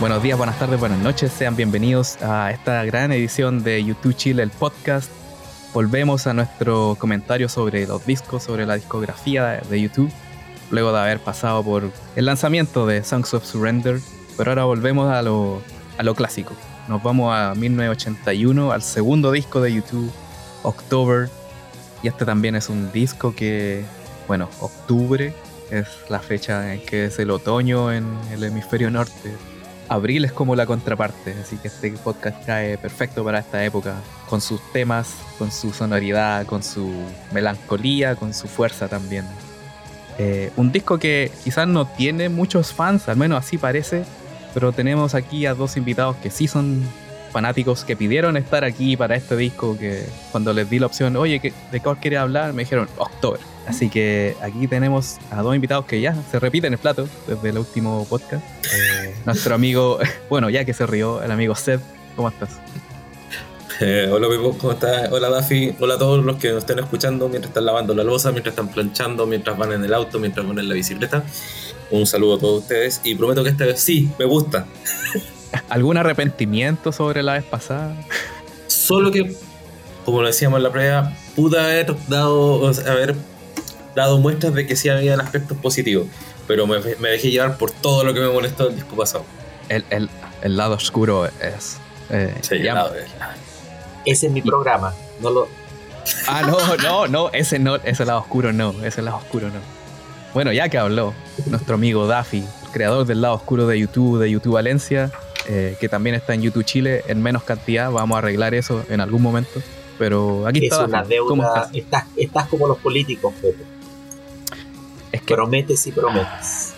Buenos días, buenas tardes, buenas noches. Sean bienvenidos a esta gran edición de YouTube Chile, el podcast. Volvemos a nuestro comentario sobre los discos, sobre la discografía de YouTube, luego de haber pasado por el lanzamiento de Songs of Surrender. Pero ahora volvemos a lo, a lo clásico. Nos vamos a 1981, al segundo disco de YouTube, October. Y este también es un disco que, bueno, octubre es la fecha en que es el otoño en el hemisferio norte abril es como la contraparte, así que este podcast cae perfecto para esta época, con sus temas, con su sonoridad, con su melancolía, con su fuerza también. Eh, un disco que quizás no tiene muchos fans, al menos así parece, pero tenemos aquí a dos invitados que sí son fanáticos que pidieron estar aquí para este disco, que cuando les di la opción, oye, ¿de qué quiere hablar? Me dijeron, October. Así que aquí tenemos a dos invitados que ya se repiten el plato desde el último podcast. Eh, nuestro amigo, bueno, ya que se rió, el amigo Seth, ¿cómo estás? Eh, hola Pipo, ¿cómo estás? Hola Dafi, hola a todos los que nos estén escuchando mientras están lavando la losa, mientras están planchando, mientras van en el auto, mientras van en la bicicleta. Un saludo a todos ustedes y prometo que esta vez sí, me gusta. ¿Algún arrepentimiento sobre la vez pasada? Solo que, como lo decíamos en la prueba, pude haber dado, haber dado muestras de que sí había aspectos positivos, pero me, dejé llevar por todo lo que me molestó el disco pasado. El, el, el lado oscuro es... Eh, ese es mi programa, no lo... Ah, no, no, no, ese no, ese lado oscuro no, ese lado oscuro no. Bueno, ya que habló nuestro amigo Daffy, creador del lado oscuro de YouTube, de YouTube Valencia, eh, que también está en YouTube Chile en menos cantidad, vamos a arreglar eso en algún momento. Pero aquí está. Es una deuda, estás? Estás, como los políticos, Pepe. Es que, prometes y prometes.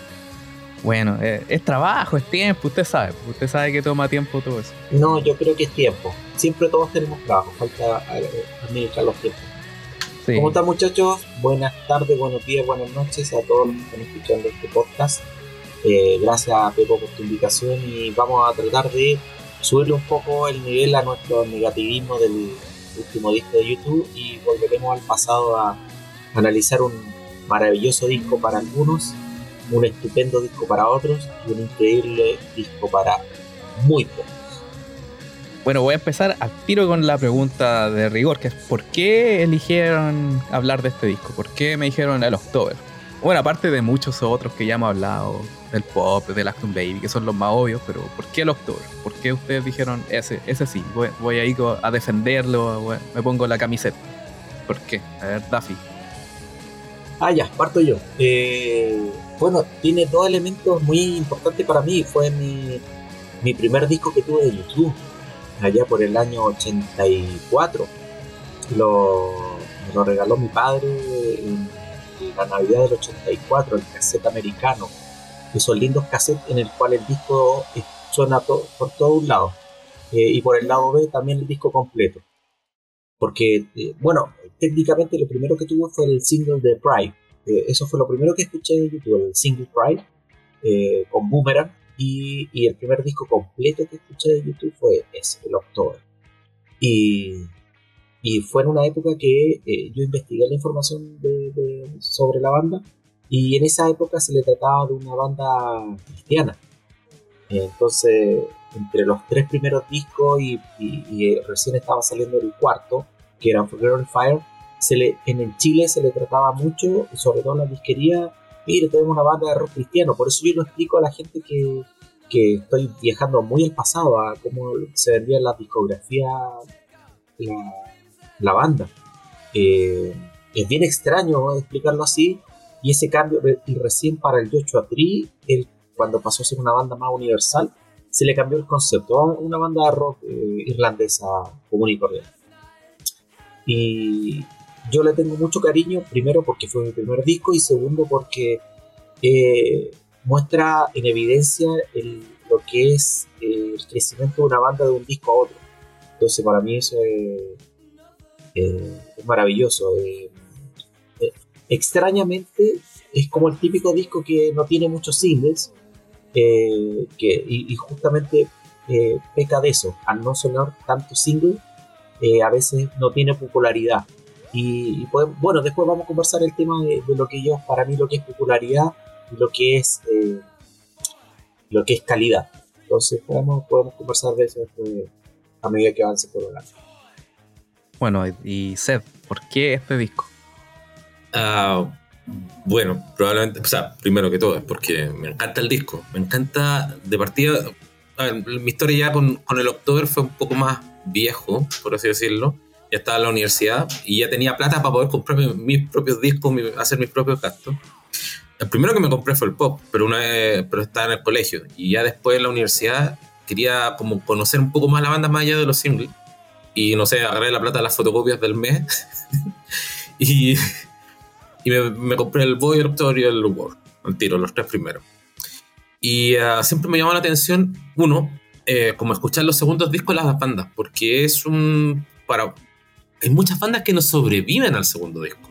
Bueno, eh, es trabajo, es tiempo, usted sabe, usted sabe que toma tiempo todo eso. No, yo creo que es tiempo. Siempre todos tenemos trabajo, falta eh, administrar los tiempos. ¿Cómo están muchachos? Buenas tardes, buenos días, buenas noches a todos los que están escuchando este podcast. Eh, gracias a Pepo por tu invitación y vamos a tratar de subirle un poco el nivel a nuestro negativismo del último disco de YouTube y volveremos al pasado a analizar un maravilloso disco para algunos, un estupendo disco para otros y un increíble disco para muy pocos. Bueno, voy a empezar al tiro con la pregunta de rigor, que es ¿por qué eligieron hablar de este disco? ¿Por qué me dijeron el October? Bueno, aparte de muchos otros que ya hemos hablado, del pop, del Acton Baby, que son los más obvios, pero ¿por qué el October? ¿Por qué ustedes dijeron ese, ese sí? Voy, a ir a defenderlo, me pongo la camiseta. ¿Por qué? A ver, Daffy. Ah, ya, parto yo. Eh, bueno, tiene dos elementos muy importantes para mí. Fue mi, mi primer disco que tuve de YouTube, allá por el año 84. Lo, me lo regaló mi padre en la Navidad del 84, el cassette americano. Esos lindos cassettes en el cual el disco suena por todos un lado. Eh, y por el lado B también el disco completo. Porque, eh, bueno, técnicamente lo primero que tuvo fue el single de Pride. Eh, eso fue lo primero que escuché de YouTube, el single Pride, con Boomerang. Y, y, el primer disco completo que escuché de YouTube fue ese, el October. Y y fue en una época que eh, yo investigué la información sobre la banda y en esa época se le trataba de una banda cristiana. Entonces, entre los tres primeros discos y, eh, recién estaba saliendo el cuarto, que era on Fire, se le, en el Chile se le trataba mucho, sobre todo en la disquería, mire, tenemos una banda de rock cristiano. Por eso yo lo explico a la gente que, que estoy viajando muy al pasado, a cómo se vendía la discografía, la, la banda. Eh, es bien extraño explicarlo así, y ese cambio, y recién para el Joshua Tree, él, cuando pasó a ser una banda más universal, se le cambió el concepto a una banda de rock eh, irlandesa común y corriente. Y yo le tengo mucho cariño, primero porque fue mi primer disco y segundo porque eh, muestra en evidencia lo que es el crecimiento de una banda de un disco a otro. Entonces para mí eso es eh, es maravilloso. Eh, eh, extrañamente es como el típico disco que no tiene muchos singles que, y, justamente peca de eso, al no sonar tanto single, a veces no tiene popularidad. Y, bueno, después vamos a conversar el tema de, lo que yo, para mí, lo que es popularidad y lo que es, lo que es calidad. Entonces podemos, podemos conversar de eso a medida que avance por año. Bueno, y Seth, ¿por qué este disco? Ah, bueno, probablemente, o sea, primero que todo es porque me encanta el disco, me encanta de partida. mi historia ya con, con el October fue un poco más viejo, por así decirlo. Ya estaba en la universidad y ya tenía plata para poder comprar mis, propios discos, hacer mis propios gastos. El primero que me compré fue el pop, pero, una pero estaba en el colegio. Y ya después en la universidad quería como conocer un poco más la banda más allá de los singles. Y no sé, agarré la plata de las fotocopias del mes. y y me, compré el Voyager y el World, al tiro, los tres primeros. Y ah, siempre me llamó la atención, uno, eh, como escuchar los segundos discos de las bandas, porque es un. para Hay muchas bandas que no sobreviven al segundo disco.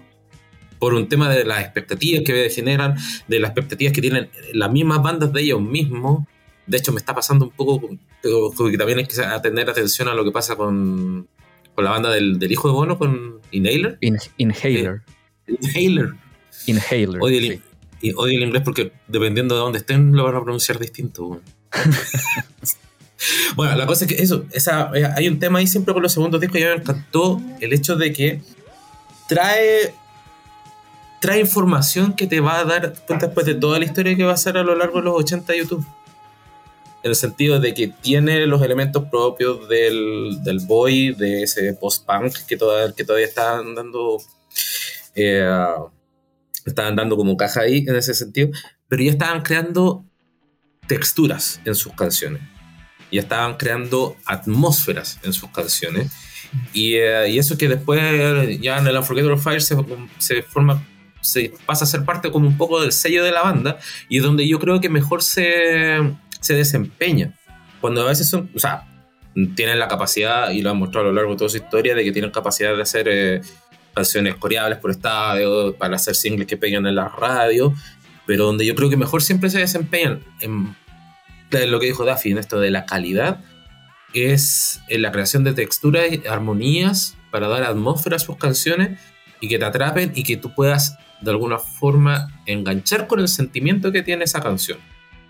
Por un tema de las expectativas que generan, de las expectativas que tienen las mismas bandas de ellos mismos. De hecho, me está pasando un poco que también hay que tener atención a lo que pasa con, con la banda del, del hijo de Bono, con Inhaler. Inhaler. Inhaler. Inhaler. Odio el, el inglés porque dependiendo de dónde estén lo van a pronunciar distinto. Bueno. la cosa es que eso, esa, eh, hay un tema ahí siempre con los segundos discos y a mí me encantó el hecho de que trae trae información que te va a dar cuenta después de toda la historia que va a ser a lo largo de los 80 de YouTube. En el sentido de que tiene los elementos propios del, del boy, de ese post-punk que, que todavía están dando eh, estaban dando como caja ahí en ese sentido, pero ya estaban creando texturas en sus canciones, ya estaban creando atmósferas en sus canciones, y, eh, y eso que después ya en el Unforgettable Fire se, se, forma, se pasa a ser parte como un poco del sello de la banda, y es donde yo creo que mejor se, se desempeña. Cuando a veces son, o sea, tienen la capacidad, y lo han mostrado a lo largo de toda su historia, de que tienen capacidad de hacer eh, canciones coreables por estadio, para hacer singles que pegan en la radio, pero donde yo creo que mejor siempre se desempeñan en, lo que dijo Daffy, en esto de la calidad, es en la creación de texturas y armonías para dar atmósfera a sus canciones y que te atrapen y que tú puedas de alguna forma enganchar con el sentimiento que tiene esa canción.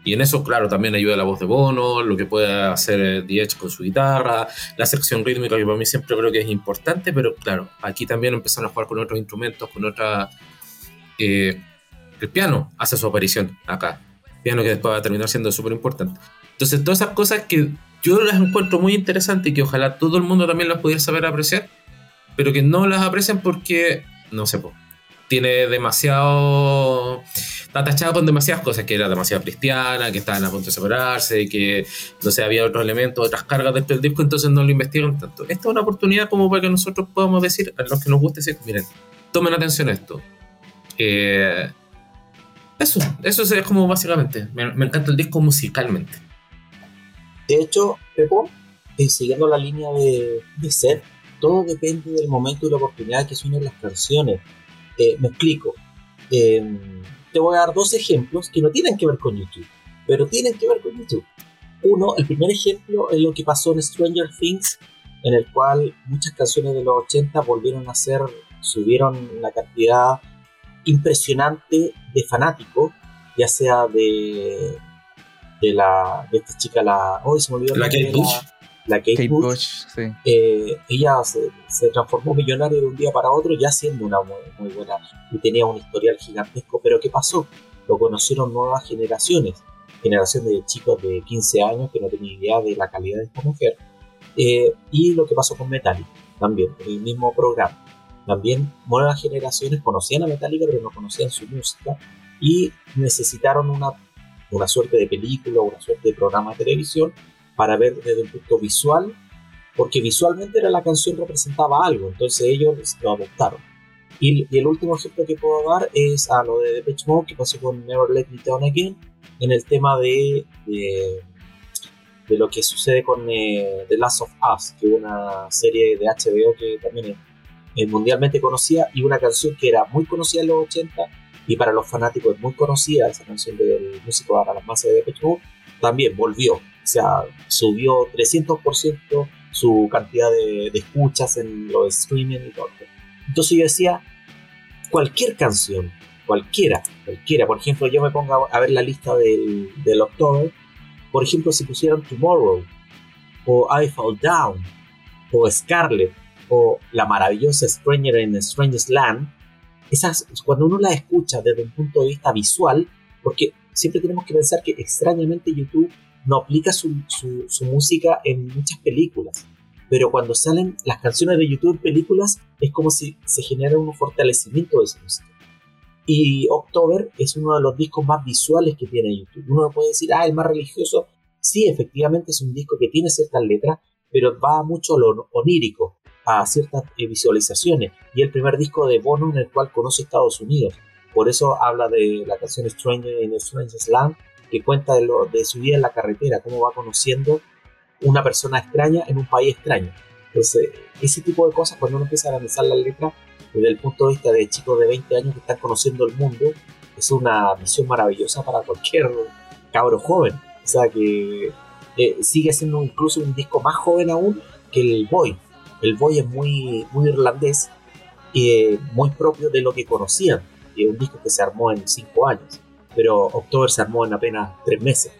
Y en eso, claro, también ayuda la voz de Bono, lo que puede hacer Edge con su guitarra, la sección rítmica que para mí siempre creo que es importante, pero claro, aquí también empezaron a jugar con otros instrumentos, con otra... Eh, el piano hace su aparición acá, piano que después va a terminar siendo súper importante. Entonces, todas esas cosas que yo las encuentro muy interesantes y que ojalá todo el mundo también las pudiera saber apreciar, pero que no las aprecian porque, no sé, tiene demasiado está tachado con demasiadas cosas, que era demasiado cristiana, que estaban a punto de separarse, que no sé, había otros elementos, otras cargas dentro del disco, entonces no lo investigan tanto. Esta es una oportunidad como para que nosotros podamos decir, a los que nos guste decir, miren, tomen atención a esto. Eh, eso, eso es como básicamente, me, encanta el disco musicalmente. De hecho, Pepo, eh, siguiendo la línea de, de ser, todo depende del momento y la oportunidad que suenen las canciones. Eh, me explico. Eh, te voy a dar dos ejemplos que no tienen que ver con YouTube, pero tienen que ver con YouTube. Uno, el primer ejemplo es lo que pasó en Stranger Things, en el cual muchas canciones de los 80 volvieron a ser, subieron la cantidad impresionante de fanáticos, ya sea de, de la de esta chica, la. Oh, se me olvidó la Kate Bush la Kate, Bush, eh, ella se, transformó millonaria de un día para otro ya siendo una muy, buena y tenía un historial gigantesco, pero ¿qué pasó? Lo conocieron nuevas generaciones, generación de chicos de 15 años que no tenían idea de la calidad de esta mujer. Eh, y lo que pasó con Metallica, también, el mismo programa. También nuevas generaciones conocían a Metallica pero no conocían su música y necesitaron una, una suerte de película, una suerte de programa de televisión para ver desde el punto visual, porque visualmente era la canción representaba algo, entonces ellos lo adoptaron. Y, el último ejemplo que puedo dar es a lo de Depeche Mode que pasó con Never Let Me Down Again, en el tema de, de, lo que sucede con eh, The Last of Us, que es una serie de HBO que también es, mundialmente conocida y una canción que era muy conocida en los 80 y para los fanáticos es muy conocida, esa canción del músico para las masas de Depeche Mode, también volvió o sea, subió 300% su cantidad de, escuchas en los streaming y todo. Entonces yo decía, cualquier canción, cualquiera, cualquiera, por ejemplo, yo me pongo a ver la lista del, del October Por ejemplo, si pusieran Tomorrow, o I Fall Down, o Scarlet, o la maravillosa Stranger in a Stranger's Land, esas, cuando uno las escucha desde un punto de vista visual, porque siempre tenemos que pensar que extrañamente YouTube no aplica su, música en muchas películas, pero cuando salen las canciones de YouTube en películas es como si se genera un fortalecimiento de esa música. Y October es uno de los discos más visuales que tiene YouTube. Uno puede decir, ah, el más religioso. Sí, efectivamente es un disco que tiene ciertas letras, pero va mucho a lo onírico, a ciertas eh, visualizaciones. Y el primer disco de Bono en el cual conoce Estados Unidos. Por eso habla de la canción Stranger in a Stranger's Land, que cuenta de, lo, de su vida en la carretera, cómo va conociendo una persona extraña en un país extraño. Entonces, ese tipo de cosas, cuando uno empieza a analizar la letra desde el punto de vista de chicos de 20 años que están conociendo el mundo, es una visión maravillosa para cualquier cabro joven. O sea que eh, sigue siendo incluso un disco más joven aún que el Boy. El Boy es muy, muy irlandés eh, muy propio de lo que conocían. Y un disco que se armó en 5 años, pero October se armó en apenas 3 meses,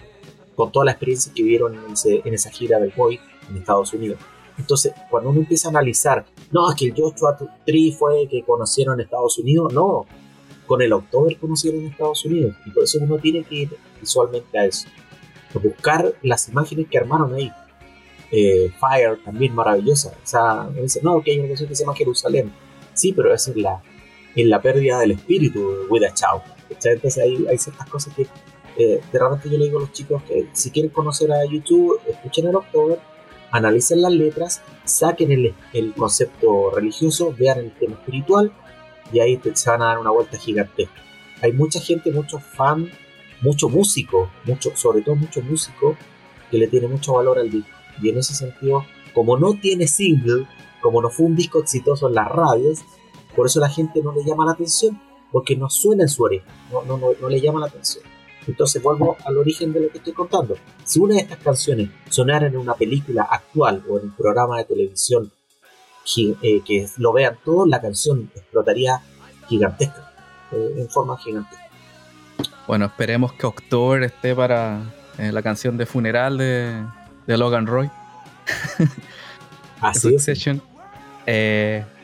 con toda la experiencia que vieron en, en esa gira del Boy en Estados Unidos. Entonces, cuando uno empieza a analizar, no, es que el Joshua Tree fue que conocieron Estados Unidos, no, con el October conocieron Estados Unidos, y por eso uno tiene que ir visualmente a eso, buscar las imágenes que armaron ahí. Eh, Fire también maravillosa, o sea, no, que hay una canción que se llama Jerusalén, sí, pero esa es la, en la pérdida del espíritu with a chao. Entonces hay, hay ciertas cosas que eh, de repente yo le digo a los chicos que si quieren conocer a YouTube, escuchen el October analicen las letras, saquen el, el concepto religioso, vean el tema espiritual y ahí se van a dar una vuelta gigantesca. Hay mucha gente, muchos fan, mucho músico, mucho, sobre todo mucho músico que le tiene mucho valor al disco. Y en ese sentido, como no tiene single, como no fue un disco exitoso en las radios, por eso la gente no le llama la atención, porque no suena en su oreja, no, no, no le llama la atención. Entonces vuelvo al origen de lo que estoy contando. Si una de estas canciones sonara en una película actual o en un programa de televisión eh, que lo vean todos, la canción explotaría gigantesca, eh, en forma gigantesca. Bueno, esperemos que October esté para eh, la canción de funeral de, Logan Roy. Así es.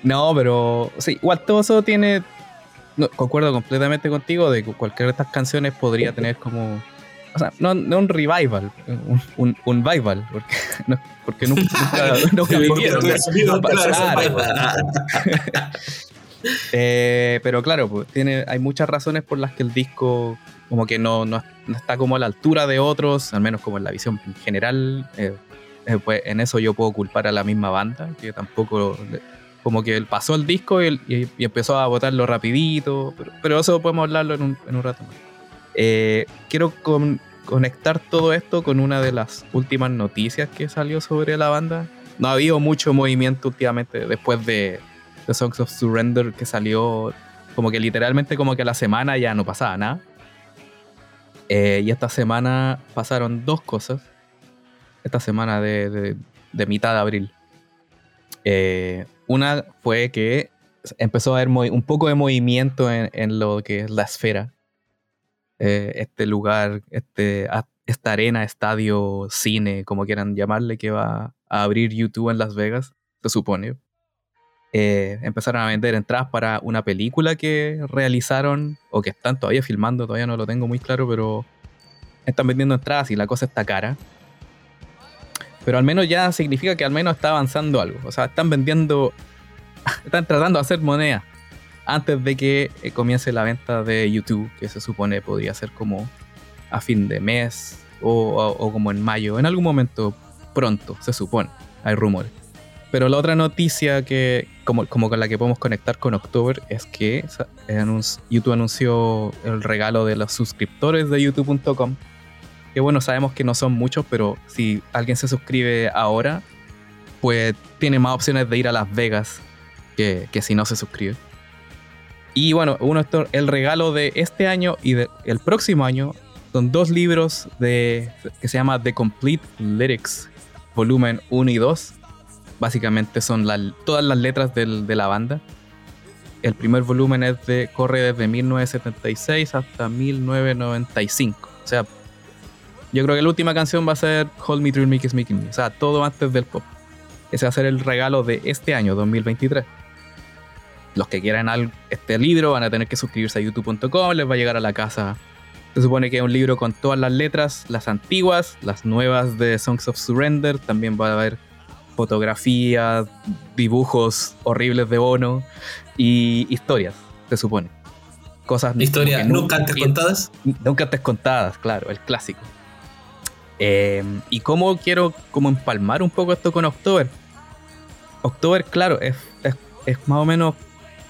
No, pero sí, igual todo eso tiene concuerdo completamente contigo de que cualquiera de estas canciones podría tener como. O sea, no, no un revival, un, un, revival, porque, no, porque nunca, nunca, vivieron. eh, pero claro, pues, tiene, hay muchas razones por las que el disco como que no, no, está como a la altura de otros, al menos como en la visión general. Eh, pues en eso yo puedo culpar a la misma banda, que tampoco como que pasó el disco y, empezó a botarlo rapidito, pero, eso podemos hablarlo en un, rato más. Eh, quiero conectar todo esto con una de las últimas noticias que salió sobre la banda. No ha habido mucho movimiento últimamente después de The Songs of Surrender que salió como que literalmente como que la semana ya no pasaba nada. Eh, y esta semana pasaron dos cosas. Esta semana de, de mitad de abril. Eh, una fue que empezó a haber un poco de movimiento en, lo que es la esfera. Eh, este lugar, este, esta arena, estadio, cine, como quieran llamarle, que va a abrir YouTube en Las Vegas, se supone. Eh, empezaron a vender entradas para una película que realizaron o que están todavía filmando, todavía no lo tengo muy claro, pero están vendiendo entradas y la cosa está cara pero al menos ya significa que al menos está avanzando algo. O sea, están vendiendo, están tratando de hacer moneda antes de que eh, comience la venta de YouTube, que se supone podría ser como a fin de mes o, como en mayo, en algún momento pronto, se supone, hay rumores. Pero la otra noticia que, como, como con la que podemos conectar con October, es que YouTube anunció el regalo de los suscriptores de youtube.com que bueno, sabemos que no son muchos, pero si alguien se suscribe ahora, pues tiene más opciones de ir a Las Vegas que, si no se suscribe. Y bueno, uno, el regalo de este año y del próximo año son dos libros de, que se llama The Complete Lyrics, volumen 1 y 2. Básicamente son todas las letras de la banda. El primer volumen es de, corre desde 1976 hasta 1995. O sea, Yo creo que la última canción va a ser Hold Me Through Mickey's Making Me. O sea, todo antes del pop. Ese va a ser el regalo de este año, 2023. Los que quieran este libro van a tener que suscribirse a youtube.com, les va a llegar a la casa. Se supone que es un libro con todas las letras, las antiguas, las nuevas de Songs of Surrender. También va a haber fotografías, dibujos horribles de Bono y historias, se supone. Cosas historias nunca antes contadas. Nunca antes contadas, claro, el clásico. Eh, y cómo quiero como empalmar un poco esto con October. October, claro, es, es, más o menos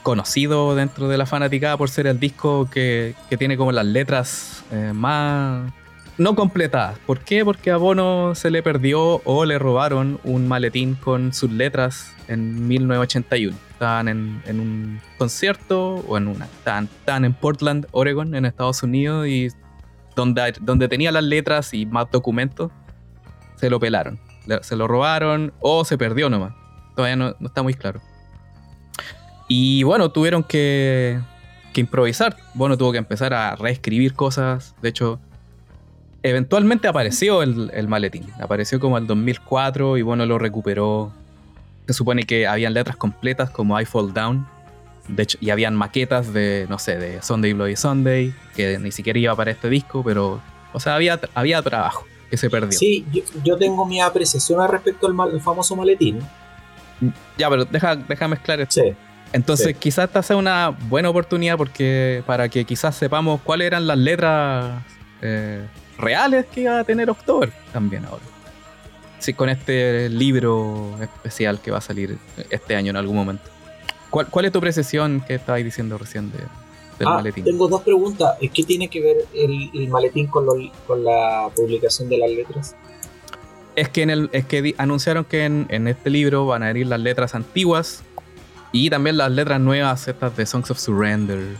conocido dentro de la fanaticada por ser el disco que, que tiene como las letras eh, más no completadas. ¿Por qué? Porque a Bono se le perdió o le robaron un maletín con sus letras en 1981. Estaban en, en un concierto o en una. Estaban, en Portland, Oregon, en Estados Unidos y donde, donde tenía las letras y más documentos, se lo pelaron. Se lo robaron o se perdió nomás. Todavía no, está muy claro. Y bueno, tuvieron que, que improvisar. Bueno, tuvo que empezar a reescribir cosas. De hecho, eventualmente apareció el, maletín. Apareció como el 2004 y bueno, lo recuperó. Se supone que habían letras completas como I Fall Down de hecho, y habían maquetas de, no sé, de Sunday Bloody Sunday, que ni siquiera iba para este disco, pero, o sea, había, había trabajo que se perdió. Sí, yo, tengo mi apreciación al respecto al famoso maletín. Ya, pero deja, deja mezclar esto. Sí. Entonces, quizás esta sea una buena oportunidad porque para que quizás sepamos cuáles eran las letras eh, reales que iba a tener October también ahora. Sí, con este libro especial que va a salir este año en algún momento. ¿Cuál, es tu precisión que estabas diciendo recién de, del ah, maletín? Tengo dos preguntas. ¿Qué tiene que ver el, maletín con, la publicación de las letras? Es que, en el, es que anunciaron que en, este libro van a venir las letras antiguas y también las letras nuevas, estas de Songs of Surrender,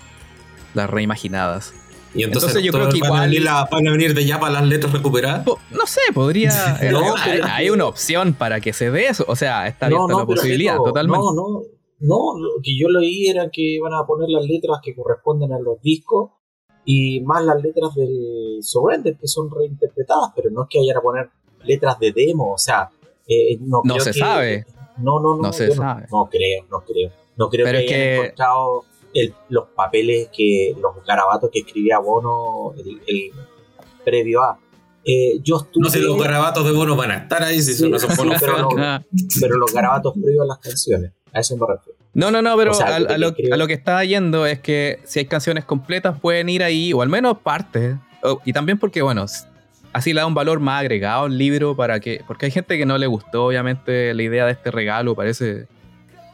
las reimaginadas. Y entonces, yo creo que igual. ¿Van a venir de ya para las letras recuperadas? No sé, podría. no, hay, una opción para que se dé eso. O sea, está abierta la posibilidad, totalmente. No, no. No, lo que yo leí era que iban a poner las letras que corresponden a los discos y más las letras del Surrender que son reinterpretadas, pero no es que vayan a poner letras de demo, o sea, eh, no, no se sabe. No, no, no, no se sabe. No, creo, no creo. No creo que hayan encontrado los papeles que, los garabatos que escribía Bono el, previo a. Eh, yo no sé, los garabatos de Bono van a estar ahí si no son bonos pero, pero los garabatos previos a las canciones. A eso me refiero. No, no, no, pero a, lo, que estaba yendo es que si hay canciones completas pueden ir ahí, o al menos partes. y también porque, bueno, así le da un valor más agregado al libro para que. Porque hay gente que no le gustó, obviamente, la idea de este regalo. Parece.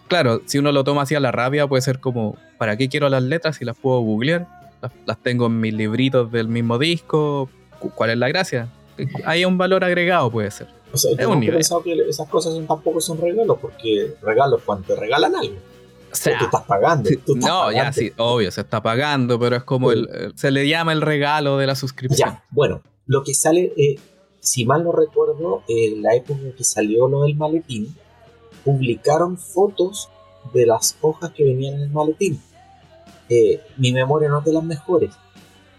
Claro, si uno lo toma así a la rabia, puede ser como: ¿para qué quiero las letras si las puedo googlear? Las, tengo en mis libritos del mismo disco. ¿Cuál es la gracia? Hay un valor agregado, puede ser. O sea, es un pensado que esas cosas tampoco son regalos, porque regalos cuando te regalan algo. O sea, tú estás pagando. no, ya sí, obvio, se está pagando, pero es como el, se le llama el regalo de la suscripción. Ya, bueno, lo que sale, eh, si mal no recuerdo, en la época en que salió lo del maletín, publicaron fotos de las hojas que venían en el maletín. Eh, mi memoria no es de las mejores.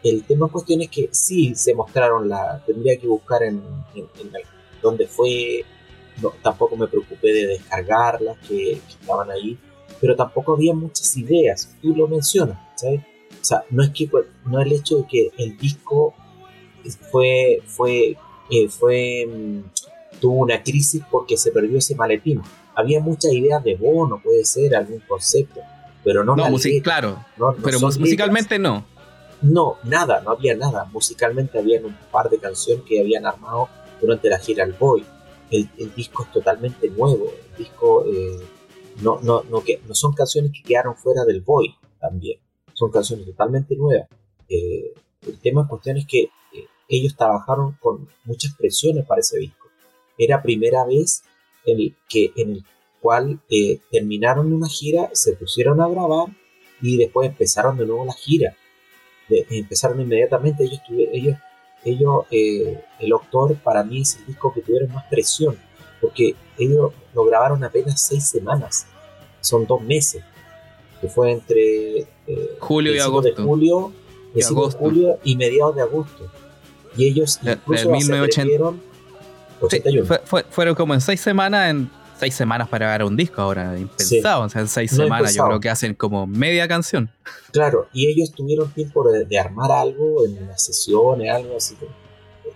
El tema en cuestión es que sí se mostraron la. Tendría que buscar en, en, en dónde fue, no, tampoco me preocupé de descargarlas que, estaban ahí, pero tampoco había muchas ideas, tú lo mencionas, ¿sabes? O sea, no es que no el hecho de que el disco fue, fue, eh, fue, mm, tuvo una crisis porque se perdió ese maletín. Había muchas ideas de bono, puede ser, algún concepto, pero no. No, claro, pero musicalmente no. No, nada, no había nada. Musicalmente habían un par de canciones que habían armado durante la gira al Boy. El, disco es totalmente nuevo, el disco eh, no, no, no, que, no son canciones que quedaron fuera del Boy también, son canciones totalmente nuevas. Eh, el tema en cuestión es que eh, ellos trabajaron con muchas presiones para ese disco. Era primera vez en el, que, en el cual terminaron una gira, se pusieron a grabar y después empezaron de nuevo la gira. empezaron inmediatamente, ellos, ellos ellos, eh, el Octor para mí es el disco que tuvieron más presión, porque ellos lo grabaron apenas seis semanas, son dos meses, que fue entre eh, julio y agosto. De julio, y, julio y mediados de agosto. Y ellos incluso de 1980, 81. fueron como en seis semanas, en seis semanas para grabar un disco ahora, impensado. O sea, en seis semanas yo creo que hacen como media canción. Claro, y ellos tuvieron tiempo de, armar algo en las sesiones, algo así.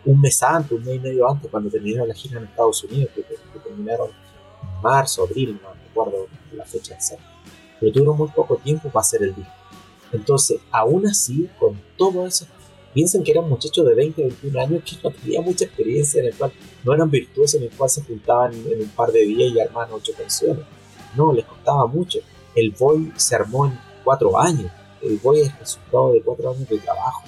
Un mes antes, un mes y medio antes, cuando terminaron la gira en Estados Unidos, que, terminaron en marzo, abril, no recuerdo la fecha exacta. Pero tuvieron muy poco tiempo para hacer el disco. Entonces, aún así, con todo eso, piensen que eran muchachos de 20, 21 años que no tenían mucha experiencia, en el cual no eran virtuosos, en el cual se juntaban en un par de días y armaban ocho canciones. No, les costaba mucho. El Boy se armó en cuatro años. El Boy es el resultado de cuatro años de trabajo.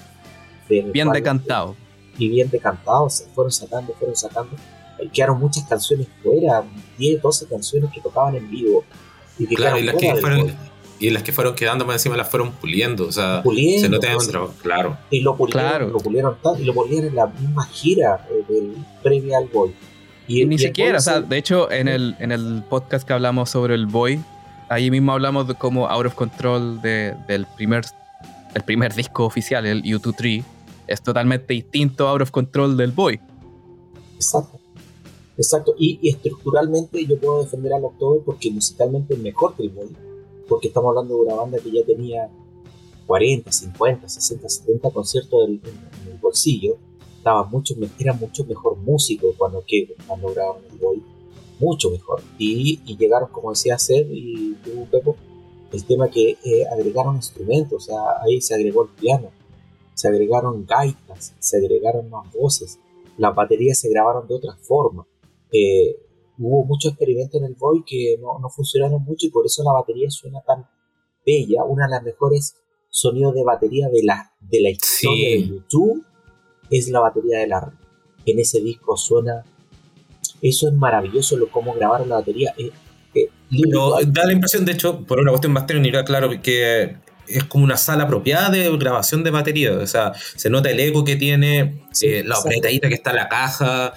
bien decantado. Y bien decantado, se fueron sacando, fueron sacando. Y quedaron muchas canciones fuera, 10, 12 canciones que tocaban en vivo. Y que claro, y las que fueron, y las que fueron quedando más encima las fueron puliendo. O sea, se nota un trabajo, claro. Y lo pulieron, lo pulieron y lo pulieron en la misma gira eh, del previo al Boy. Y, ni siquiera, o sea, de hecho, en el, en el podcast que hablamos sobre el Boy, ahí mismo hablamos de cómo Out of Control de, del primer, el primer disco oficial, el U2 3, es totalmente distinto a Out of Control del Boy. Exacto. Exacto. Y, estructuralmente yo puedo defender al October porque musicalmente es mejor que el Boy porque estamos hablando de una banda que ya tenía 40, 50, 60, 70 conciertos en, el bolsillo, estaba mucho, era mucho mejor músico cuando, que, cuando grabaron el Boy, mucho mejor. Y, llegaron, como decía Seb y tú, Pepo, el tema que eh, agregaron instrumentos, o sea, ahí se agregó el piano, se agregaron gaitas, se agregaron más voces, las baterías se grabaron de otra forma. Eh, hubo muchos experimentos en el Boy que no, no, funcionaron mucho y por eso la batería suena tan bella, una de las mejores sonidos de batería de la, de la historia de YouTube es la batería de la en ese disco suena eso es maravilloso lo cómo grabaron la batería eh, eh, da la impresión de hecho por una cuestión más técnica claro que es como una sala apropiada de grabación de batería. O sea, se nota el eco que tiene, eh, la apretadita que está la caja,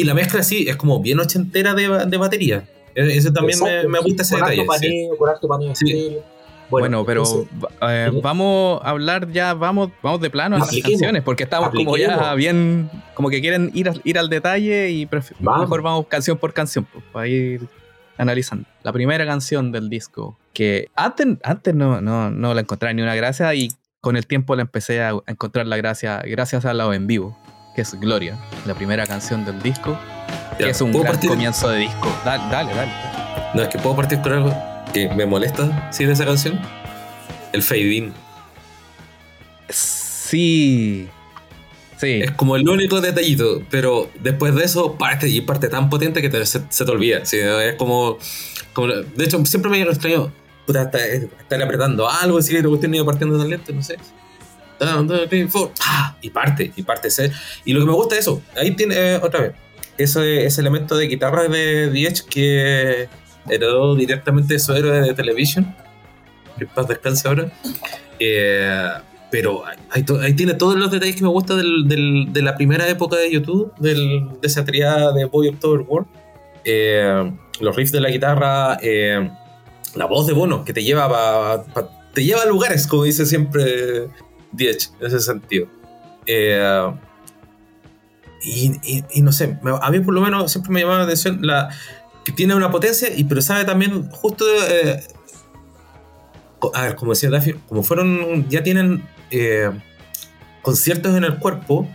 y la mezcla sí es como bien ochentera de, de batería. E-, ese también me, gusta ese detalle. Bueno, pero eh, vamos a hablar ya, vamos, vamos de plano a las canciones, porque estamos como ya bien, como que quieren ir, ir al detalle y mejor vamos canción por canción, pues, para ir analizando. La primera canción del disco, que antes, antes no, no, no la encontré ni una gracia y con el tiempo la empecé a encontrar la gracia gracias al lado en vivo que es Gloria, la primera canción del disco, que es un gran comienzo de disco. Dale, dale, dale, No, es que puedo partir con algo que me molesta, ¿sí, de esa canción? El fade in. Sí. Sí. Es como el único detallito, pero después de eso parte y parte tan potente que se, te olvida. Es como, como, De hecho, siempre me extraño. Puta, estar apretando algo, así que te ido partiendo tan lento, no sé. Ah, y parte, y parte. Y lo que me gusta es eso, ahí tiene eh, otra vez, ese, ese elemento de guitarra de Diech que heredó directamente de su héroe de televisión, que paz descanse ahora. Eh, pero ahí, ahí, tiene todos los detalles que me gustan del, de la primera época de YouTube, del, de esa triada de Boy October World. Eh, los riffs de la guitarra, la voz de Bono, que te lleva, te lleva a lugares, como dice siempre 10 en ese sentido. Eh, y, no sé, a mí por lo menos siempre me llamaba la atención la, que tiene una potencia, y pero sabe también justo... Eh, a ver, como decía Daffy, como fueron, ya tienen eh, conciertos en el cuerpo,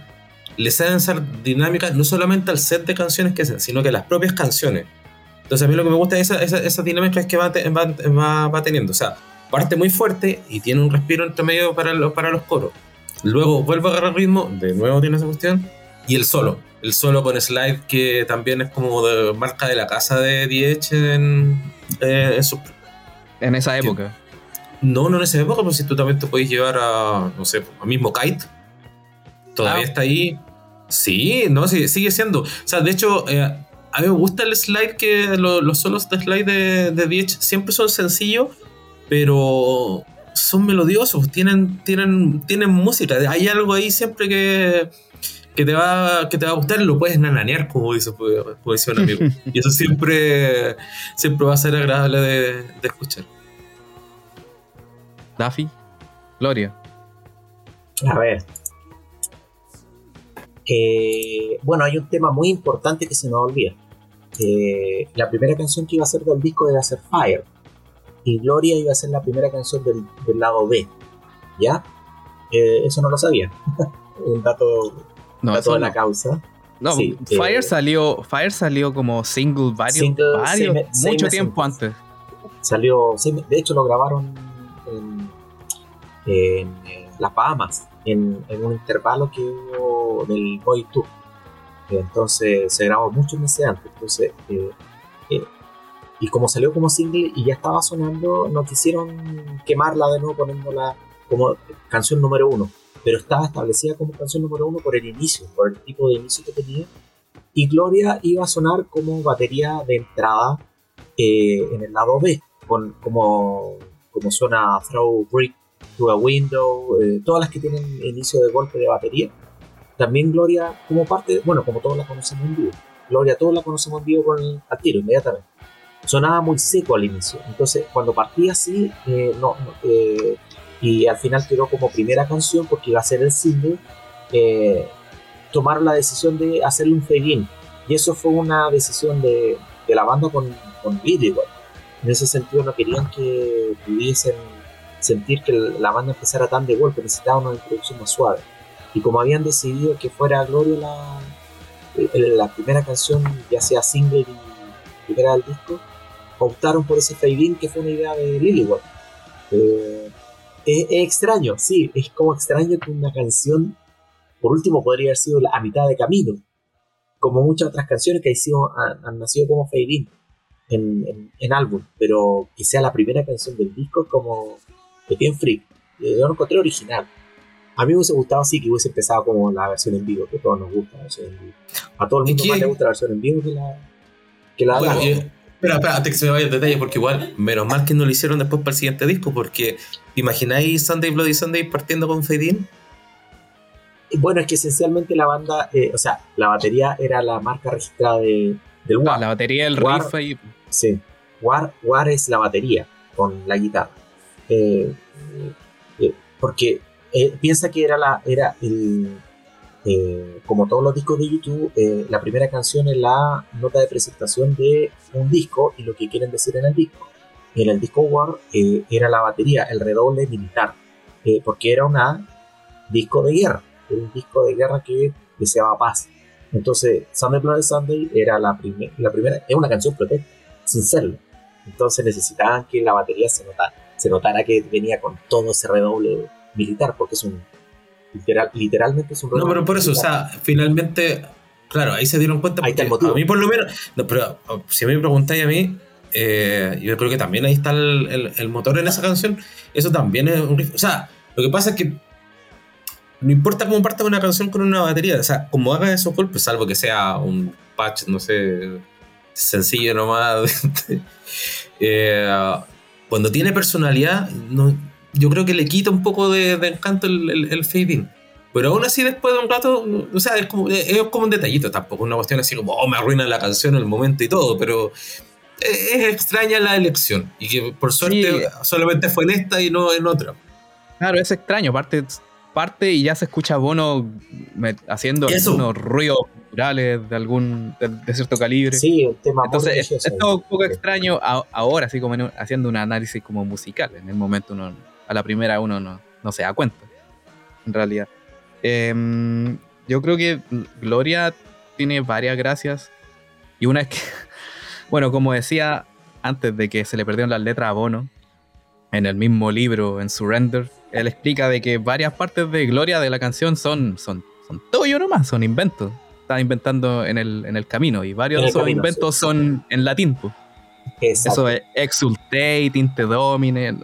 les saben ser dinámicas no solamente al set de canciones que hacen, sino que las propias canciones. Entonces a mí lo que me gusta es esa, esa, esa dinámica que va, va, va, teniendo. O sea, parte muy fuerte y tiene un respiro entre medio para los, para los coros. Luego vuelve a agarrar ritmo, de nuevo tiene esa cuestión. Y el solo, el solo con slide que también es como de marca de la casa de Diech en, eh, en, esa época. No, no en esa época, pues si tú también te puedes llevar a, no sé, a mismo Kite. Todavía ah. está ahí. Sí, no, sí, sigue siendo. O sea, de hecho, eh, a mí me gusta el slide que los solos de slide de, de Diech siempre son sencillos, pero son melodiosos, tienen, tienen, tienen música. Hay algo ahí siempre que, que, te, va, que te va a gustar, lo puedes nananear, como dice, como dice un amigo. y eso siempre, siempre va a ser agradable de, de escuchar. Daffy, Gloria. A ver. Eh, bueno, hay un tema muy importante que se nos olvida. la primera canción que iba a ser del disco a ser Fire. Y Gloria iba a ser la primera canción del, lado B. ¿Ya? Eh, eso no lo sabía. un dato, no, dato de la causa. No, Fire, salió, Fire salió como single varios, mucho tiempo antes. Salió, de hecho lo grabaron en, en, Las Bahamas, en, un intervalo que hubo del Boy Tour. Entonces se grabó muchos meses antes. Entonces, eh, eh, y como salió como single y ya estaba sonando, no quisieron quemarla de nuevo poniéndola como canción número uno pero estaba establecida como canción número uno por el inicio, por el tipo de inicio que tenía. Y Gloria iba a sonar como batería de entrada eh, en el lado B, con, como, como suena Throw Brick to a Window, eh, todas las que tienen inicio de golpe de batería. También Gloria como parte, bueno, como todos la conocemos en vivo. Gloria todos la conocemos en vivo con el, al tiro, inmediatamente. Sonaba muy seco al inicio. Entonces, cuando partía así, eh, no, y al final quedó como primera canción porque iba a ser el single, eh, tomaron la decisión de hacerle un fade Y eso fue una decisión de, de la banda con, con igual. En ese sentido no querían que pudiesen sentir que la banda empezara tan de golpe, necesitaban una introducción más suave. Y como habían decidido que fuera Gloria la, la primera canción, ya sea single y primera del disco, optaron por ese fade que fue una idea de Lillywell. Eh, es, extraño, sí, es como extraño que una canción, por último, podría haber sido a mitad de camino, como muchas otras canciones que han, sido, han, nacido como fade en, en, álbum, pero que sea la primera canción del disco como de bien freak. Yo lo encontré original. A mí me hubiese gustado sí que hubiese empezado como la versión en vivo, que a todos nos gusta la versión en vivo. A todo el mundo más le gusta la versión en vivo que la, que la Espera, espera, antes que se me vaya el detalle, porque igual, menos mal que no lo hicieron después para el siguiente disco, porque ¿imagináis Sunday Bloody Sunday partiendo con Fade Bueno, es que esencialmente la banda, eh, o sea, la batería era la marca registrada de, del War. la batería, el riff ahí. Sí, War, War es la batería con la guitarra. Eh, eh, porque piensa que era, la, era el, eh, como todos los discos de YouTube, eh, la primera canción es la nota de presentación de un disco y lo que quieren decir en el disco. En el disco War eh, era la batería, el redoble militar, porque era un disco de guerra, era un disco de guerra que deseaba paz. Entonces, Sunday Bloody Sunday era la, la primera, es una canción protesta, sin serlo. Entonces necesitaban que la batería se notara, se notara que venía con todo ese redoble militar, porque es un literalmente es un No, pero por eso, o sea, finalmente, claro, ahí se dieron cuenta. Ahí está el motivo. A mí, por lo menos, no, pero si me preguntáis a mí, eh, yo creo que también ahí está el, el, motor en esa canción. Eso también es un. O sea, lo que pasa es que no importa cómo parta una canción con una batería, o sea, como haga esos golpes, salvo que sea un patch, no sé, sencillo nomás. eh, cuando tiene personalidad, no, yo creo que le quita un poco de, encanto el, el, el fade Pero aún así, después de un rato, o sea, es como, es como un detallito, tampoco una cuestión así como, oh, me arruina la canción en el momento y todo, pero es extraña la elección. Y que por suerte solamente fue en esta y no en otra. Claro, es extraño, parte, parte y ya se escucha Bono haciendo algunos ruidos culturales de algún de, cierto calibre. Sí, un tema Entonces, es, todo un poco extraño ahora, así como haciendo un análisis como musical. En el momento no a la primera uno no, se da cuenta, en realidad. Em, yo creo que Gloria tiene varias gracias. Y una es que, bueno, como decía antes de que se le perdieron las letras a Bono, en el mismo libro, en Surrender, él explica de que varias partes de Gloria de la canción son, son, son todo yo nomás, son inventos. Está inventando en el, en el camino y varios de esos inventos son en latín. Eso es exultate, inte domine,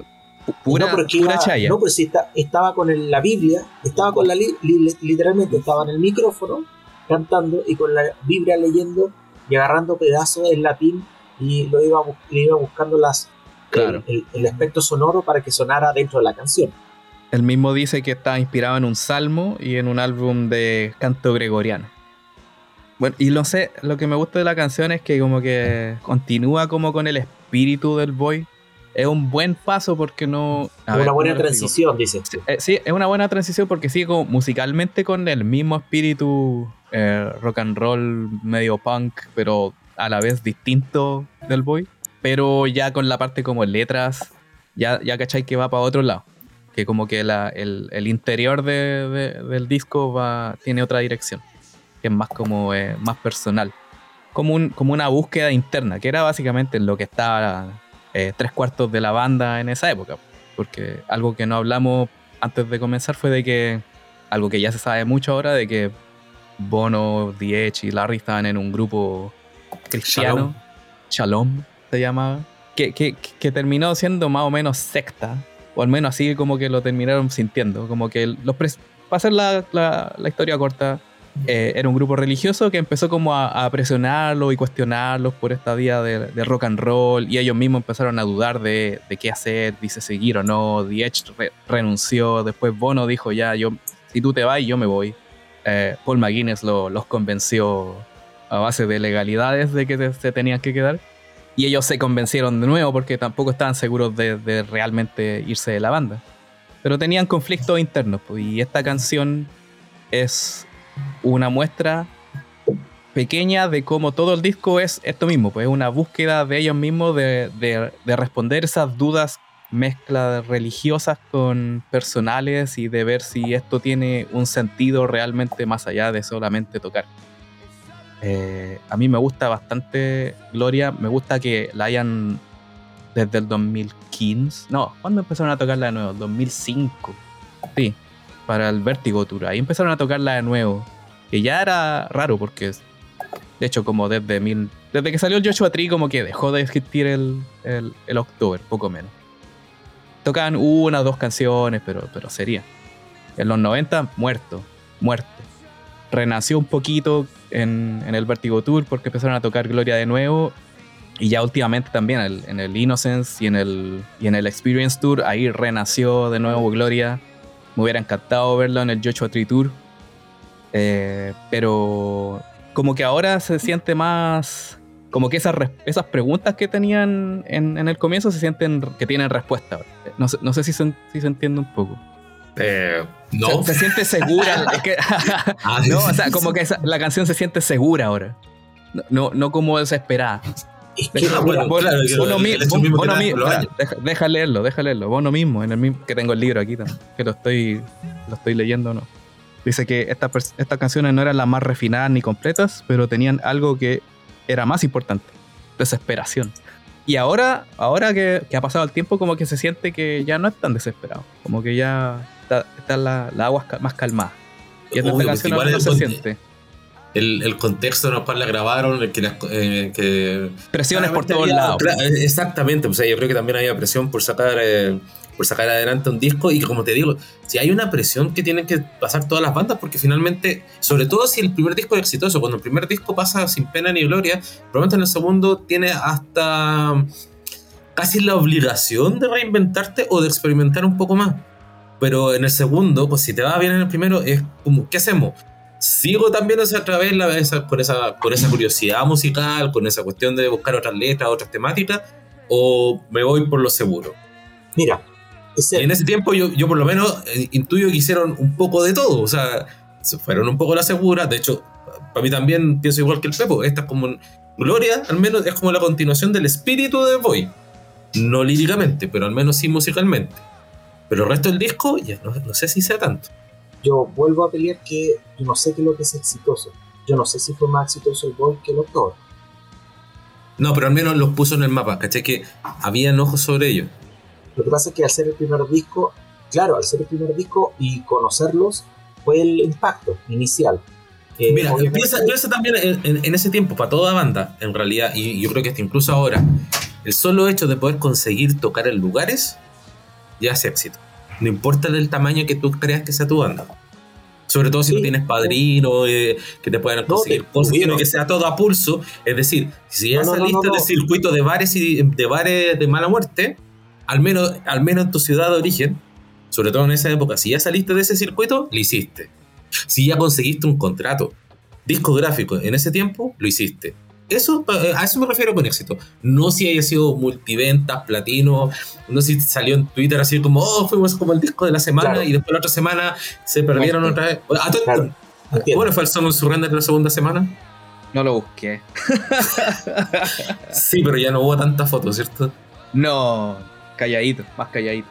Pura, no, pura chaya. No, pues estaba con la Biblia, estaba con la literalmente, estaba en el micrófono cantando y con la Biblia leyendo y agarrando pedazos en latín y lo iba, iba buscando las, el, aspecto sonoro para que sonara dentro de la canción. Él mismo dice que estaba inspirado en un salmo y en un álbum de canto gregoriano. Bueno, y no sé, lo que me gusta de la canción es que como que continúa como con el espíritu del boy es un buen paso porque no... una buena transición, dice. Eh, sí, es una buena transición porque sigue como musicalmente con el mismo espíritu eh, rock and roll, medio punk, pero a la vez distinto del boy. Pero ya con la parte como letras, ya, ya cachai que va para otro lado. Que como que el, interior del disco va, tiene otra dirección. Que es más como eh, más personal. Como, un, como una búsqueda interna, que era básicamente lo que estaba eh, tres cuartos de la banda en esa época. Porque algo que no hablamos antes de comenzar fue de que, algo que ya se sabe mucho ahora, de que Bono, Diech y Larry estaban en un grupo cristiano, Shalom, se llamaba, que, que, que, terminó siendo más o menos secta, o al menos así como que lo terminaron sintiendo, como que los para hacer la, la, la historia corta, eh, era un grupo religioso que empezó como a, presionarlo y cuestionarlos por esta vía de, rock and roll y ellos mismos empezaron a dudar de, qué hacer, dice seguir o no. The renunció, después Bono dijo ya, yo, si tú te vas, yo me voy. Eh, Paul McGuinness los convenció a base de legalidades de que se tenían que quedar y ellos se convencieron de nuevo porque tampoco estaban seguros de, realmente irse de la banda. Pero tenían conflictos internos pues, y esta canción es una muestra pequeña de cómo todo el disco es esto mismo, pues es una búsqueda de ellos mismos de, de, responder esas dudas mezcla religiosas con personales y de ver si esto tiene un sentido realmente más allá de solamente tocar. Eh, a mí me gusta bastante Gloria, me gusta que la hayan desde el 2015, no, ¿cuándo empezaron a tocarla de nuevo? 2005, sí, para el Vertigo Tour. Ahí empezaron a tocarla de nuevo. Que ya era raro porque, de hecho, como desde, mil, desde que salió el Joshua Tree, como que dejó de existir el, el, el October, poco menos. Tocaban una o dos canciones, pero, pero sería. En los 90, muerto, muerto. Renació un poquito en, en el Vertigo Tour porque empezaron a tocar Gloria de nuevo y ya últimamente también en el Innocence y en el, y en el Experience Tour, ahí renació de nuevo Gloria. Me hubiera encantado verlo en el Joshua Tree Tour. Eh, pero como que ahora se siente más. Como que esas, esas preguntas que tenían en, el comienzo se sienten que tienen respuesta. No sé, no sé si, se, si se entiende un poco. Eh, no. Se, siente segura. Ah, no, o sea, como que la canción se siente segura ahora. No, no, como desesperada. Deja leerlo, deja leerlo. Vos no mismo, en el mismo, que tengo el libro aquí también, que lo estoy, lo estoy leyendo, ¿no? Dice que estas, estas canciones no eran las más refinadas ni completas, pero tenían algo que era más importante, desesperación. Y ahora, ahora que, ha pasado el tiempo, como que se siente que ya no es tan desesperado, como que ya está, la, agua más calmada. Y esta canción no se siente el, contexto en el cual la grabaron, el que, eh, que presiones por todos lados. Exactamente, pues, yo creo que también había presión por sacar eh, por sacar adelante un disco y como te digo, si hay una presión que tienen que pasar todas las bandas porque finalmente, sobre todo si el primer disco es exitoso, cuando el primer disco pasa sin pena ni gloria, probablemente en el segundo tiene hasta casi la obligación de reinventarte o de experimentar un poco más. Pero en el segundo, pues si te va bien en el primero, es como, ¿qué hacemos? Sigo también otra vez la, esa, por, esa, por esa curiosidad musical, con esa cuestión de buscar otras letras, otras temáticas, o me voy por lo seguro. Mira, en ese tiempo yo, yo por lo menos eh, intuyo que hicieron un poco de todo, o sea, se fueron un poco la segura, de hecho, para mí también pienso igual que el Pepo, esta es como Gloria, al menos es como la continuación del espíritu de Boy, no líricamente, pero al menos sí musicalmente. Pero el resto del disco, ya no, no sé si sea tanto yo vuelvo a pelear que yo no sé qué es lo que es exitoso. Yo no sé si fue más exitoso el Boy que el October. No, pero al menos los puso en el mapa, ¿cachai? Que había ojos sobre ellos. Lo que pasa es que al ser el primer disco, claro, al ser el primer disco y conocerlos, fue el impacto inicial. Mira, piensa, también en, ese tiempo, para toda banda, en realidad, y yo creo que hasta incluso ahora, el solo hecho de poder conseguir tocar en lugares ya es éxito. No importa del tamaño que tú creas que sea tu banda. Sobre todo si no tienes padrino, eh, que te puedan conseguir cosas, sino que sea todo a pulso. Es decir, si ya saliste del circuito de bares y de bares de mala muerte, al menos, al menos en tu ciudad de origen, sobre todo en esa época, si ya saliste de ese circuito, lo hiciste. Si ya conseguiste un contrato discográfico en ese tiempo, lo hiciste. Eso, eh, a eso me refiero con éxito. No si haya sido multiventas, platino, no si salió en Twitter así como, oh, fuimos como el disco de la semana y después la otra semana se perdieron otra vez. Ah, claro. ¿Cómo le fue el of Surrender de la segunda semana? No lo busqué. sí, pero ya no hubo tantas fotos, ¿cierto? No, calladito, más calladito.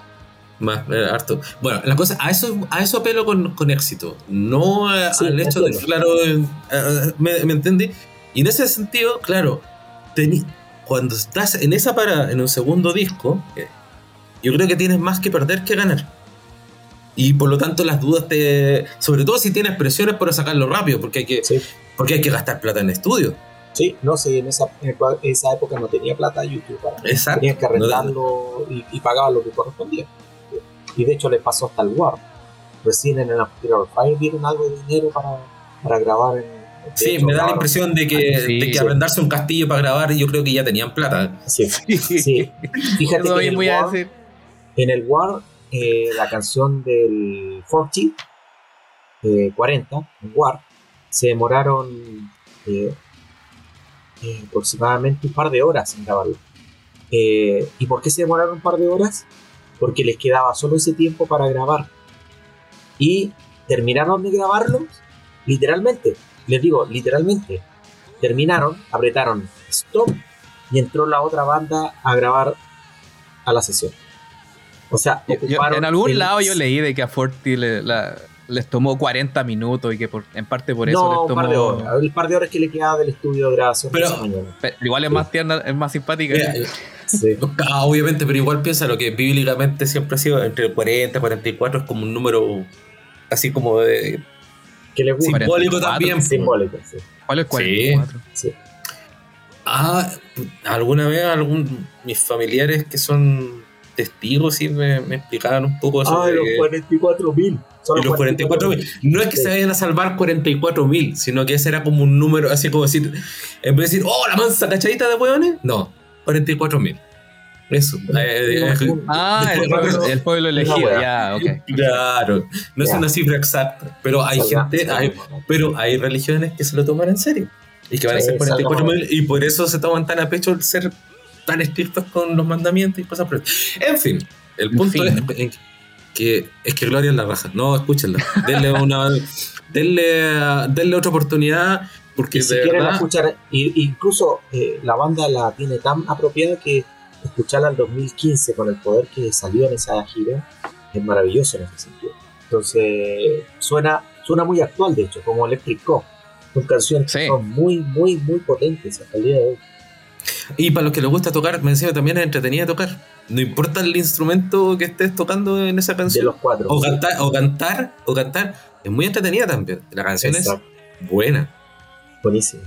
Más, eh, harto. Bueno, la cosa, a eso, a eso apelo con, con éxito. No al hecho de, claro, eh, me, me entendí. Y en ese sentido, claro, cuando estás en esa parada, en un segundo disco, eh, yo creo que tienes más que perder que ganar. Y por lo tanto las dudas te... Sobre todo si tienes presiones para sacarlo rápido, porque hay que, porque hay que gastar plata en estudio. Sí, no sé, en esa, esa época no tenía plata YouTube. Para, Exacto. Tenías que arrendarlo y, y pagaba lo que correspondía. Y de hecho le pasó hasta el War. Recién en el After Fire dieron algo de dinero para, para grabar en, Sí, me da la impresión de que, de que arrendarse un castillo para grabar, yo creo que ya tenían plata. Sí, sí. Fíjate que en el, War, en el War, eh, la canción del 40, eh, 40, en War, se demoraron eh, eh, aproximadamente un par de horas en grabarlo. Eh, ¿Y por qué se demoraron un par de horas? Porque les quedaba solo ese tiempo para grabar. Y terminaron de grabarlo, literalmente, les digo, literalmente, terminaron, apretaron stop y entró la otra banda a grabar a la sesión. O sea, en algún lado yo leí de que a Forti le, les tomó 40 minutos y que por, en parte por eso les tomó. Par de horas, el par de horas que le quedaba del estudio de grabación. Pero, igual es más tierna, es más simpática. sí. Ah, obviamente, pero igual piensa lo que bíblicamente siempre ha sido entre 40 y 44 es como un número así como de que le gusta. Simbólico también. Simbólico, sí. ¿Cuál es 44? Sí. Ah, alguna vez algún mis familiares que son testigos sí me, me explicaban un poco eso. Ah, los 44 mil. Y los 44 mil. No es que se vayan a salvar 44 mil, sino que ese era como un número, así como decir, en vez de decir, oh, la mansa cachadita de hueones, no, 44 mil. Eso. Eh, eh, ah, el pueblo, elegido, ya, ok. Claro, no es una cifra exacta, pero hay gente, pero hay religiones que se lo toman en serio y que van a ser 44 mil y por eso se toman tan a pecho el ser tan estrictos con los mandamientos y cosas por En fin, el punto es que es que Gloria es la raja. No, escúchenla. Denle una denle, denle otra oportunidad porque si quieren escuchar incluso eh, la banda la tiene tan apropiada que escucharla en 2015 con el poder que salió en esa gira es maravilloso en ese sentido. Entonces, suena, suena muy actual, de hecho, como Electric Co. Son canciones que son muy, muy, muy potentes hasta el día de hoy. Y para los que les gusta tocar, me encima también es entretenida tocar. No importa el instrumento que estés tocando en esa canción. De los cuatro. O, cantar, o cantar, o cantar, es muy entretenida también. La canción es buena. Buenísimo.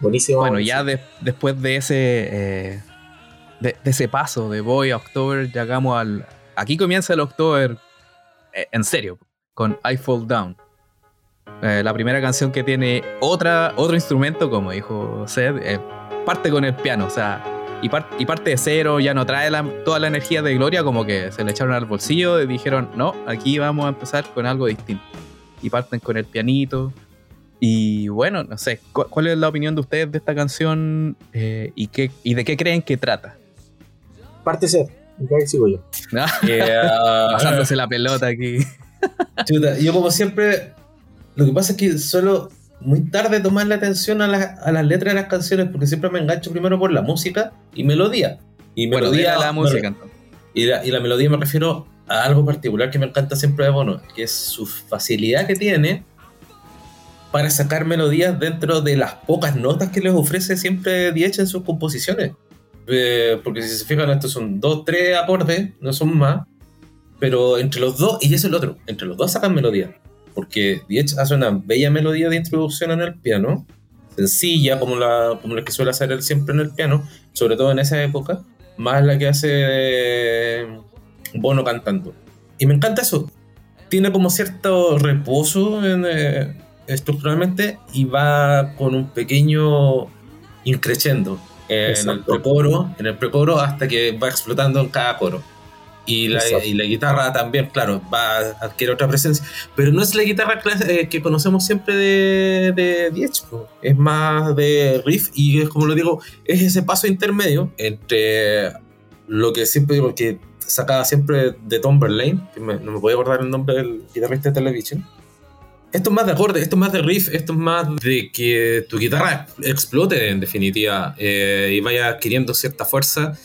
Buenísimo. Bueno, ya después de ese eh, de, ese paso de Boy a October, llegamos al. Aquí comienza el October eh, en serio, con I Fall Down. Eh, la primera canción que tiene otra, otro instrumento, como dijo Seth, eh, parte con el piano, o sea, y, y parte de cero, ya no trae toda la energía de Gloria, como que se le echaron al bolsillo y dijeron, no, aquí vamos a empezar con algo distinto. Y parten con el pianito. Y bueno, no sé, ¿cuál es la opinión de ustedes de esta canción y, qué, y de qué creen que trata? Parte C. ¿qué sigo yo. Pasándose la pelota aquí. yo como siempre, lo que pasa es que solo muy tarde tomar la atención a, las letras de las canciones porque siempre me engancho primero por la música y melodía. Y melodía la música Y la, y la melodía me refiero a algo particular que me encanta siempre de Bono, que es su facilidad que tiene para sacar melodías dentro de las pocas notas que les ofrece siempre Diech en sus composiciones. Eh, porque si se fijan, estos son dos, tres acordes, no son más, pero entre los dos, y eso es el otro, entre los dos sacan melodía, porque Diech hace una bella melodía de introducción en el piano, sencilla como la, como la que suele hacer él siempre en el piano, sobre todo en esa época, más la que hace Bono cantando. Y me encanta eso, tiene como cierto reposo eh, estructuralmente y va con un pequeño en el precoro, en el precoro hasta que va explotando en cada coro. Y la, y la, guitarra también, claro, va a adquirir otra presencia. Pero no es la guitarra eh, que conocemos siempre de, de Diech, es más de riff y es como lo digo, es ese paso intermedio entre lo que siempre digo que sacaba siempre de Tom Verlaine, que no me voy a acordar el nombre del guitarrista de Television. Esto es más de acorde, esto es más de riff, esto es más de que tu guitarra explote en definitiva eh, y vaya adquiriendo cierta fuerza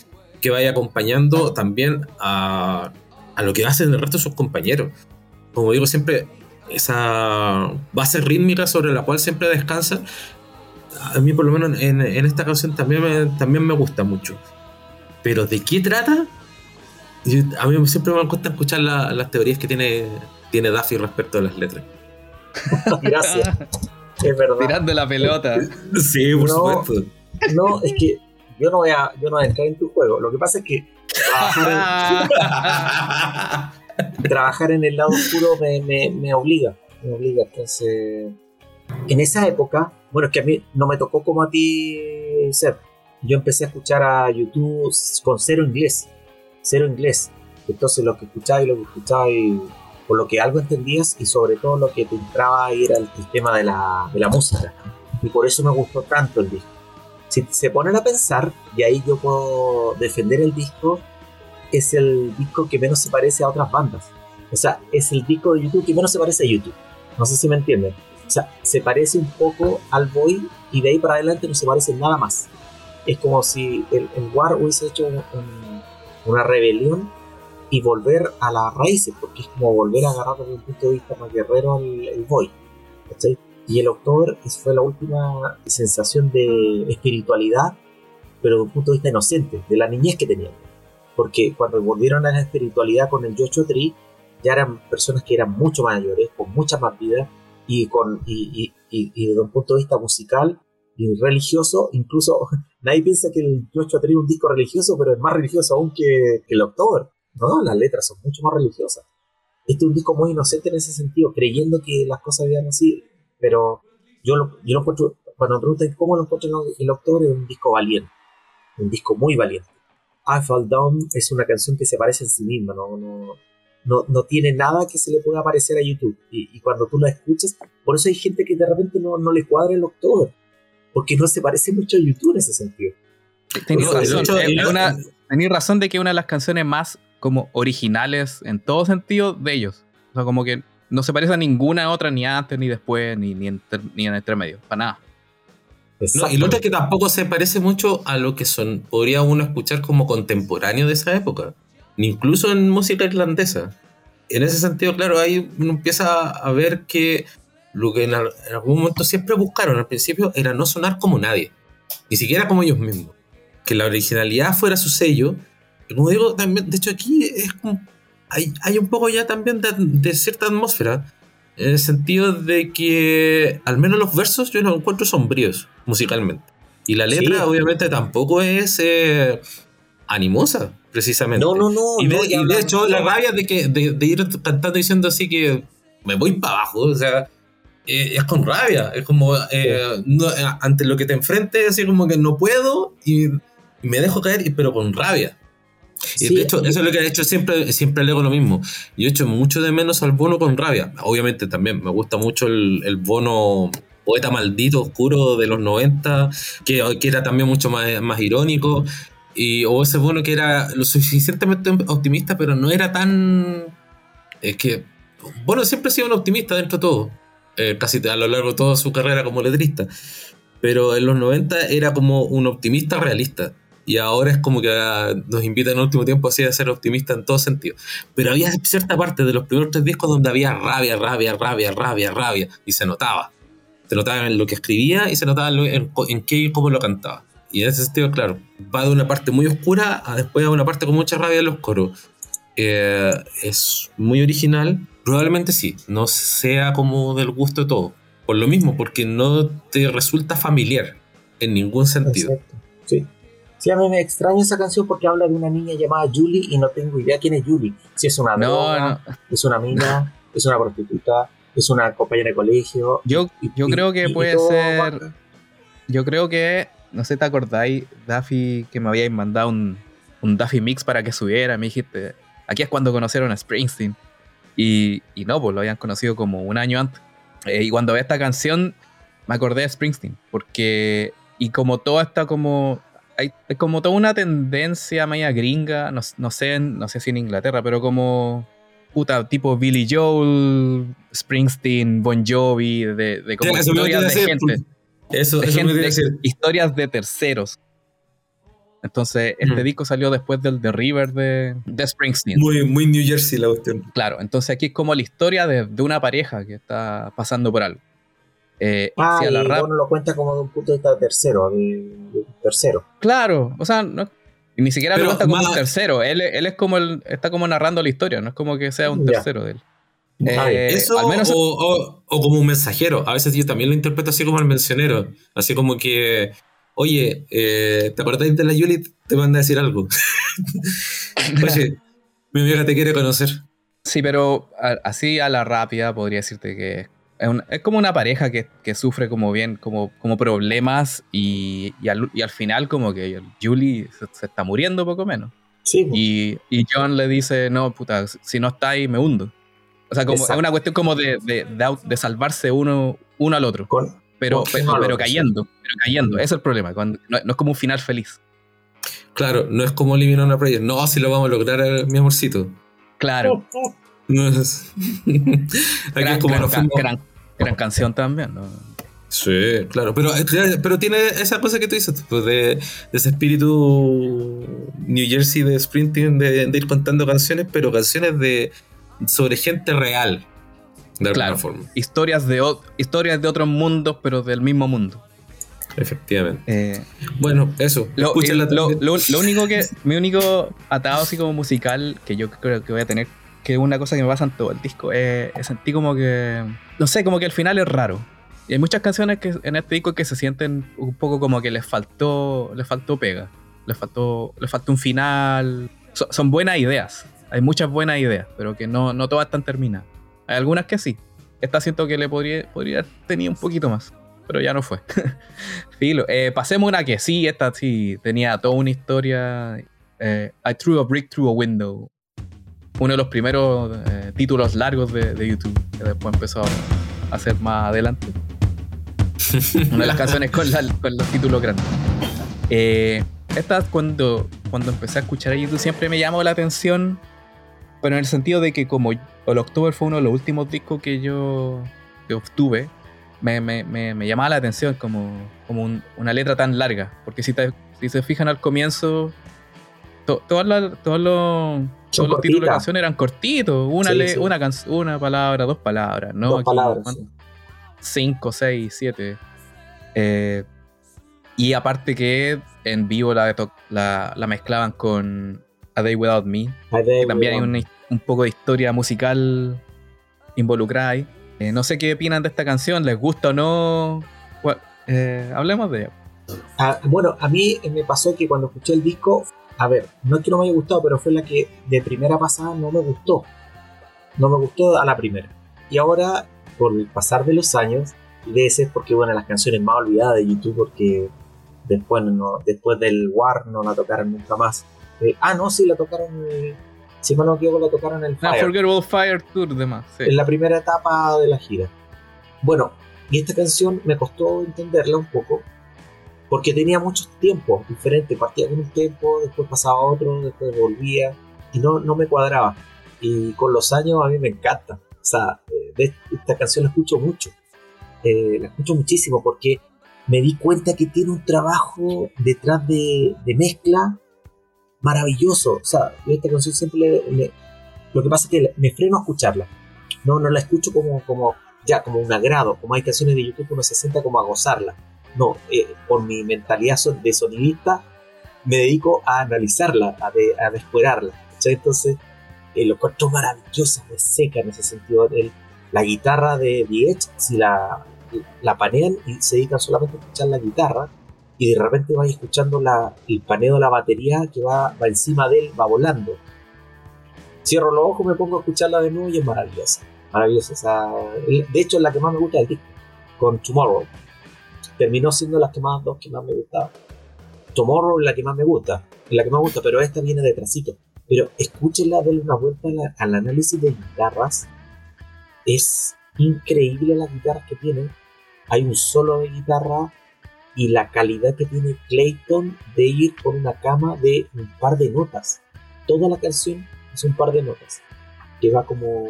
que vaya acompañando también a, a lo que hacen el resto de sus compañeros. Como digo siempre, esa base rítmica sobre la cual siempre descansa, a mí por lo menos en, esta canción también me, también me gusta mucho. Pero ¿de qué trata? a mí siempre me gusta escuchar las teorías que tiene, tiene Duffy respecto a las letras. Gracias. Es verdad. Tirando la pelota. Sí, por supuesto. No, es que yo no voy a, yo no voy a entrar en tu juego. Lo que pasa es que trabajar en, el lado oscuro me, me, obliga. Me obliga. Entonces, en esa época, bueno, es que a mí no me tocó como a ti, ser. Yo empecé a escuchar a YouTube con cero inglés. Cero inglés. Entonces lo que escuchaba y lo que escuchaba y por lo que algo entendías y sobre todo lo que te entraba ahí era el, tema de la, de la música. Y por eso me gustó tanto el disco si se ponen a pensar, y ahí yo puedo defender el disco, es el disco que menos se parece a otras bandas. O sea, es el disco de YouTube que menos se parece a YouTube. No sé si me entienden. O sea, se parece un poco al Boy y de ahí para adelante no se parece nada más. Es como si el, War hubiese hecho una rebelión y volver a las raíces, porque es como volver a agarrar desde un punto de vista más guerrero el, el Boy. Y el October fue la última sensación de espiritualidad, pero de un punto de vista inocente, de la niñez que tenían. Porque cuando volvieron a la espiritualidad con el Joshua Tree, ya eran personas que eran mucho mayores, con mucha más vida, y, con, y, y, desde un punto de vista musical y religioso, incluso nadie piensa que el Joshua Tree es un disco religioso, pero es más religioso aún que, que el October. No, las letras son mucho más religiosas. Este es un disco muy inocente en ese sentido, creyendo que las cosas habían así pero yo lo, yo lo encuentro, cuando me preguntan cómo lo encuentro el octubre, es un disco valiente, un disco muy valiente. I Fall Down es una canción que se parece en sí misma, no, no, no, no tiene nada que se le pueda parecer a YouTube. Y, cuando tú la escuchas, por eso hay gente que de repente no, no le cuadra el octubre, porque no se parece mucho a YouTube en ese sentido. Tenéis razón, de que una de las canciones más como originales en todo sentido de ellos. O sea, como que no se parece a ninguna otra, ni antes, ni después, ni, ni, en el medio, para nada. y lo otro es que tampoco se parece mucho a lo que son, podría uno escuchar como contemporáneo de esa época, ni incluso en música irlandesa. En ese sentido, claro, ahí uno empieza a ver que lo que en, algún momento siempre buscaron al principio era no sonar como nadie, ni siquiera como ellos mismos. Que la originalidad fuera su sello. Y como digo, también, de hecho aquí es como hay, un poco ya también de, cierta atmósfera, en el sentido de que al menos los versos yo los encuentro sombríos musicalmente. Y la letra obviamente tampoco es eh, animosa, precisamente. No, no, no. Y de, hecho la rabia de, que, de, ir cantando diciendo así que me voy para abajo, o sea, eh, es con rabia, es como eh, ante lo que te enfrentes, así como que no puedo y, me dejo caer, pero con rabia. Y de hecho, eso es lo que he hecho siempre, siempre le hago lo mismo. Yo he hecho mucho de menos al bono con rabia. Obviamente también me gusta mucho el, el bono poeta maldito, oscuro de los 90, que, que era también mucho más, más irónico. Y, o ese bono que era lo suficientemente optimista, pero no era tan... Es que, bueno, siempre ha sido un optimista dentro de todo, eh, casi a lo largo de toda su carrera como letrista. Pero en los 90 era como un optimista realista y ahora es como que ah, nos invita en el último tiempo así a ser optimistas en todo sentido. Pero había cierta parte de los primeros tres discos donde había rabia, rabia, rabia, rabia, rabia, y se notaba. Se notaba en lo que escribía y se notaba en, en qué y cómo lo cantaba. Y en ese sentido, claro, va de una parte muy oscura a después a una parte con mucha rabia en los coros. Eh, es muy original. Probablemente sí, no sea como del gusto de todo. Por lo mismo, porque no te resulta familiar en ningún sentido. Exacto. Sí. Sí, a mí me extraña esa canción porque habla de una niña llamada Julie y no tengo idea quién es Julie. Si es una droga, es una mina, es una prostituta, es una compañera de colegio. Yo, yo creo que puede ser. Yo creo que, no sé, ¿te acordáis, Daffy, que me habíais mandado un, un Daffy Mix para que subiera? Me dijiste, aquí es cuando conocieron a Springsteen. Y, y no, pues lo habían conocido como un año antes. Eh, y cuando ve esta canción, me acordé de Springsteen, porque, y como toda esta como, hay, como toda una tendencia media gringa, no, no, sé, no sé si en Inglaterra, pero como puta, tipo Billy Joel, Springsteen, Bon Jovi, de, de como historias de gente. Eso, de eso gente, decir. historias de terceros. Entonces, este Mm. disco salió después del The River de, de Springsteen. Muy, muy New Jersey la cuestión. Claro, entonces aquí es como la historia de, de una pareja que está pasando por algo. Eh, Ah, si a y la rap- uno lo cuenta como de un punto de vista tercero, de, tercero. Claro, o sea, no- y ni siquiera Pero lo cuenta como más- un tercero. Él, él es como el, está como narrando la historia, no es como que sea un Ya. tercero de él. Ah, Eh, Eso al menos o, o- o como un mensajero. A veces yo también lo interpreto así como el mencionero. Así como que, oye, eh, ¿te acordáis de la Yuli? Te manda a decir algo. oye, mi amiga te quiere conocer. Sí, pero a- así a la rápida podría decirte que es, un- es como una pareja que, que sufre como bien, como, como problemas y, y al, y al final como que Julie se, se está muriendo poco menos. Sí, Y, y John le dice, no, puta, si no está ahí me hundo. O sea, como, es una cuestión como de, de, de au- de salvarse uno, uno al otro. con, Pero, con pero, cayendo, pero cayendo. Ese es el problema. cuando- no, no es como un final feliz. Claro, no es como Living on a Prayer. No, si lo vamos a lograr, eh, mi amorcito. Claro. No es. Aquí Gran, como gran fuimos- gran- gran canción también, ¿no? Sí, claro, pero, pero tiene esa cosa que tú dices, pues, de, de ese espíritu New Jersey de Sprinting, de, de ir contando canciones, pero canciones de sobre gente real, de alguna Claro. forma, Historias de, o- historias de otros mundos, pero del mismo mundo. efectivamente. Eh, Bueno, eso, Lo, eh, lo- lo- lo único que, mi único atado así como musical que yo creo que voy a tener, que una cosa que me pasa en todo el disco, es, es sentí como que, no sé, como que el final es raro. Y hay muchas canciones que en este disco que se sienten un poco como que les faltó, les faltó pega, les faltó, les faltó un final. So- son buenas ideas, hay muchas buenas ideas, pero que no, no todas están terminadas. Hay algunas que sí. Esta siento que le podría, podría haber tenido un poquito más, pero ya no fue. Filo. Eh, pasemos una que sí, esta sí tenía toda una historia. Eh, I threw a brick through a window. Uno de los primeros eh, títulos largos de, de YouTube, que después empezó a hacer más adelante. Una de las canciones con, los títulos grandes. Eh, esta cuando, cuando empecé a escuchar a YouTube siempre me llamó la atención, pero en el sentido de que como el October fue uno de los últimos discos que yo obtuve, me, me, me, llamaba la atención como, como un- una letra tan larga. Porque si, si se fijan al comienzo, to- todas las- todos los, todos los títulos de canción eran cortitos. Una, Sí, le- sí. Una, una palabra, dos palabras, ¿no? dos Aquí, palabras. 5, 6, 7. Eh, y aparte que en vivo la, la, la mezclaban con A Day Without Me, Day que también hay una un poco de historia musical involucrada ahí. Eh, no sé qué opinan de esta canción, ¿les gusta o no? Bueno, eh, hablemos de ella. Ah, bueno, a mí me pasó que cuando escuché el disco, a ver, no es que no me haya gustado, pero fue la que de primera pasada no me gustó. No me gustó a la primera. Y ahora, por el pasar de los años, y de ese, porque bueno, las canciones más olvidadas de YouTube, porque después, no, después del War no la tocaron nunca más. Eh, ah, no, sí, la tocaron, eh, si mal no me equivoco, la tocaron en el Fire Unforgettable Fire Tour, demás. Sí. en la primera etapa de la gira. Bueno, y esta canción me costó entenderla un poco, porque tenía muchos tiempos diferentes, partía con un tiempo, después pasaba otro, después volvía, y no, no me cuadraba. Y con los años a mí me encanta. O sea, eh, esta canción la escucho mucho. Eh, la escucho muchísimo porque me di cuenta que tiene un trabajo detrás de, mezcla maravilloso. O sea, yo esta canción siempre lo que pasa es que me freno a escucharla. No, no la escucho como, como ya, como un agrado, como hay canciones de YouTube que uno se sienta como a gozarla. No, eh, por mi mentalidad de sonidista, me dedico a analizarla, a, de, a descuerarla. Entonces, eh, lo encuentro maravillosa, me seca en ese sentido. La guitarra de The Edge, si la, la panean y se dedican solamente a escuchar la guitarra, y de repente vais escuchando la, el paneo de la batería que va, encima de él, va volando. Cierro los ojos, me pongo a escucharla de nuevo y es maravillosa. Maravillosa. de hecho, es la que más me gusta del disco, con Tomorrow. Terminó siendo las más, dos que más me gustaban. Tomorrow la que más me gusta, la que más gusta, pero esta viene detrásito. Pero escúchenla, denle una vuelta al análisis de guitarras. Es increíble las guitarras que tiene. Hay un solo de guitarra y la calidad que tiene Clayton de ir con una cama de un par de notas. Toda la canción es un par de notas. Que va como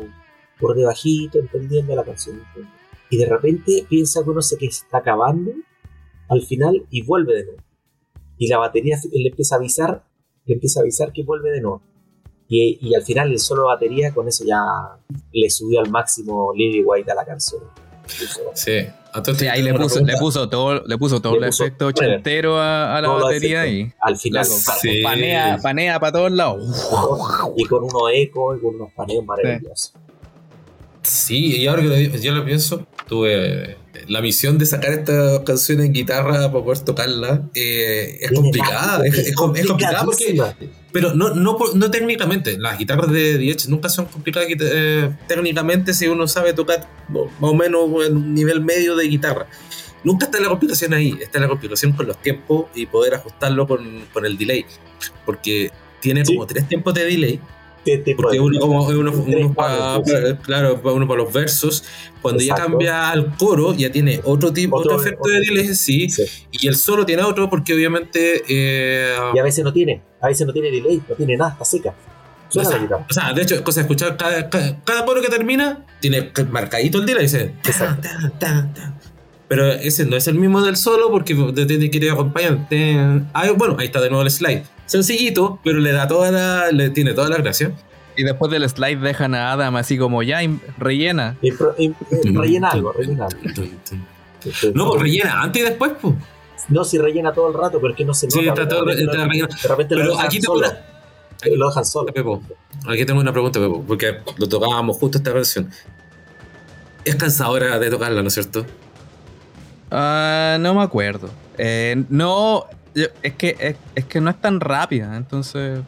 por debajito, entendiendo la canción. Y de repente piensa que uno se que está acabando al final y vuelve de nuevo. Y la batería le empieza a avisar, le empieza a avisar que vuelve de nuevo. Y, y al final el solo batería con eso ya le subió al máximo Lily White a la canción. Sí. Entonces, ahí le puso, le puso, todo, le puso todo el efecto ochentero a, a la batería y al final sí. panea, panea para todos lados. Y con unos ecos y con unos paneos maravillosos. Sí, y ahora que yo lo pienso, tuve la misión de sacar esta canción en guitarra para poder tocarla. Eh, es complicada, es, es, complicada porque. Pero no, no, no técnicamente, las guitarras de DH nunca son complicadas eh, técnicamente si uno sabe tocar más o menos en un nivel medio de guitarra. Nunca está la complicación ahí, está la complicación con los tiempos y poder ajustarlo con, con el delay. Porque tiene como sí. tres tiempos de delay porque uno, como, uno, uno para, claro, uno para los versos, cuando Exacto. ya cambia al coro, ya tiene otro tipo, otro, efecto otro, de delay, sí, sí, y el solo tiene otro, porque obviamente. Eh, y a veces no tiene, a veces no tiene delay, no tiene nada, está seca. O, sea, o sea, de hecho, cosa de escuchar cada, cada, cada, coro que termina, tiene marcadito el delay, dice. Exacto. Pero ese no es el mismo del solo porque tiene que ir acompañante. Ah, bueno, ahí está de nuevo el slide sencillito, pero le da toda la, le tiene toda la gracia. Y después del slide dejan a Adam así como ya rellena. Y pro, y, rellena algo, rellena algo. No, pues rellena antes y después, pues. No, si rellena todo el rato, pero es que no se nota. Sí, está todo, está de repente, de repente pero lo aquí dejan solo. Aquí, lo dejan solo. Pepo, aquí tengo una pregunta, Pepo, porque lo tocábamos justo esta versión. Es cansadora de tocarla, ¿no es cierto? Uh, no me acuerdo. Eh, no, es que es, es, que no es tan rápida, entonces.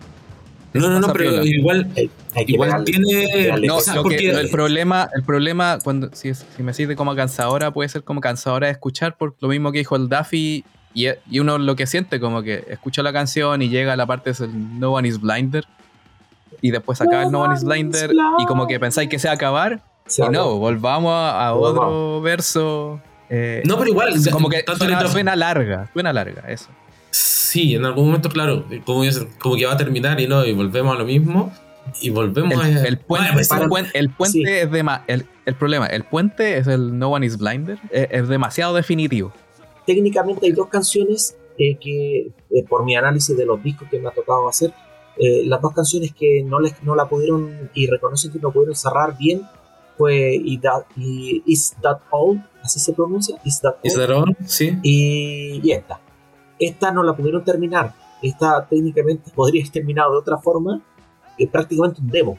No, no, no, pero igual, hay igual tiene. No, o sea, porque el problema, el problema cuando si, si me siente como cansadora, puede ser como cansadora de escuchar, por lo mismo que dijo el Duffy. Y, y uno lo que siente, como que escucha la canción y llega a la parte del No One is Blinder. Y después acaba no el No One is Blinder. Y como que pensáis que se va a acabar. Se y no, volvamos a, a otro verso. Eh, no, pero igual. Como que suena, suena larga. Suena larga, eso. Sí, en algún momento, claro, como, como que va a terminar y no, y volvemos a lo mismo. Y volvemos el, a. El puente, pues, el, puente, el puente sí. es de el, el, problema, el puente es el No One is Blinder, es, es demasiado definitivo. Técnicamente hay dos canciones eh, que, eh, por mi análisis de los discos que me ha tocado hacer, eh, las dos canciones que no, les, no la pudieron y reconocen que no pudieron cerrar bien fue y, that, y Is That All, así se pronuncia, Is That All, is that all? Sí. Y, y esta. Esta no la pudieron terminar. Esta técnicamente podría haber terminado de otra forma. Es prácticamente un demo.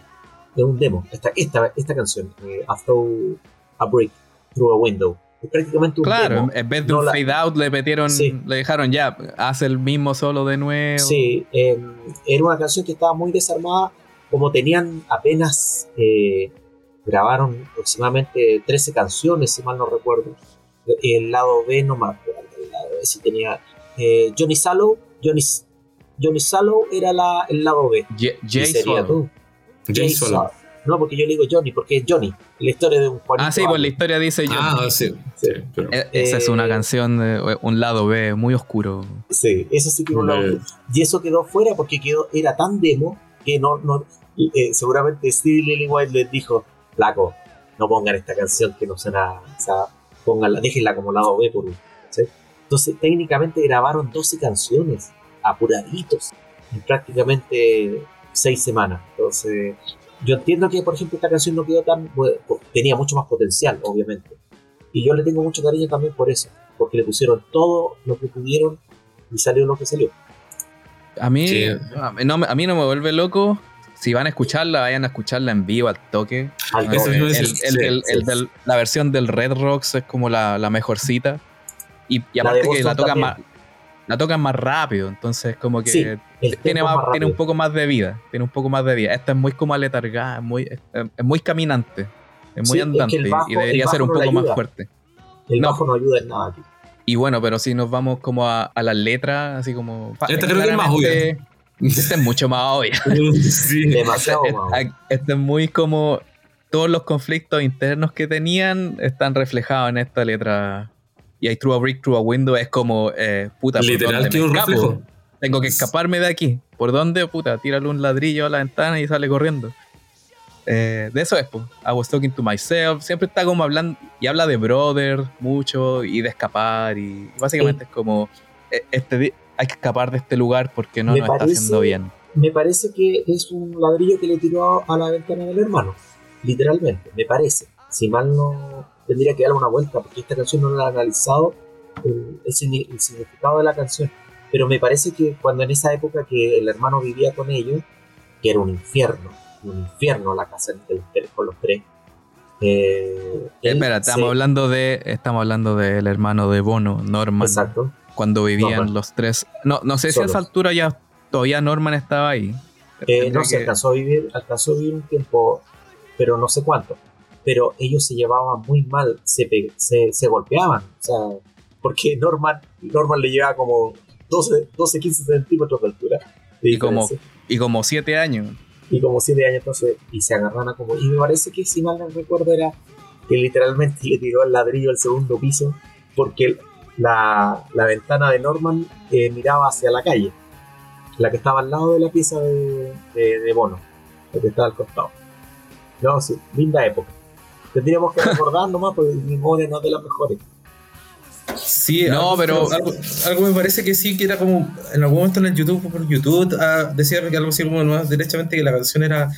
Es un demo. Esta, esta, esta canción, eh, A Throw a Break Through a Window. Es prácticamente un claro, demo. en vez de no un la... fade out le metieron, sí. le dejaron ya, hace el mismo solo de nuevo. Sí, eh, era una canción que estaba muy desarmada. Como tenían apenas, eh, grabaron aproximadamente 13 canciones, si mal no recuerdo. El lado B no me acuerdo, el lado B si tenía eh, Johnny Sallow, Johnny, Johnny Sallow era la, el lado B. Jay Sallow. Jay Sallow. No, porque yo le digo Johnny, porque es Johnny. La historia de un Juanito. Ah, sí, pues la historia dice Johnny. Ah, sí. sí pero... e Esa eh, es una canción de un lado B muy oscuro. Sí, eso sí que un lado B. Y eso quedó fuera porque quedó, era tan demo que no, no eh, seguramente Steve Lillywhite les dijo, Flaco, no pongan esta canción que no suena, o sea, pónganla, déjenla como lado B por un. ¿sí? Entonces, técnicamente grabaron 12 canciones, apuraditos, en prácticamente 6 semanas. Entonces, yo entiendo que, por ejemplo, esta canción no quedó tan. tenía mucho más potencial, obviamente. Y yo le tengo mucho cariño también por eso, porque le pusieron todo lo que pudieron y salió lo que salió. A mí, sí. no, a mí no me vuelve loco. Si van a escucharla, vayan a escucharla en vivo al toque. Al. El, el, el, la versión del Red Rocks es como la, la mejorcita. Y, y aparte la que la tocan más la tocan más rápido, entonces como que sí, tiene, más, más tiene un poco más de vida, tiene un poco más de vida. Esta es muy como aletargada, es muy, es, es muy caminante, es muy sí, andante es bajo, y debería ser un poco no más fuerte. El no. bajo no ayuda en nada aquí. Y bueno, pero si nos vamos como a, a las letras, así como... Esta creo que es más obvia. Este es mucho más obvio. sí. Demasiado Este es muy como todos los conflictos internos que tenían están reflejados en esta letra. Y hay True a Brick, True a Window es como, eh, puta, literal que un reflejo. Tengo que escaparme de aquí. ¿Por dónde? Puta, tírale un ladrillo a la ventana y sale corriendo. Eh, de eso es, pues. I was talking to myself. Siempre está como hablando. Y habla de brother mucho y de escapar. Y básicamente es como. Eh, este, hay que escapar de este lugar porque no nos está haciendo bien. Me parece que es un ladrillo que le tiró a la ventana del hermano. Literalmente, me parece. Si mal no. Tendría que darle una vuelta porque esta canción no la he analizado. el significado de la canción pero me parece que cuando en esa época que el hermano vivía con ellos, que era un infierno, un infierno la casa con los tres. Eh, Espera, estamos hablando de estamos hablando del hermano de Bono, Norman. Exacto. Cuando vivían los tres. No, no sé si a esa altura ya todavía Norman estaba ahí. Eh, no alcanzó a vivir, alcanzó a vivir un tiempo, pero no sé cuánto. Pero ellos se llevaban muy mal, se, se, se golpeaban, o sea, porque Norman, Norman le llevaba como 12, 12 15 centímetros de altura. y, como, y como 7 años. Y como 7 años, entonces, y se agarran a como. Y me parece que, si mal no recuerdo, era que literalmente le tiró el ladrillo al segundo piso porque la, la ventana de Norman eh, miraba hacia la calle, la que estaba al lado de la pieza de, de, Bono, la que estaba al costado. No, sí, linda época. Tendríamos que recordar nomás porque mi memoria no es de las mejores. Sí, no, pero algo, me parece que sí, que era como en algún momento en el YouTube, por YouTube, ah, decía que algo así como más derechamente que la canción era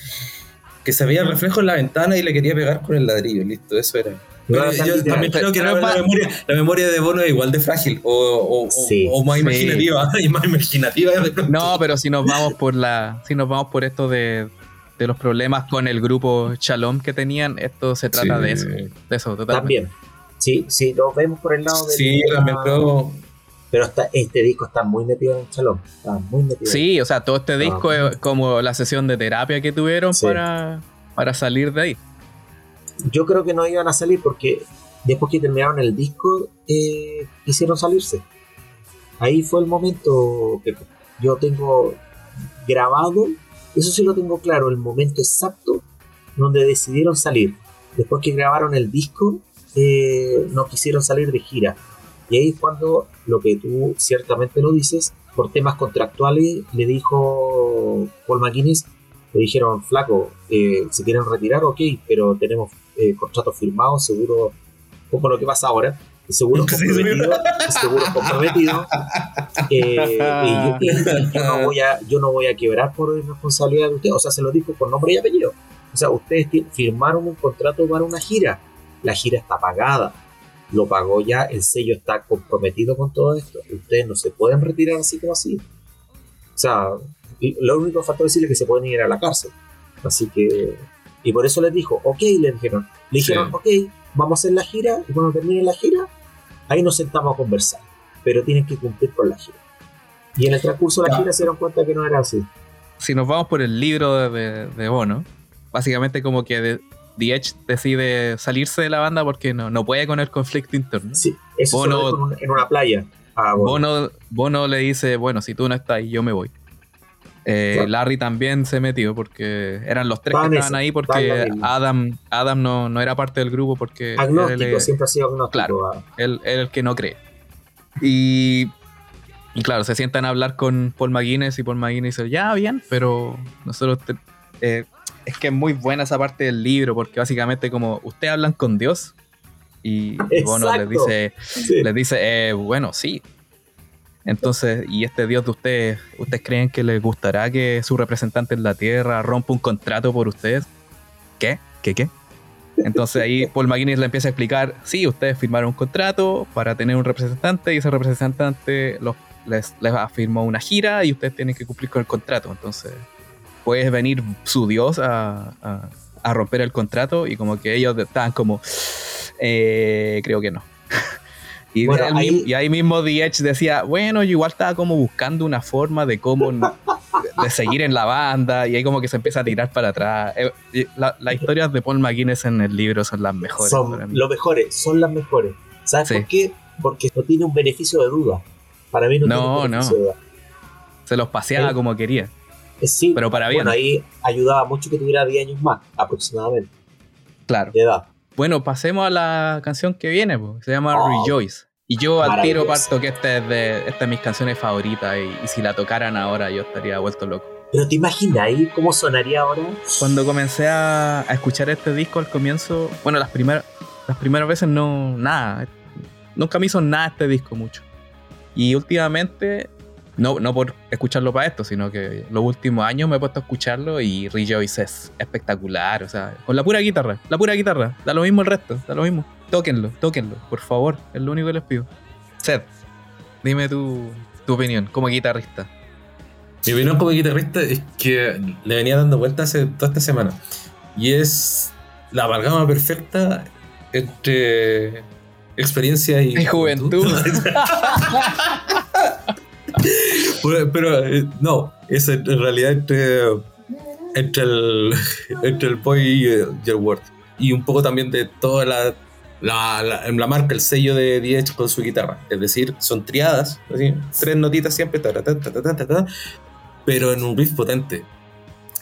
que se veía el reflejo en la ventana y le quería pegar con el ladrillo, listo, eso era. Pero yo también creo que la, memoria, la, memoria, de Bono es igual de frágil o, o, más imaginativa, más imaginativa. No, pero si nos vamos por la, si nos vamos por esto de, de los problemas con el grupo Shalom que tenían, esto se trata de eso, de eso totalmente. También. Sí, sí, lo vemos por el lado de. Sí, también Pero este disco está muy metido en Chalón. Está muy metido. Sí, o sea, todo este disco es como la sesión de terapia que tuvieron para, para salir de ahí. Yo creo que no iban a salir porque después que terminaron el disco, eh, quisieron salirse. Ahí fue el momento que yo tengo grabado, eso sí lo tengo claro, el momento exacto donde decidieron salir. Después que grabaron el disco, eh, no quisieron salir de gira. Y ahí es cuando lo que tú ciertamente lo dices, por temas contractuales, le dijo Paul McGuinness, le dijeron, flaco, eh, si quieren retirar, ok, pero tenemos eh, contratos firmados, seguro, como lo que pasa ahora, seguro comprometido, seguro comprometido, eh, y yo, no voy a, yo no voy a quebrar por responsabilidad de usted, o sea, se lo dijo por nombre y apellido. O sea, ustedes firmaron un contrato para una gira la gira está pagada, lo pagó ya, el sello está comprometido con todo esto. Ustedes no se pueden retirar así como así. O sea, lo único que falta decirle es que se pueden ir a la cárcel. Así que, y por eso les dijo, ok, le dijeron, le dijeron, ok, vamos a hacer la gira, y cuando termine la gira, ahí nos sentamos a conversar, pero tienen que cumplir con la gira. Y en el transcurso de la gira se dieron cuenta que no era así. Si nos vamos por el libro de, de Bono, básicamente como que de, The Edge decide salirse de la banda porque no, no puede con el conflicto interno. Sí, eso Bono, en una playa. Ah, Bono, le dice, bueno, si tú no estás ahí, yo me voy. Eh, Larry también se metió porque eran los tres que estaban ahí porque Adam, Adam no, no, era parte del grupo porque... Agnóstico, siempre ha sido agnóstico. Claro, ah. él, él, el que no cree. Y, y, claro, se sientan a hablar con Paul McGuinness y Paul McGuinness dice, ya, bien, pero nosotros eh, es que es muy buena esa parte del libro, porque básicamente como ustedes hablan con Dios y, bueno, les dice, les dice eh, bueno, sí. Entonces, y este Dios de ustedes, ¿ustedes creen que les gustará que su representante en la tierra rompa un contrato por ustedes? ¿Qué? ¿Qué qué? Entonces ahí Paul McGuinness le empieza a explicar, sí, ustedes firmaron un contrato para tener un representante y ese representante los, les, les firmó una gira y ustedes tienen que cumplir con el contrato. Entonces, puede venir su dios a, romper el contrato y como que ellos estaban como, eh, creo que no. Y, ahí, mismo The Edge decía, bueno, yo igual estaba como buscando una forma de cómo de seguir en la banda y ahí como que se empieza a tirar para atrás. Eh, las historias de Paul McGuinness en el libro son las mejores. Son los mejores, son las mejores. ¿Sabes por qué? Porque no tiene un beneficio de duda. Para mí no, tiene un beneficio de duda Se los paseaba Sí. como quería. Eh, Sí, Pero para bien. bueno, ahí ayudaba mucho que tuviera 10 años más, aproximadamente, Claro. de edad. Bueno, pasemos a la canción que viene, po. se llama Oh. Rejoice. Y yo al tiro parto que esta es de, esta es mis canciones favoritas y, y si la tocaran ahora yo estaría vuelto loco. Pero te imaginas ahí cómo sonaría ahora. Cuando comencé a, a escuchar este disco al comienzo, bueno, las primeras, las primeras veces no, nada, nunca me hizo nada este disco mucho. Y últimamente, no, no por escucharlo para esto, sino que los últimos años me he puesto a escucharlo y Rejoice es espectacular, o sea, con la pura guitarra, la pura guitarra, da lo mismo el resto, da lo mismo. Tóquenlo, tóquenlo, por favor, es lo único que les pido. Seth, dime tu, tu opinión como guitarrista. Mi opinión como guitarrista es que le venía dando vueltas toda esta semana. Y es la amalgama perfecta entre experiencia y, Y juventud. pero, pero, eh, no, es en realidad entre, entre el entre el boy y el, y el word. Y un poco también de toda la, la, la, la marca, el sello de Diez con su guitarra. Es decir, son triadas, así, tres notitas siempre, ta, ta, ta, pero en un riff potente.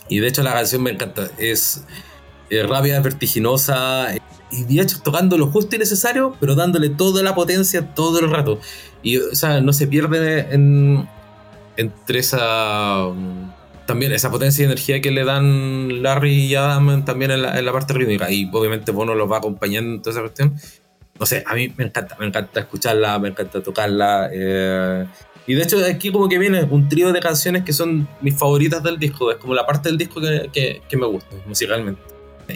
Y de hecho la canción me encanta. Es, eh, rápida, vertiginosa. Y de hecho tocando lo justo y necesario, pero dándole toda la potencia todo el rato. Y o sea, no se pierde en, entre esa. mm, También esa potencia y energía que le dan Larry y Adam también en la, en la parte rítmica. Y obviamente Bono los va acompañando en toda esa cuestión. No sé, a mí me encanta, me encanta escucharla, me encanta tocarla. eh, y de hecho aquí como que viene un trío de canciones que son mis favoritas del disco. Es como la parte del disco que, que, que me gusta musicalmente.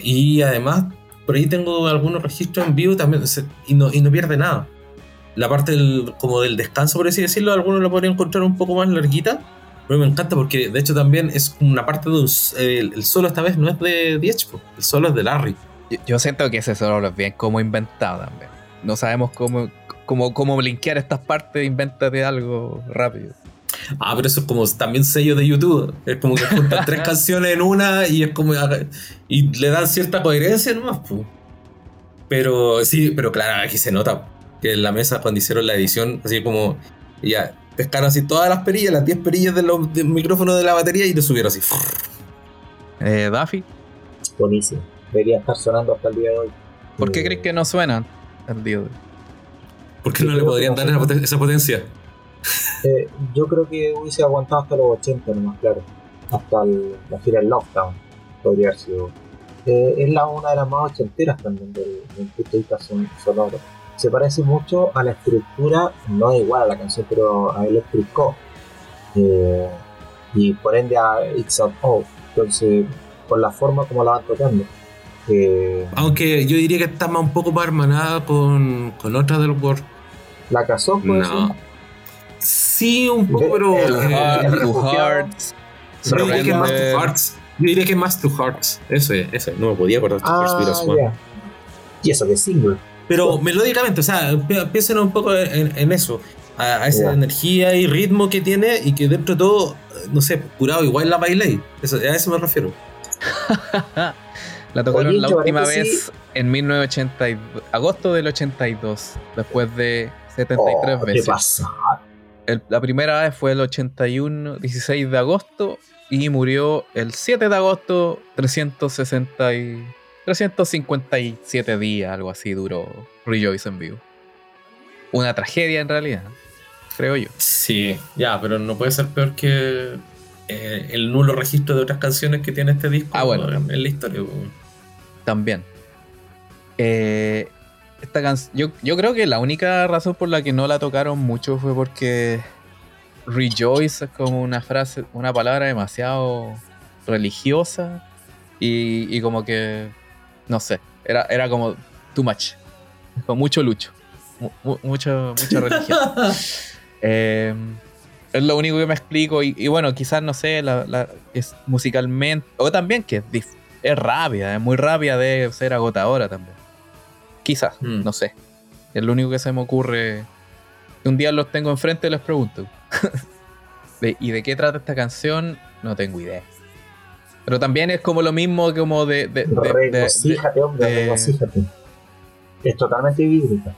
Y además, por ahí tengo algunos registros en vivo también. y, no, y no pierde nada. La parte del, como del descanso, por así decirlo, algunos lo podrían encontrar un poco más larguita. Pero me encanta porque de hecho también es una parte de un... El, el solo esta vez no es de Diech, el solo es de Larry. Yo, yo siento que ese solo es bien como inventado también. No sabemos cómo, cómo, cómo linkear estas partes, invéntate algo rápido. Ah, pero eso es como también sello de YouTube. Es como que juntan tres canciones en una y es como. Y le dan cierta coherencia nomás, po. Pero sí, pero claro, aquí se nota en la mesa cuando hicieron la edición, así como. Ya, pescaron así todas las perillas, las 10 perillas de los- del micrófono de la batería y le subieron así. Eh, Daffy, Buenísimo. Debería estar sonando hasta el día de hoy. ¿por qué Eh, crees que no suenan el día de hoy? ¿Por qué no le podrían dar esa poten- esa potencia? eh, yo creo que hubiese aguantado hasta los 80 nomás, claro. Hasta el- la gira del Lockdown. Podría haber sido. Eh, es la, una de las más ochenteras también del, del punto de vista son- sonoro. Se parece mucho a la estructura, no es igual a la canción, pero a Electric Co. Eh, y por ende a It's Out All. Entonces, por la forma como la van tocando. Eh, Aunque yo diría que está más un poco más hermanada con, con otras del Word. la casó, pues. No. Sí, un poco, De- pero. el- eh, el Heart, Two refugiado. Hearts, Yo diría que es más to Hearts. Yo diría que es más to Hearts. Eso es, eso es. No me podía acordar Ah, ya. Y eso que es single. Pero melódicamente, o sea, pi- piensen un poco en, en eso. A, a esa Ya. energía y ritmo que tiene y que dentro de todo, no sé, curado igual la bailé. Eso, a eso me refiero. La tocaron Oye, la última vez en 1982, agosto del 82, después de 73 Oh, ¿Qué veces. pasa? El- la primera vez fue el 81, 16 de agosto y murió el 7 de agosto, 360 y 357 días, algo así duró Rejoice en vivo. Una tragedia en realidad, creo yo. Sí, ya, pero no puede ser peor que eh, el nulo registro de otras canciones que tiene este disco Ah, bueno. en, en la historia. También. Eh, esta canción, yo, yo creo que la única razón por la que no la tocaron mucho fue porque Rejoice es como una frase, una palabra demasiado religiosa y, y como que, no sé, era, era como too much, con mucho lucho, mu- mu- mucho, mucha religión. Eh, es lo único que me explico y, y bueno, quizás, no sé, la, la- es musicalmente, o también que es, es rápida, es muy rápida, debe ser agotadora también. Quizás, Mm. no sé. Es lo único que se me ocurre. Un día los tengo enfrente y les pregunto. De- ¿Y de qué trata esta canción? No tengo idea. Pero también es como lo mismo como de... de- de- de- de- Regocíjate, hombre, de- regocíjate. Es totalmente bíblica.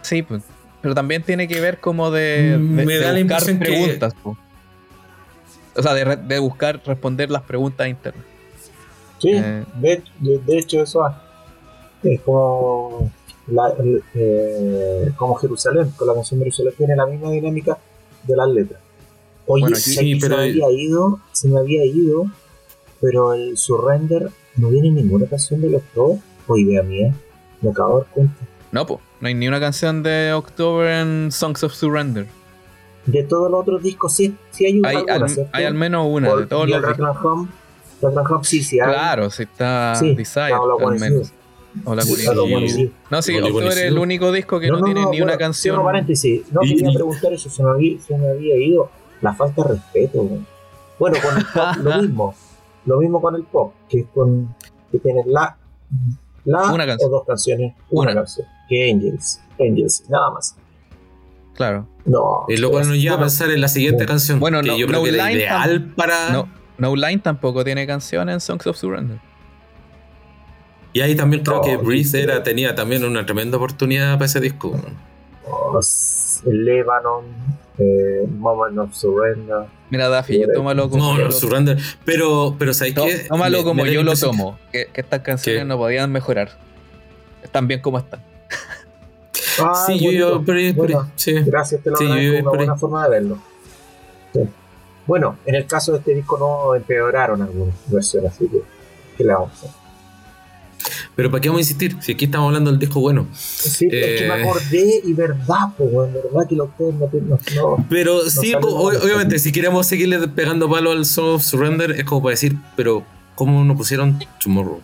sí, pues, pero también tiene que ver como de, de- Me de da la buscar impresión que- preguntas. po. O sea, de, de buscar responder las preguntas internas. Sí, eh. de, de, hecho eso es como, la, eh, como Jerusalén, con la canción de Jerusalén tiene la misma dinámica de las letras. Oye, sí, pero se me había ido, se me había ido, pero el Surrender no viene ninguna canción de los dos, o idea mía, me acabo de dar cuenta. No, pues, no hay ni una canción de October en Songs of Surrender. De todos los otros discos sí, sí hay una. Hay, al, hay al menos una, de todos los discos. Home, Home sí, sí hay. Claro, sí está sí, Desire, al menos. Hola, sí, No, sí, October es el único disco que no, no tiene ni una canción. No, paréntesis, no quería preguntar eso, se me había, se me había ido la falta de respeto. Bueno, con el pop lo mismo, lo mismo con el pop, que es con que tienes la, la una o dos canciones, una, canción, que Angels, Angels, nada más. Claro. No. Y luego nos lleva a pensar en la siguiente canción. Bueno, que no, yo creo no que era ideal para. No, no Line tampoco tiene canción en Songs of Surrender. Y ahí también creo que Breeze era, tenía también una tremenda oportunidad para ese disco. el Lebanon, eh, Moment of Surrender. Mira, Daffy, yo tómalo como. No, no, Surrender. Pero, pero ¿sabes qué? Tómalo como yo lo tomo. Que, estas canciones no podían mejorar. Están bien como están. Ah, sí, yo, pero, sí. Gracias, te lo sí, una buena forma de verlo. Bueno, en el caso de este disco no empeoraron algunas versiones, así que, ¿qué le vamos a hacer? Pero ¿para qué vamos a insistir? Si aquí estamos hablando del disco bueno. Sí, es que me eh, acordé y verdad, pues, verdad que autor no, no, Pero sí, obviamente, si queremos seguirle pegando palo al Song of Surrender, es como para decir, pero ¿cómo no pusieron Tomorrow?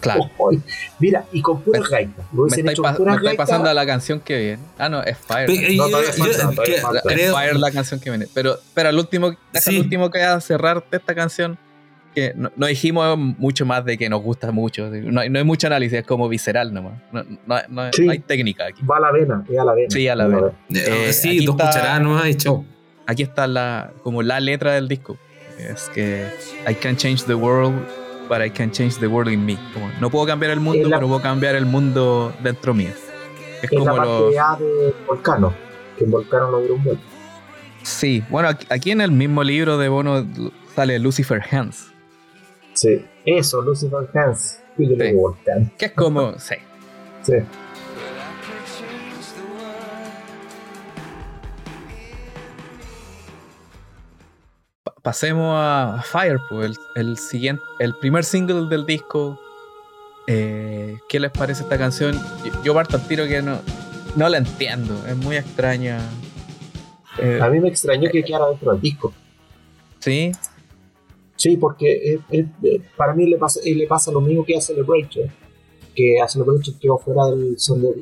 Claro. mira, y con pura gaita. Me estáis está pasando a la canción que viene. Ah, no, es Fire. es Fire la canción que viene. Pero, pero el último, el último que va a cerrar esta canción que no, dijimos mucho más de que nos gusta mucho. No, hay mucho análisis, es como visceral nomás. No, no hay técnica aquí. Va a la vena, a la vena. Sí, a la vena. Eh, sí, dos cucharadas nomás y chau. Aquí está la, como la letra del disco. Es que I can change the world, but I can change the world in me. Como, no puedo cambiar el mundo, pero puedo cambiar el mundo dentro mío. Es, como la lo... de Volcano, que en Volcano un vuelto. Sí, bueno, aquí en el mismo libro de Bono sale Lucifer Hands. Sí, eso, Lucifer Hands. Sí. Que es como. sí. Sí. pasemos a Fire, pues, el, siguiente, el primer single del disco. Eh, ¿Qué les parece esta canción? Yo, parto al tiro que no, no la entiendo, es muy extraña. Eh, a mí me extrañó que quedara dentro del disco. Sí. Sí, porque eh, para mí le pasa, le pasa lo mismo que a Celebration, que a Celebration quedó fuera del,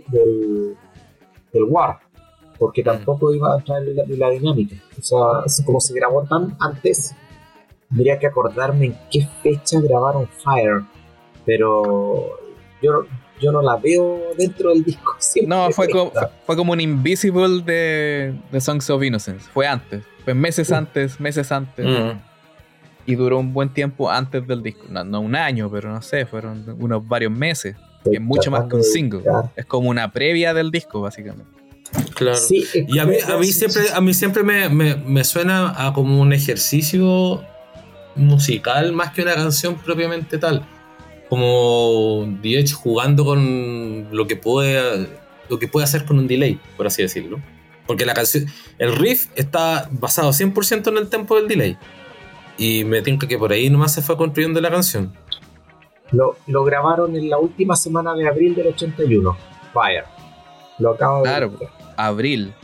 del, del, War, porque tampoco iba a entrar en la, dinámica. O sea, como se grabó tan antes, tendría que acordarme en qué fecha grabaron Fire, pero yo, yo no la veo dentro del disco. No, fue como, fue como un Invisible de, de Songs of Innocence, fue antes, fue meses antes, meses antes. Mm y duró un buen tiempo antes del disco. No, un año, pero no sé, fueron unos varios meses. Que es mucho más que un single. Es como una previa del disco, básicamente. Claro. y a mí, a mí siempre, a mí siempre me, me, suena a como un ejercicio musical más que una canción propiamente tal. Como The Edge jugando con lo que puede lo que puede hacer con un delay, por así decirlo. Porque la canción, el riff está basado 100% en el tempo del delay. Y me tinca que por ahí nomás se fue construyendo la canción. Lo, lo grabaron en la última semana de abril del 81. Fire. Lo acabo claro, de abril.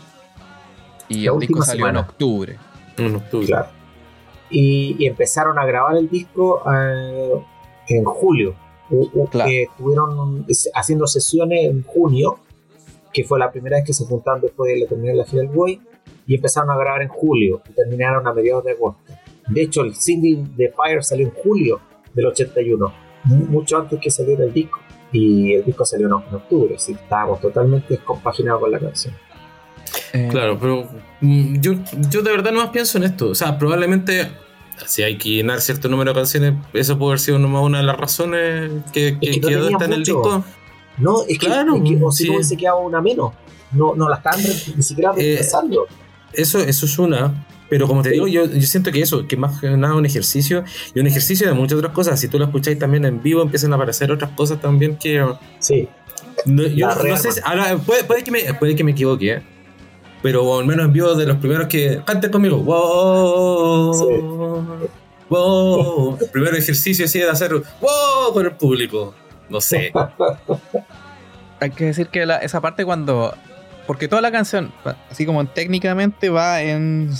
Y el disco salió en octubre. En octubre. Claro. Y, empezaron a grabar el disco eh, en julio. Claro. estuvieron haciendo sesiones en junio, que fue la primera vez que se juntaron después de la terminar la Final Boy, y empezaron a grabar en julio y terminaron a mediados de agosto. De hecho, el single de Fire salió en julio del 81, mucho antes que saliera el disco. Y el disco salió en octubre, así estábamos totalmente compaginados con la canción. Eh, claro, pero mm, yo, yo de verdad no más pienso en esto. O sea, probablemente si hay que llenar cierto número de canciones, eso puede haber sido una de las razones que, quedó esta en el disco. No, es que, claro, si no se quedaba una menos. No, no la están ni siquiera eh, Eso, eso es una. Pero como te digo, yo, yo siento que eso, que más que nada un ejercicio y un ejercicio de muchas otras cosas. Si tú lo escucháis también en vivo, empiezan a aparecer otras cosas también que. Sí. No, yo no sé, si- ahora, puede, puede que me, puede que me equivoque, ¿eh? pero al menos en vivo de los primeros que canten conmigo. Wow, wow. El primer ejercicio así de hacer wow con el público. No sé. Hay que decir que la- esa parte cuando. Porque toda la canción, así como técnicamente, va en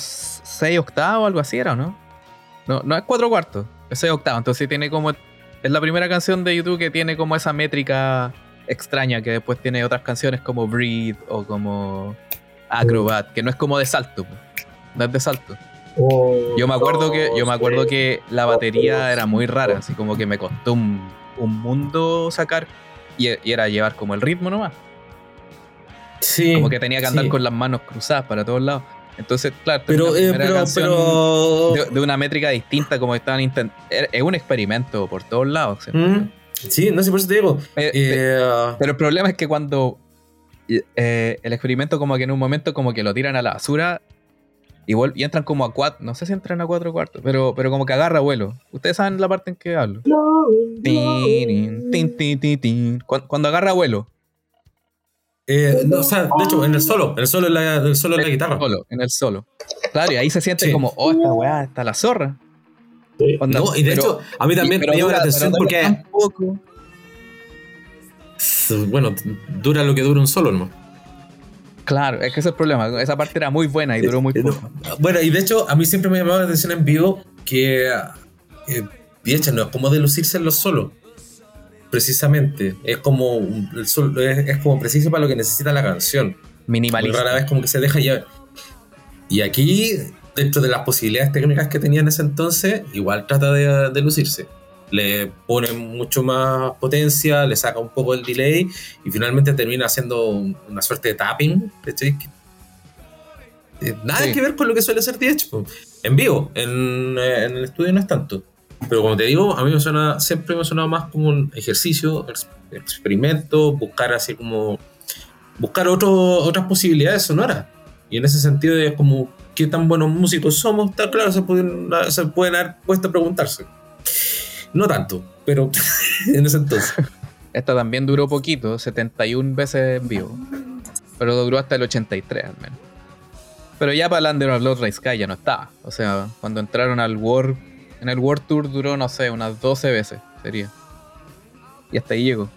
6 octavos o algo así, ¿era o no? No, no es 4 cuartos, es 6 octavos. Entonces tiene como. Es la primera canción de YouTube que tiene como esa métrica extraña que después tiene otras canciones como Breathe o como Acrobat, que no es como de salto, no es de salto. Un, Yo me acuerdo que, yo me acuerdo tres. que la batería era muy rara, así como que me costó un, un mundo sacar y, y era llevar como el ritmo nomás. Sí. Como que tenía que andar sí. con las manos cruzadas para todos lados. Entonces, claro, Pero, una eh, primera pero, de, de una métrica distinta, como estaban intentando. Es un experimento por todos lados. ¿sí? Mm, Sí, no sé, por eso te digo. Eh, Eh, Pero el problema es que cuando eh, el experimento, como que en un momento, como que lo tiran a la basura y, vuel- y entran como a cuatro. No sé si entran a cuatro cuartos, pero, pero como que agarra vuelo. Ustedes saben la parte en que hablo. Tin, tin, tin, tin, tin. Cuando, cuando agarra vuelo. Eh, no, o sea, de hecho, en el solo, en el solo, en la, en el solo en la guitarra. Solo, en el solo. Claro, y ahí se siente Sí. como, oh, esta weá está la zorra. Sí. Onda, No, y de pero- hecho, a mí también me llama la atención porque, tan poco. bueno, dura lo que dura un solo, ¿no? Claro, es que ese es el problema. Esa parte era muy buena y duró muy poco. Bueno, y de hecho, a mí siempre me llamaba la atención en vivo que, eh, de no es como de lucirse en los solos. Precisamente, es como, un- es, es como preciso para lo que necesita la canción. Muy Minimalista. rara vez como que se deja llevar. Y aquí, dentro de las posibilidades técnicas que tenía en ese entonces, igual trata de, de lucirse. Le pone mucho más potencia, le saca un poco el delay y finalmente termina haciendo un- una suerte de tapping. ¿cachai? Eh, nada Sí. que ver con lo que suele hacer po. En vivo, en, eh, en el estudio no es tanto. Pero como te digo, a mí me suena, siempre me ha sonado más como un ejercicio, ex- experimento, buscar así como buscar otro- otras posibilidades sonoras. Y en ese sentido es como qué tan buenos músicos somos, está claro, se pueden, se pueden haber puesto a preguntarse. No tanto, pero en ese entonces. Esta también duró poquito, 71 veces en vivo. Pero duró hasta el 83 al menos. Pero ya para el Under of Lord Sky ya no estaba. O sea, cuando entraron al World, en el World Tour duró, no sé, unas 12 veces sería. Y hasta ahí llegó.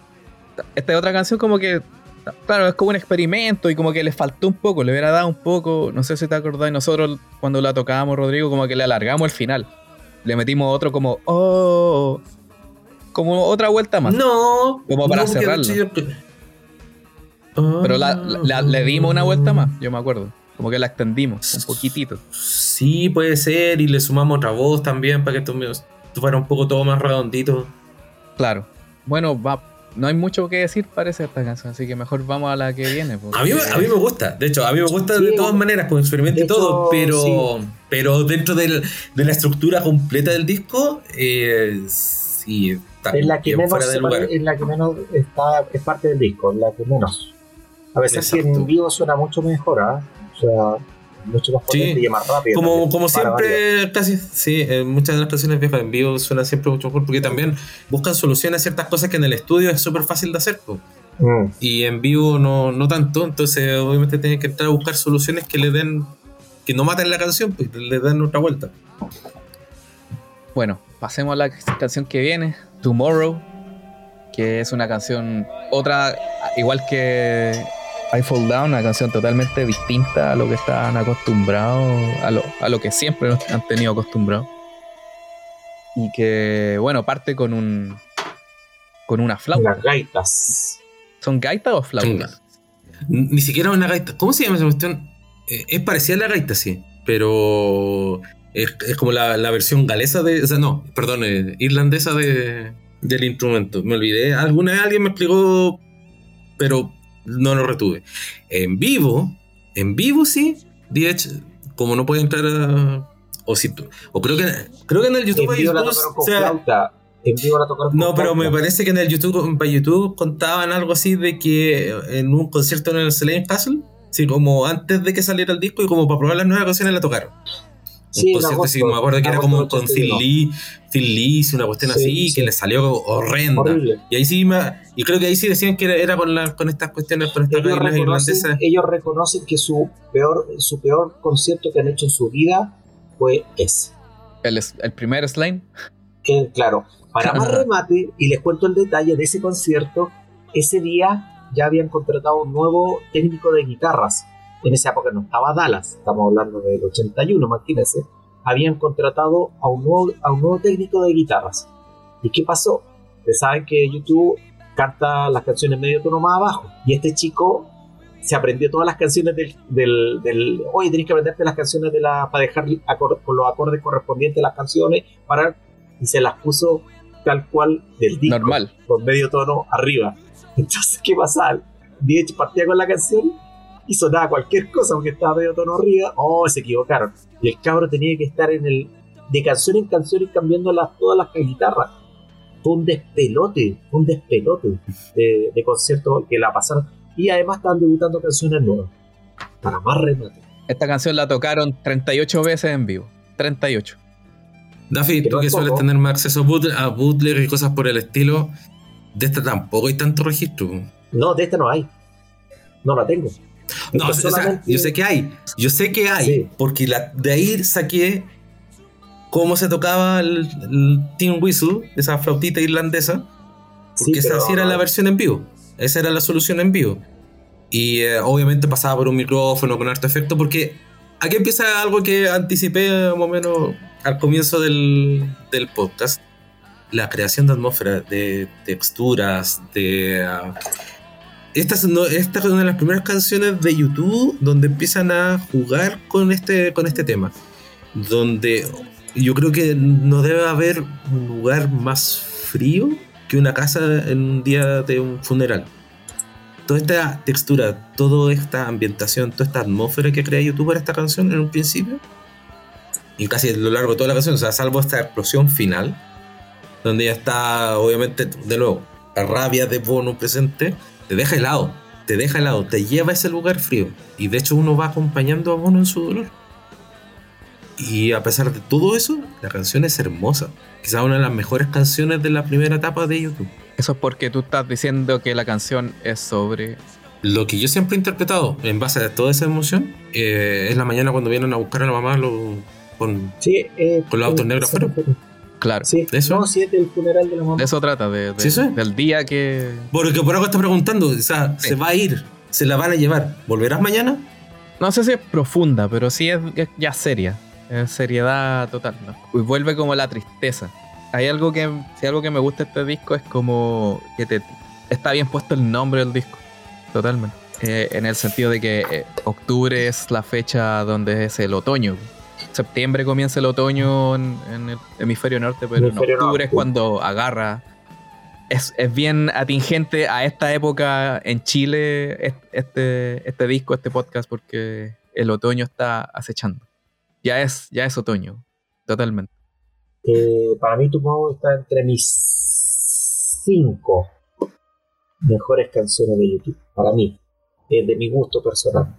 Esta es otra canción como que, claro, es como un experimento y como que le faltó un poco, le hubiera dado un poco, no sé si te acordás, nosotros cuando la tocábamos, Rodrigo, como que le alargamos el final. Le metimos otro como, oh, como otra vuelta más. No. Como para no, cerrarlo. Pero la, la- le dimos una vuelta más, yo me acuerdo. Como que la extendimos un poquitito. Sí, puede ser, y le sumamos otra voz también para que esto, fuera un poco todo más redondito. Claro. Bueno, va, no hay mucho que decir, parece, esta canción, así que mejor vamos a la que viene. porque- A mí, a mí me gusta, de hecho, a mí me gusta de Sí. todas maneras, con experimento y todo, hecho, pero, pero dentro del- de la estructura completa del disco, eh, sí, está Es la que bien menos fuera se de lugar. pare- es la que menos está, es parte del disco, es la que menos. A pesar que Exacto. en vivo suena mucho mejor, ¿ah? O sea, mucho más potente Sí. y más rápido. Como, también, como siempre, casi, sí, eh, muchas de las canciones viejas en vivo suenan siempre mucho mejor porque también buscan soluciones a ciertas cosas que en el estudio es súper fácil de hacer. Mm. y en vivo no, no tanto, entonces obviamente tienen que entrar a buscar soluciones que le den, que no maten la canción, pues le den otra vuelta. Bueno, pasemos a la canción que viene, Tomorrow, que es una canción, otra, igual que I Fall Down, una canción totalmente distinta a lo que están acostumbrados, a lo, a lo que siempre nos han tenido acostumbrados. Y que, bueno, parte con un con una flauta. Las gaitas. ¿Son gaitas o flautas? Ni siquiera una gaita. ¿Cómo se llama esa cuestión? Eh, es parecida a la gaita, sí, pero es, es como la, la versión galesa de. O sea, no, perdón, eh, irlandesa de, del instrumento. Me olvidé. Alguna vez alguien me explicó, pero no lo retuve. En vivo, en vivo sí, DH, como no puede entrar a. O, si, tú- o creo que creo que en el YouTube vivo dos, o sea, flauta. En vivo la tocaron no, con pero me parece que en el YouTube, para YouTube contaban algo así de que en un concierto en el Selene Castle, sí, como antes de que saliera el disco y como para probar las nuevas canciones la tocaron. Sí, concierto así, agosto, me acuerdo que era como con Phil 82. Lee, Phil Lee hizo una cuestión Sí, así sí. que le salió horrenda. Horrible. Y ahí sí me- y creo que ahí sí decían que era, era con, la, con estas cuestiones, con estas Ellos reglas irlandesas. ellos reconocen que su peor, su peor concierto que han hecho en su vida fue ese. El, es- el primer slime. Que, claro, para más remate, y les cuento el detalle de ese concierto, ese día ya habían contratado un nuevo técnico de guitarras. En esa época no estaba Dallas, estamos hablando del 81, imagínense. Habían contratado a un nuevo, a un nuevo técnico de guitarras. ¿Y qué pasó? Ustedes saben que YouTube canta las canciones medio tono más abajo. Y este chico se aprendió todas las canciones del. del, del Oye, tenés que aprenderte las canciones de la. para dejar acor- con los acordes correspondientes a las canciones. Para, y se las puso tal cual del disco. Normal. Con medio tono arriba. Entonces, ¿qué pasaba? Diez partía con la canción y sonaba cualquier cosa porque estaba medio tono arriba. Oh, se equivocaron. Y el cabro tenía que estar en el. de canción en canción y cambiando las, todas las guitarras. Fue un despelote, un despelote de, de concierto que la pasaron. Y además estaban debutando canciones nuevas. Para más remate. Esta canción la tocaron 38 veces en vivo. 38. Daffy, tú que es sueles tener más acceso a bootleg y cosas por el estilo, de esta tampoco hay tanto registro. No, de esta no hay. No la tengo. No, o sea, solamente- yo sé que hay, yo sé que hay, Sí. porque la, de ahí saqué cómo se tocaba el, el Tin Whistle, esa flautita irlandesa, Sí, porque esa pero sí era la versión en vivo, esa era la solución en vivo. Y eh, obviamente pasaba por un micrófono con harto efecto, porque aquí empieza algo que anticipé más o menos al comienzo del, del podcast. La creación de atmósfera, de texturas, de... ah, esta es, una de las primeras canciones de YouTube donde empiezan a jugar con este, con este tema. Donde yo creo que no debe haber un lugar más frío que una casa en un día de un funeral. Toda esta textura, toda esta ambientación, toda esta atmósfera que crea YouTube para esta canción en un principio, y casi a lo largo de toda la canción, o sea, salvo esta explosión final, donde ya está, obviamente, de nuevo, la rabia de Bono presente, te deja helado, te deja helado, te lleva a ese lugar frío. Y de hecho uno va acompañando a Bono en su dolor. Y a pesar de todo eso, la canción es hermosa. Quizás una de las mejores canciones de la primera etapa de YouTube. Eso es porque tú estás diciendo que la canción es sobre. Lo que yo siempre he interpretado en base a toda esa emoción eh, es la mañana cuando vienen a buscar a la mamá lo- con... Sí, eh, Con los autos eh, negros sí, afuera. Claro. Sí, ¿Eso? no, sí, es del funeral de la mamá. De eso trata, de, de- Sí, del día que. Porque por algo está preguntando, o sea, Sí. se va a ir, se la van a llevar. ¿Volverás mañana? No sé si es profunda, pero sí es, es ya seria. Es seriedad total, ¿no? Y vuelve como la tristeza. Hay algo que. Si algo que me gusta de este disco es como que te está bien puesto el nombre del disco. Totalmente. Eh, en el sentido de que eh, octubre es la fecha donde es el otoño. Septiembre comienza el otoño en, en el hemisferio norte, pero Hemisferio en octubre norte. es cuando agarra. Es, es bien atingente a esta época en Chile est- este, este disco, este podcast, porque el otoño está acechando. Ya es, ya es otoño, totalmente. Eh, para mí, Tomorrow está entre mis cinco mejores canciones de YouTube. Para mí, eh, de mi gusto personal.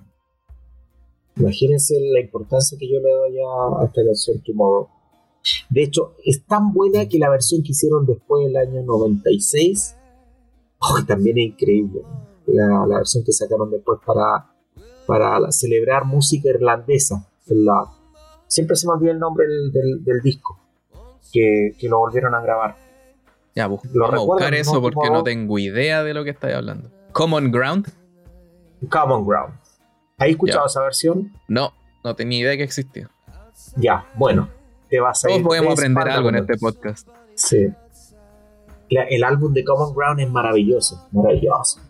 Imagínense la importancia que yo le doy a, a esta canción Tomorrow. De hecho, es tan buena que la versión que hicieron después del año 96 oh, también es increíble. La, la versión que sacaron después para, para celebrar música irlandesa. La, siempre se me olvida el nombre del, del- del disco que, que lo volvieron a grabar. Ya, bus- Lo vamos a buscar eso porque no tengo idea de lo que estáis hablando. Common Ground, Common Ground. ¿Has escuchado Ya. esa versión? no, no tenía idea que existía. Ya, bueno. Te vas a Todos ir podemos aprender algo en este podcast. Sí. La- el álbum de Common Ground es maravilloso, maravilloso.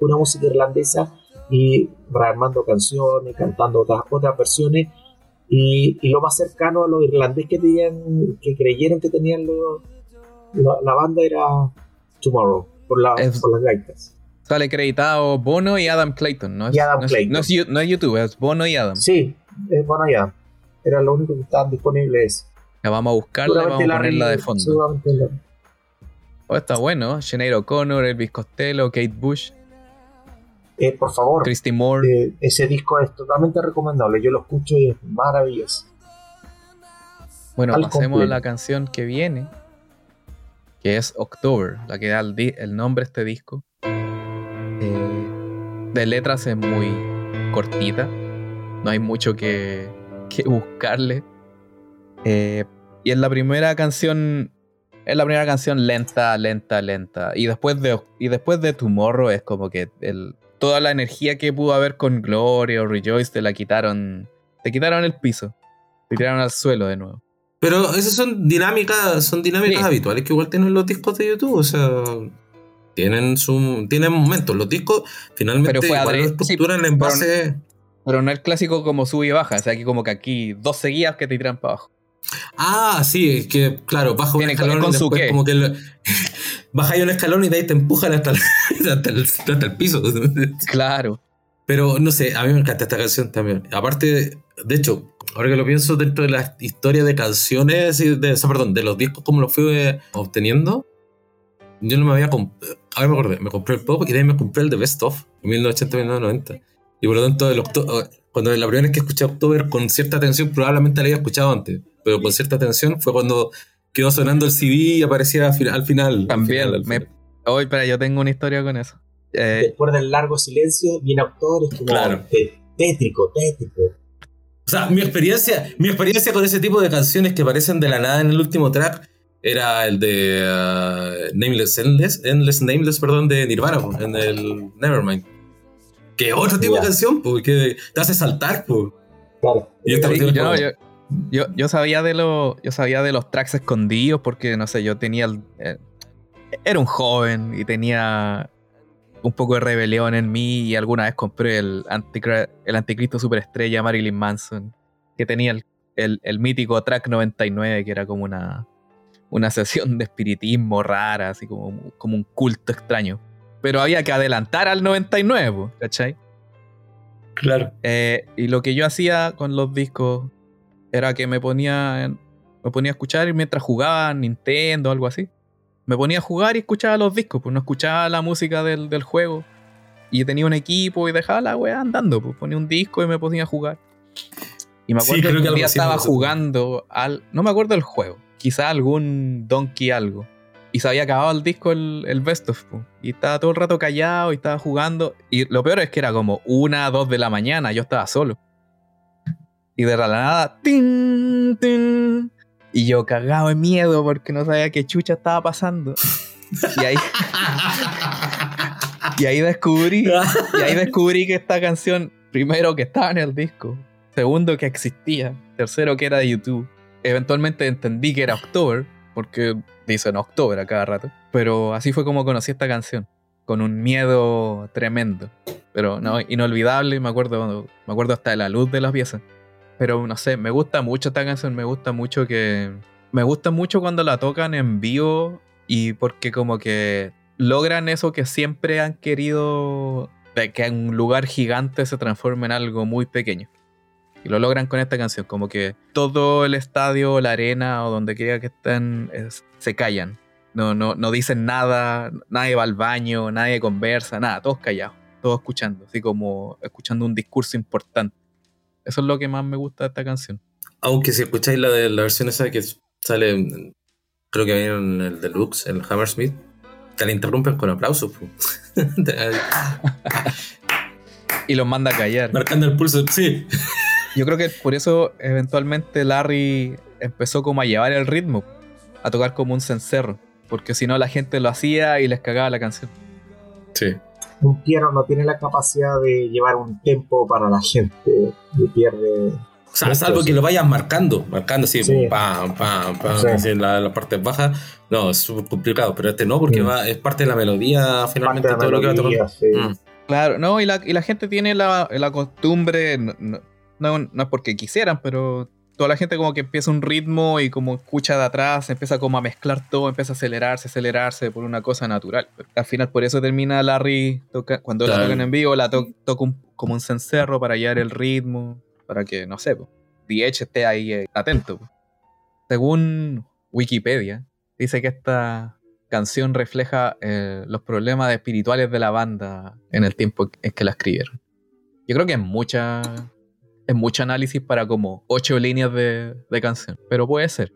Una música irlandesa y rearmando canciones, cantando otras, otras versiones. Y, y lo más cercano a lo irlandés que, tenían, que creyeron que tenían lo- la, la banda era Tomorrow, por, la- Es- por las gaitas. Sale acreditado Bono y Adam Clayton, ¿no? Es, Y Adam no es- Clayton. no es no es YouTube, es Bono y Adam. Sí, eh, bueno, ya. Era lo único que estaban disponibles. La vamos a buscarla y vamos a ponerla de fondo. la- Oh, está bueno. Sinead O'Connor, Elvis Costello, Kate Bush, Eh, por favor, Christy Moore. eh, ese disco es totalmente recomendable. Yo lo escucho y es maravilloso. Bueno, Al pasemos a la canción que viene, que es October, la que da el, el nombre a este disco. Eh, de letras es muy cortita, no hay mucho que, que buscarle. Eh, y es la primera canción, es la primera canción lenta, lenta, lenta. Y después de, y después de Tomorrow es como que el, toda la energía que pudo haber con Gloria o Rejoice te la quitaron, te quitaron el piso, te tiraron al suelo de nuevo. Pero esas son dinámicas, son dinámicas Sí. habituales que igual tienen los discos de YouTube, o sea, tienen su tienen momentos. Los discos finalmente Pero fue igual lo estructuran en pero- base. Pero no el clásico como sube y baja, o sea, que como que aquí dos seguidas que te tiran para abajo. Ah, sí, es que claro, baja un Tiene escalón con y su después qué. como que lo- baja ahí un escalón y de ahí te empujan hasta el, hasta el, hasta el piso. Claro. Pero no sé, a mí me encanta esta canción también. Aparte, de hecho, ahora que lo pienso dentro de la historia de canciones, y de, o sea, perdón, de los discos como los fui eh, obteniendo, yo no me había comprado. Ahora me acordé, me compré el pop y de ahí me compré el de Best of, en 1980-1990. Y por lo tanto, el cuando la primera vez que escuché October con cierta atención, probablemente la había escuchado antes, pero con cierta atención fue cuando quedó sonando el CD y aparecía al final. Al final También. al final, al me-. Hoy, pero yo tengo una historia con eso. Eh, Después del largo silencio, viene October, es como Claro. té- tétrico, tétrico. O sea, mi experiencia, mi experiencia con ese tipo de canciones que aparecen de la nada en el último track era el de uh, Nameless Endless, Endless Nameless, perdón, de Nirvana, po, en el Nevermind. Que otro tipo de canción, porque te hace saltar, pues. Claro. Y esta Sí, canción es yo, yo, yo, yo sabía de los yo sabía de los tracks escondidos porque no sé yo tenía el- eh, era un joven y tenía un poco de rebelión en mí y alguna vez compré el, Anticra- el anticristo superestrella Marilyn Manson que tenía el, el- el mítico track 99 que era como una una sesión de espiritismo rara así como, como un culto extraño pero había que adelantar al 99 po, ¿cachai? Claro. Eh, y lo que yo hacía con los discos era que me ponía, en- me ponía a escuchar mientras jugaba Nintendo o algo así. Me ponía a jugar y escuchaba los discos, pues no escuchaba la música del, del juego. Y tenía un equipo y dejaba la weá andando, pues ponía un disco y me ponía a jugar. Y me Sí, acuerdo creo que que un día estaba jugando al. No me acuerdo del juego. Quizá algún Donkey algo. Y se había acabado el disco, el, el Best of. po. Y estaba todo el rato callado y estaba jugando. Y lo peor es que era como una, dos de la mañana. Yo estaba solo. Y de la nada. ¡tin, tin! Y yo cagado de miedo porque no sabía qué chucha estaba pasando. Y ahí, y ahí descubrí. Y ahí descubrí que esta canción, primero que estaba en el disco, segundo que existía, tercero que era de YouTube. Eventualmente entendí que era October, porque dicen October a cada rato. Pero así fue como conocí esta canción, con un miedo tremendo. Pero no, inolvidable, me acuerdo, me acuerdo hasta de la luz de las piezas. Pero no sé, me gusta mucho esta canción, me gusta mucho que... Me gusta mucho cuando la tocan en vivo y porque como que logran eso que siempre han querido, de que un lugar gigante se transforme en algo muy pequeño. Y lo logran con esta canción, como que todo el estadio, la arena o donde quiera que estén, es- se callan. No, no, no dicen nada, nadie va al baño, nadie conversa, nada, todos callados, todos escuchando, así como escuchando un discurso importante. Eso es lo que más me gusta de esta canción. Aunque si escucháis la de la versión esa que sale, creo que viene en el Deluxe, el Hammersmith, te la interrumpen con aplausos. Y los manda a callar. Marcando el pulso, sí. Yo creo que por eso eventualmente Larry empezó como a llevar el ritmo, a tocar como un cencerro, porque si no la gente lo hacía y les cagaba la canción. Sí. Un piano no tiene la capacidad de llevar un tempo para la gente. Y pierde. O sea, salvo sí. que lo vayas marcando, marcando así, Sí. pam, pam, pam, Sí. así en la, la parte baja. No, es súper complicado, pero este no, porque Mm. va, es parte de la melodía, finalmente, de todo la lo que va a tocar. melodía, sí. Mm. Claro, no, y la, y la gente tiene la, la costumbre, no, no, no- no es porque quisieran, pero toda la gente como que empieza un ritmo y como escucha de atrás, empieza como a mezclar todo, empieza a acelerarse, acelerarse por una cosa natural. Pero al final por eso termina Larry, toca, cuando la Claro. tocan en vivo, la to- toca un- como un cencerro para hallar el ritmo, para que, no sé, po, The Edge esté ahí eh, atento. po. Según Wikipedia, dice que esta canción refleja eh, los problemas espirituales de la banda en el tiempo en que la escribieron. Yo creo que en muchas es mucho análisis para como ocho líneas de, de canción, pero puede ser.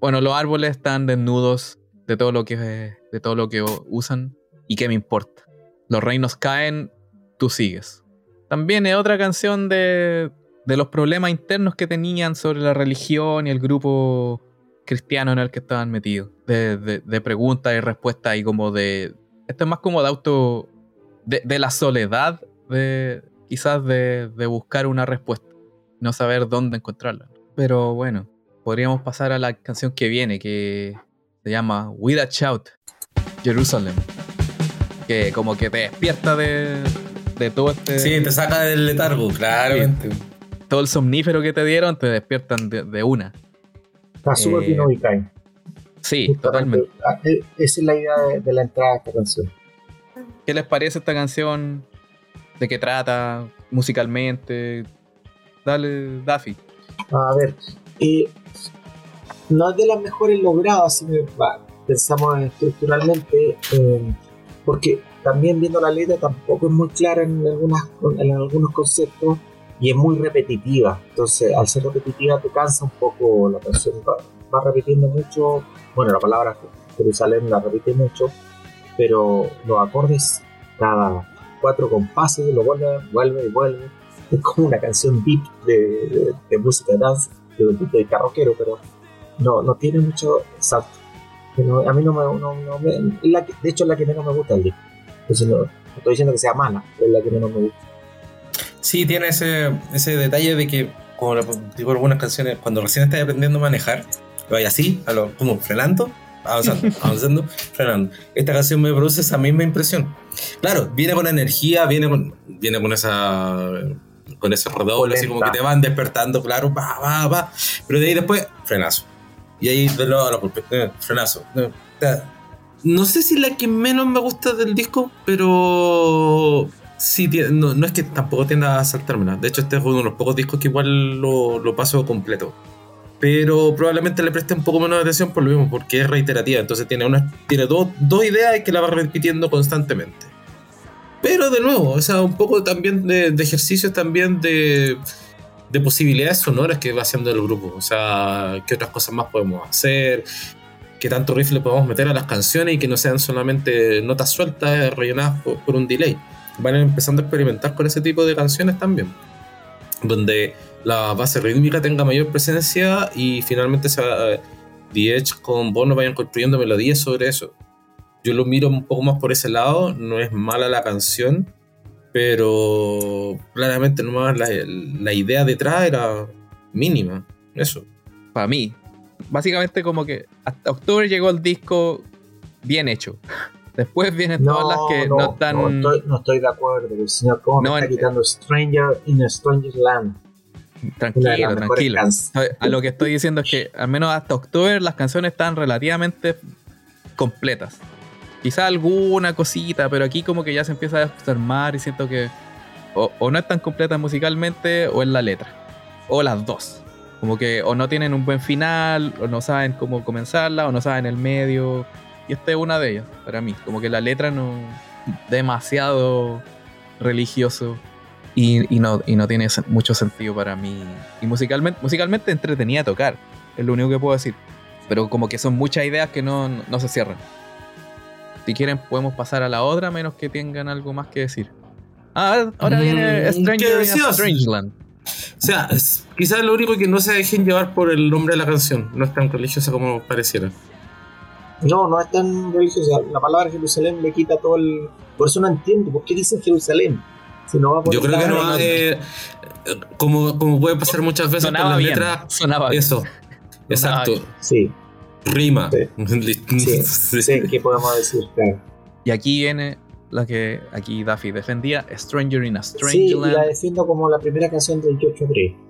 Bueno, los árboles están desnudos de todo lo que de todo lo que usan y qué me importa. Los reinos caen, tú sigues. También es otra canción de, de los problemas internos que tenían sobre la religión y el grupo cristiano en el que estaban metidos. De, de, preguntas y respuestas y como de... Esto es más como de auto... De, de la soledad, de quizás de, de buscar una respuesta. No saber dónde encontrarla. Pero bueno, podríamos pasar a la canción que viene, que se llama With a Shout, Jerusalem. Que como que te despierta de, de todo este... Sí, te saca del letargo, claramente. Todo el somnífero que te dieron te despiertan de, una. Está súper bien ubicado. Sí, totalmente. Ah, eh, esa es la idea de, la entrada de esta canción. ¿Qué les parece esta canción? ¿De qué trata musicalmente? Dale, Daffy. A ver, eh, no es de las mejores logradas, si pensamos estructuralmente, eh, porque también viendo la letra tampoco es muy clara en, algunas, en algunos conceptos y es muy repetitiva. Entonces, al ser repetitiva, te cansa un poco la canción. Va, repitiendo mucho. Bueno, la palabra Jerusalén la repite mucho, pero los acordes, cada cuatro compases, lo vuelve, vuelve y vuelve. Es como una canción deep de, de, música dance, de, de carroquero, pero no, no tiene mucho salto. a mí no me. No, de hecho, es la que menos me gusta el disco. No, estoy diciendo que sea mala, es la que menos me gusta. Sí, tiene ese, ese detalle de que, como digo algunas canciones, cuando recién estás aprendiendo a manejar, vaya así, a lo, como frenando, avanzando, avanzando, frenando. Esta canción me produce esa misma impresión. Claro, viene con energía, viene con, viene con esa con ese redoble, así como que te van despertando, claro, va, va, va. Pero de ahí después, frenazo. Y ahí de nuevo a la eh, frenazo. Eh, no sé si la que menos me gusta del disco, pero sí, no, no es que tampoco tienda a saltármela. De hecho, este es uno de los pocos discos que igual lo, lo paso completo. Pero probablemente le preste un poco menos de atención por lo mismo, porque es reiterativa. Entonces tiene, una, tiene dos, dos ideas que la va repitiendo constantemente. Pero de nuevo, o sea, un poco también de, de ejercicios también de de posibilidades sonoras que va haciendo el grupo. O sea, qué otras cosas más podemos hacer, qué tanto riff le podemos meter a las canciones y que no sean solamente notas sueltas rellenadas por, un delay. Van empezando a experimentar con ese tipo de canciones también, donde la base rítmica tenga mayor presencia y finalmente se The Edge con Bono vayan construyendo melodías sobre eso. Yo lo miro un poco más por ese lado, no es mala la canción, pero claramente nomás la, la idea detrás era mínima. Eso. Para mí. Básicamente como que hasta octubre llegó el disco bien hecho. Después vienen todas las que no, están... No estoy, de acuerdo. El señor Cohen no, está quitando Stranger in a Stranger's Land. Tranquilo, tranquilo. A lo que estoy diciendo es que al menos hasta octubre las canciones están relativamente completas. Quizá alguna cosita, pero aquí como que ya se empieza a desarmar y siento que o, no es tan completa musicalmente o en la letra. O las dos. Como que o no tienen un buen final, o no saben cómo comenzarla, o no saben el medio. Y esta es una de ellas, para mí. Como que la letra no. demasiado religioso. Y, no, y no tiene mucho sentido para mí. Y musicalmente, musicalmente entretenía tocar. Es lo único que puedo decir. Pero como que son muchas ideas que no, no se cierran. Si quieren, podemos pasar a la otra, menos que tengan algo más que decir. Ah, ahora viene mm, Stranger in Strangeland. O sea, quizás lo único que no se dejen llevar por el nombre de la canción. No es tan religiosa como pareciera. No, no es tan religiosa. La palabra Jerusalén le quita todo el. Por eso no entiendo. ¿Por qué dicen Jerusalén? Si no va Yo creo que no va de. Como, como puede pasar muchas veces Sonaba con las letras. Sonaba Eso. Exacto. Sí. Rima. Sí, sí, ¿qué podemos decir? Y aquí viene la que aquí Duffy defendía, Stranger in a Strange sí, Land. Sí, la defiendo como la primera canción del 8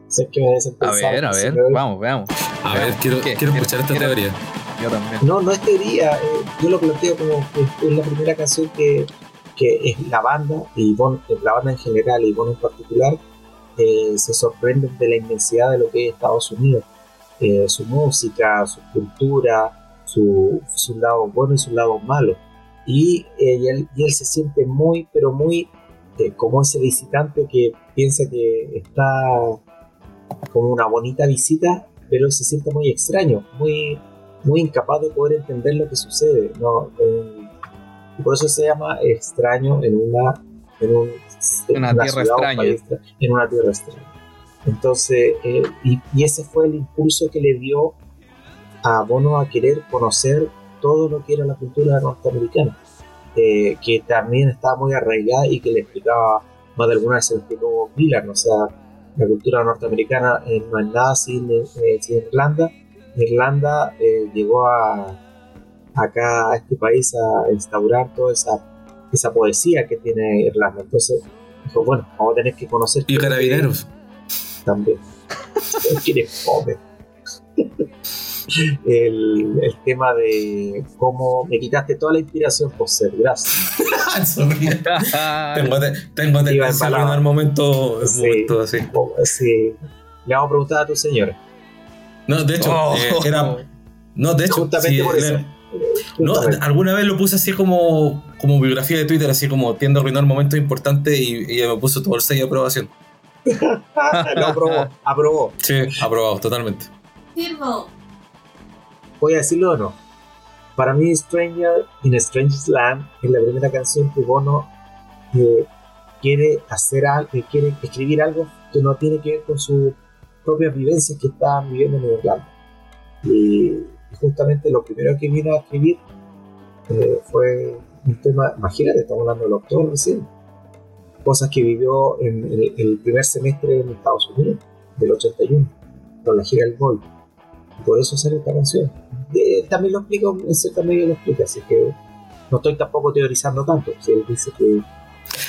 Sé que me A ver, a ver, vamos, veamos. A ver, quiero, quiero escuchar esta teoría. Yo también. No, no es teoría, eh, yo lo planteo como que es la primera canción que, que es la banda, y bon, la banda en general y Bono en particular, eh, se sorprenden de la inmensidad de lo que es Estados Unidos eh, su música, su cultura, su, su lado bueno y su lado malo. Y, eh, y, él, y, él, se siente muy, pero muy eh, como ese visitante que piensa que está como una bonita visita, pero se siente muy extraño, muy, muy incapaz de poder entender lo que sucede. ¿no? y por eso se llama extraño en una, en una, tierra extraña. en una tierra extraña. Entonces, eh, y, y, ese fue el impulso que le dio a Bono a querer conocer todo lo que era la cultura norteamericana, eh, que también estaba muy arraigada y que le explicaba, más de alguna vez se lo explicó Miller, o sea, la cultura norteamericana eh, no es nada sin, Irlanda. Irlanda llegó a, acá a este país a instaurar toda esa, esa poesía que tiene Irlanda. Entonces dijo, bueno, vamos a tener que conocer... Y carabineros. También. Quiere. El, el, tema de cómo me quitaste toda la inspiración por ser, gracias. tengo tengo de el momento, sí, momento así. Sí. Le vamos a preguntar a tu señora. No, de hecho, oh. eh, era. No, de hecho, Justamente por eso. No, alguna vez lo puse así como, como biografía de Twitter, así como tiendo a arruinar momentos importantes y, y me puso todo el sello de aprobación. lo aprobó, aprobó. Sí, aprobado, totalmente. Firmo. Voy a decirlo o no. Para mí, Stranger in a Strange Land es la primera canción que Bono eh, quiere hacer algo, quiere escribir algo que no tiene que ver con sus propias vivencias que estaban viviendo en Irlanda. Y justamente lo primero que vino a escribir eh, fue un tema, imagínate, estamos hablando del octubre recién, cosas que vivió en el, primer semestre en Estados Unidos, del 81, con la gira del Gol. por eso sale esta canción. también lo explica, en cierta medida lo explica, así que no estoy tampoco teorizando tanto. Si él dice que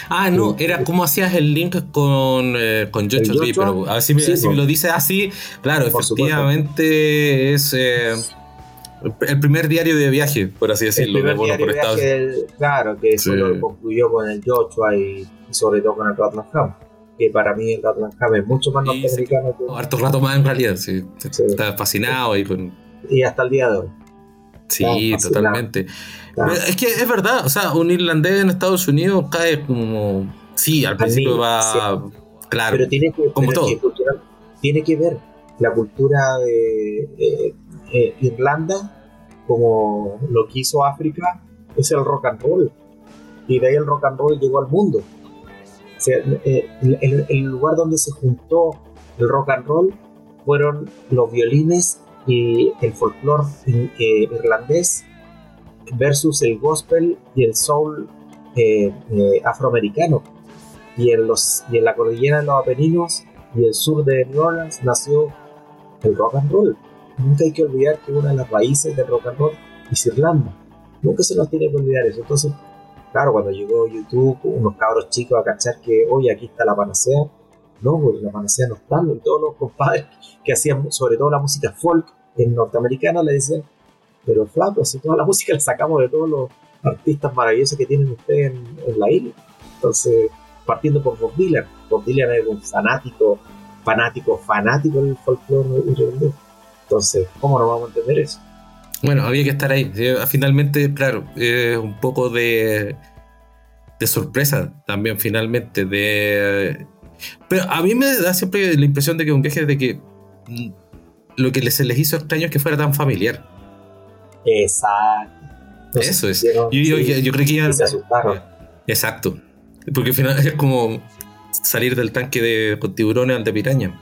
Ah, no, era como hacías el link con, eh, con Joshua Tree, pero así, me, me lo dice así, claro, efectivamente es eh, el primer diario de viaje, por así decirlo. El primer diario de viaje, claro, que eso lo concluyó con el Joshua y, sobre todo con el Rutland que para mí el Rutland es mucho más norteamericano que... Harto rato más en realidad, sí. Está fascinado y con... Y hasta el día de hoy. Sí, totalmente. Es que es verdad, o sea, un irlandés en Estados Unidos cae como... Sí, al principio va... Claro, pero tiene que, como todo. tiene que ver la cultura de eh, Irlanda, como lo que hizo África, es el rock and roll. Y de ahí el rock and roll llegó al mundo. Eh, el, lugar donde se juntó el rock and roll fueron los violines y el folclore eh, irlandés versus el gospel y el soul afroamericano. Y en, los, y en la cordillera de los Apeninos y el sur de New Orleans nació el rock and roll nunca hay que olvidar que una de las raíces del rock and roll es Irlanda. Nunca se nos tiene que olvidar eso. Entonces, claro, cuando llegó YouTube, unos cabros chicos a cachar que, oye, aquí está la panacea. No, pues la panacea no está. Y todos los compadres que hacían, sobre todo la música folk en norteamericana, le decían, pero flaco, si toda la música la sacamos de todos los artistas maravillosos que tienen ustedes en, la isla. Entonces, partiendo por Bob Dylan. Bob Dylan era un fanático, fanático, fanático del folclore irlandés. Entonces, ¿cómo no vamos a entender eso? Bueno, había que estar ahí. Finalmente, claro, es un poco de, de sorpresa también, finalmente. De, pero a mí me da siempre la impresión de que un viaje de que mm, lo que se les hizo extraño es que fuera tan familiar. Exacto. Eso es. Yo, yo, creo que ya. Se asustaron. Exacto. Porque al final es como salir del tanque de, con tiburones ante piraña.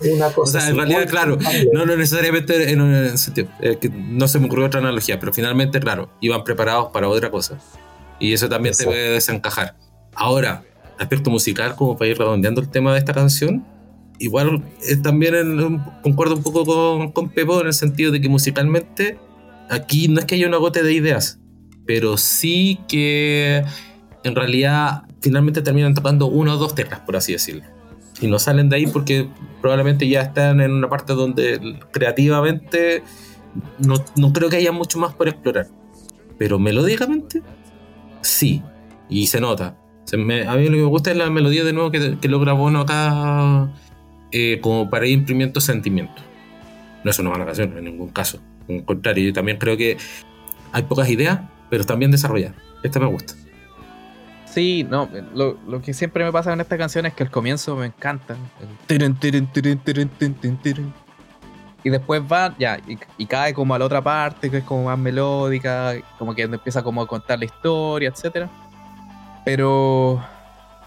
Una cosa o sea, en realidad, claro, no, no necesariamente en un sentido, que no se me ocurrió otra analogía, pero finalmente, claro, iban preparados para otra cosa. Y eso también te puede desencajar. Ahora, aspecto musical, como para ir redondeando el tema de esta canción, igual eh, también concuerdo un poco con, con Pepo en el sentido de que musicalmente aquí no es que haya una gota de ideas, pero sí que en realidad finalmente terminan tocando uno o dos teclas, por así decirlo y no salen de ahí porque probablemente ya están en una parte donde creativamente no, creo que haya mucho más por explorar. Pero melódicamente, sí, y se nota. a mí lo que me gusta es la melodía de nuevo que, que logra Bono acá, eh, como para ir imprimiendo sentimientos. No es una mala canción en ningún caso. Al contrario, yo también creo que hay pocas ideas, pero están bien desarrolladas. Esta me gusta. Sí, no, lo, lo que siempre me pasa con esta canción es que el comienzo me encanta. Y después va, ya, y, y cae como a la otra parte, que es como más melódica, como que empieza como a contar la historia, etcétera. Pero.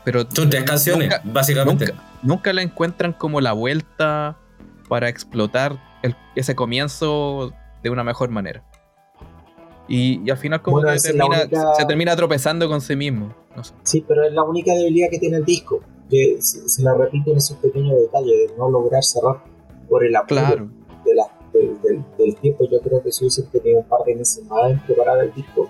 Pero. Son tres canciones, nunca- básicamente. Nunca, nunca le encuentran como la vuelta para explotar el- ese comienzo de una mejor manera. Y, y al final como Bueno, que la termina, única- se termina tropezando con sí mismo. No sé. Sí, pero es la única debilidad que tiene el disco. Que se, se la repiten esos pequeños detalles de no lograr cerrar por el apuro Claro. de la- del, del- del tiempo. Yo creo que si hubiesen tenido un par de meses más en preparar el disco.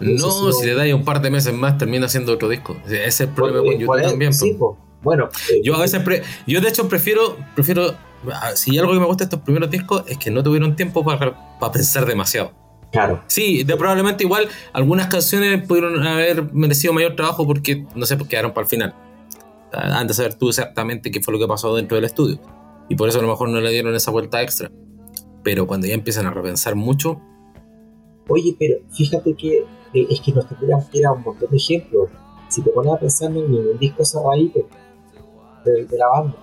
No, si le dais un par de meses más, termina haciendo otro disco. Ese es el problema por- con YouTube también. sí. Bueno, eh, Yo a veces, pre- yo de hecho prefiero, prefiero, ah, si hay algo que me gusta de estos primeros discos es que no tuvieron tiempo para, para pensar demasiado. Claro, Sí, de probablemente igual algunas canciones pudieron haber merecido mayor trabajo porque, no sé, pues quedaron para el final. Ah, Antes de saber tú exactamente qué fue lo que pasó dentro del estudio. Y por eso a lo mejor no le dieron esa vuelta extra. Pero cuando ya empiezan a repensar mucho, Oye, pero fíjate que eh, es que nos tendríamos que ir a un montón de ejemplos. Si te pones a pensar en ningún disco cerradito de, de la banda,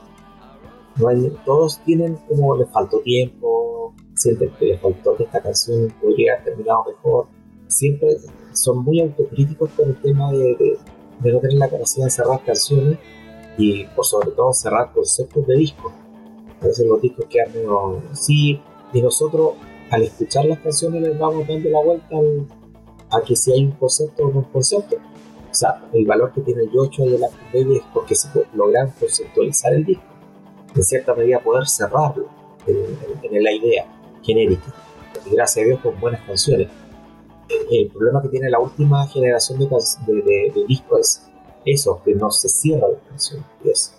no hay- todos tienen como les faltó tiempo, sienten que les faltó que esta canción podría haber terminado mejor. Siempre son muy autocríticos con el tema de, de- de no tener la capacidad de cerrar canciones y por sobre todo cerrar conceptos de discos. A veces los discos quedan medio sí, y nosotros al escuchar las canciones les vamos dando la vuelta al- a que si hay un concepto o no un concepto. O sea, el valor que tiene Yocho y el Baby es porque se logran conceptualizar el disco. En cierta medida poder cerrarlo en, en- en la idea genérica. Y gracias a Dios con buenas canciones. El problema que tiene la última generación de, de, de- de discos es eso, que no se cierra la canción. Y es-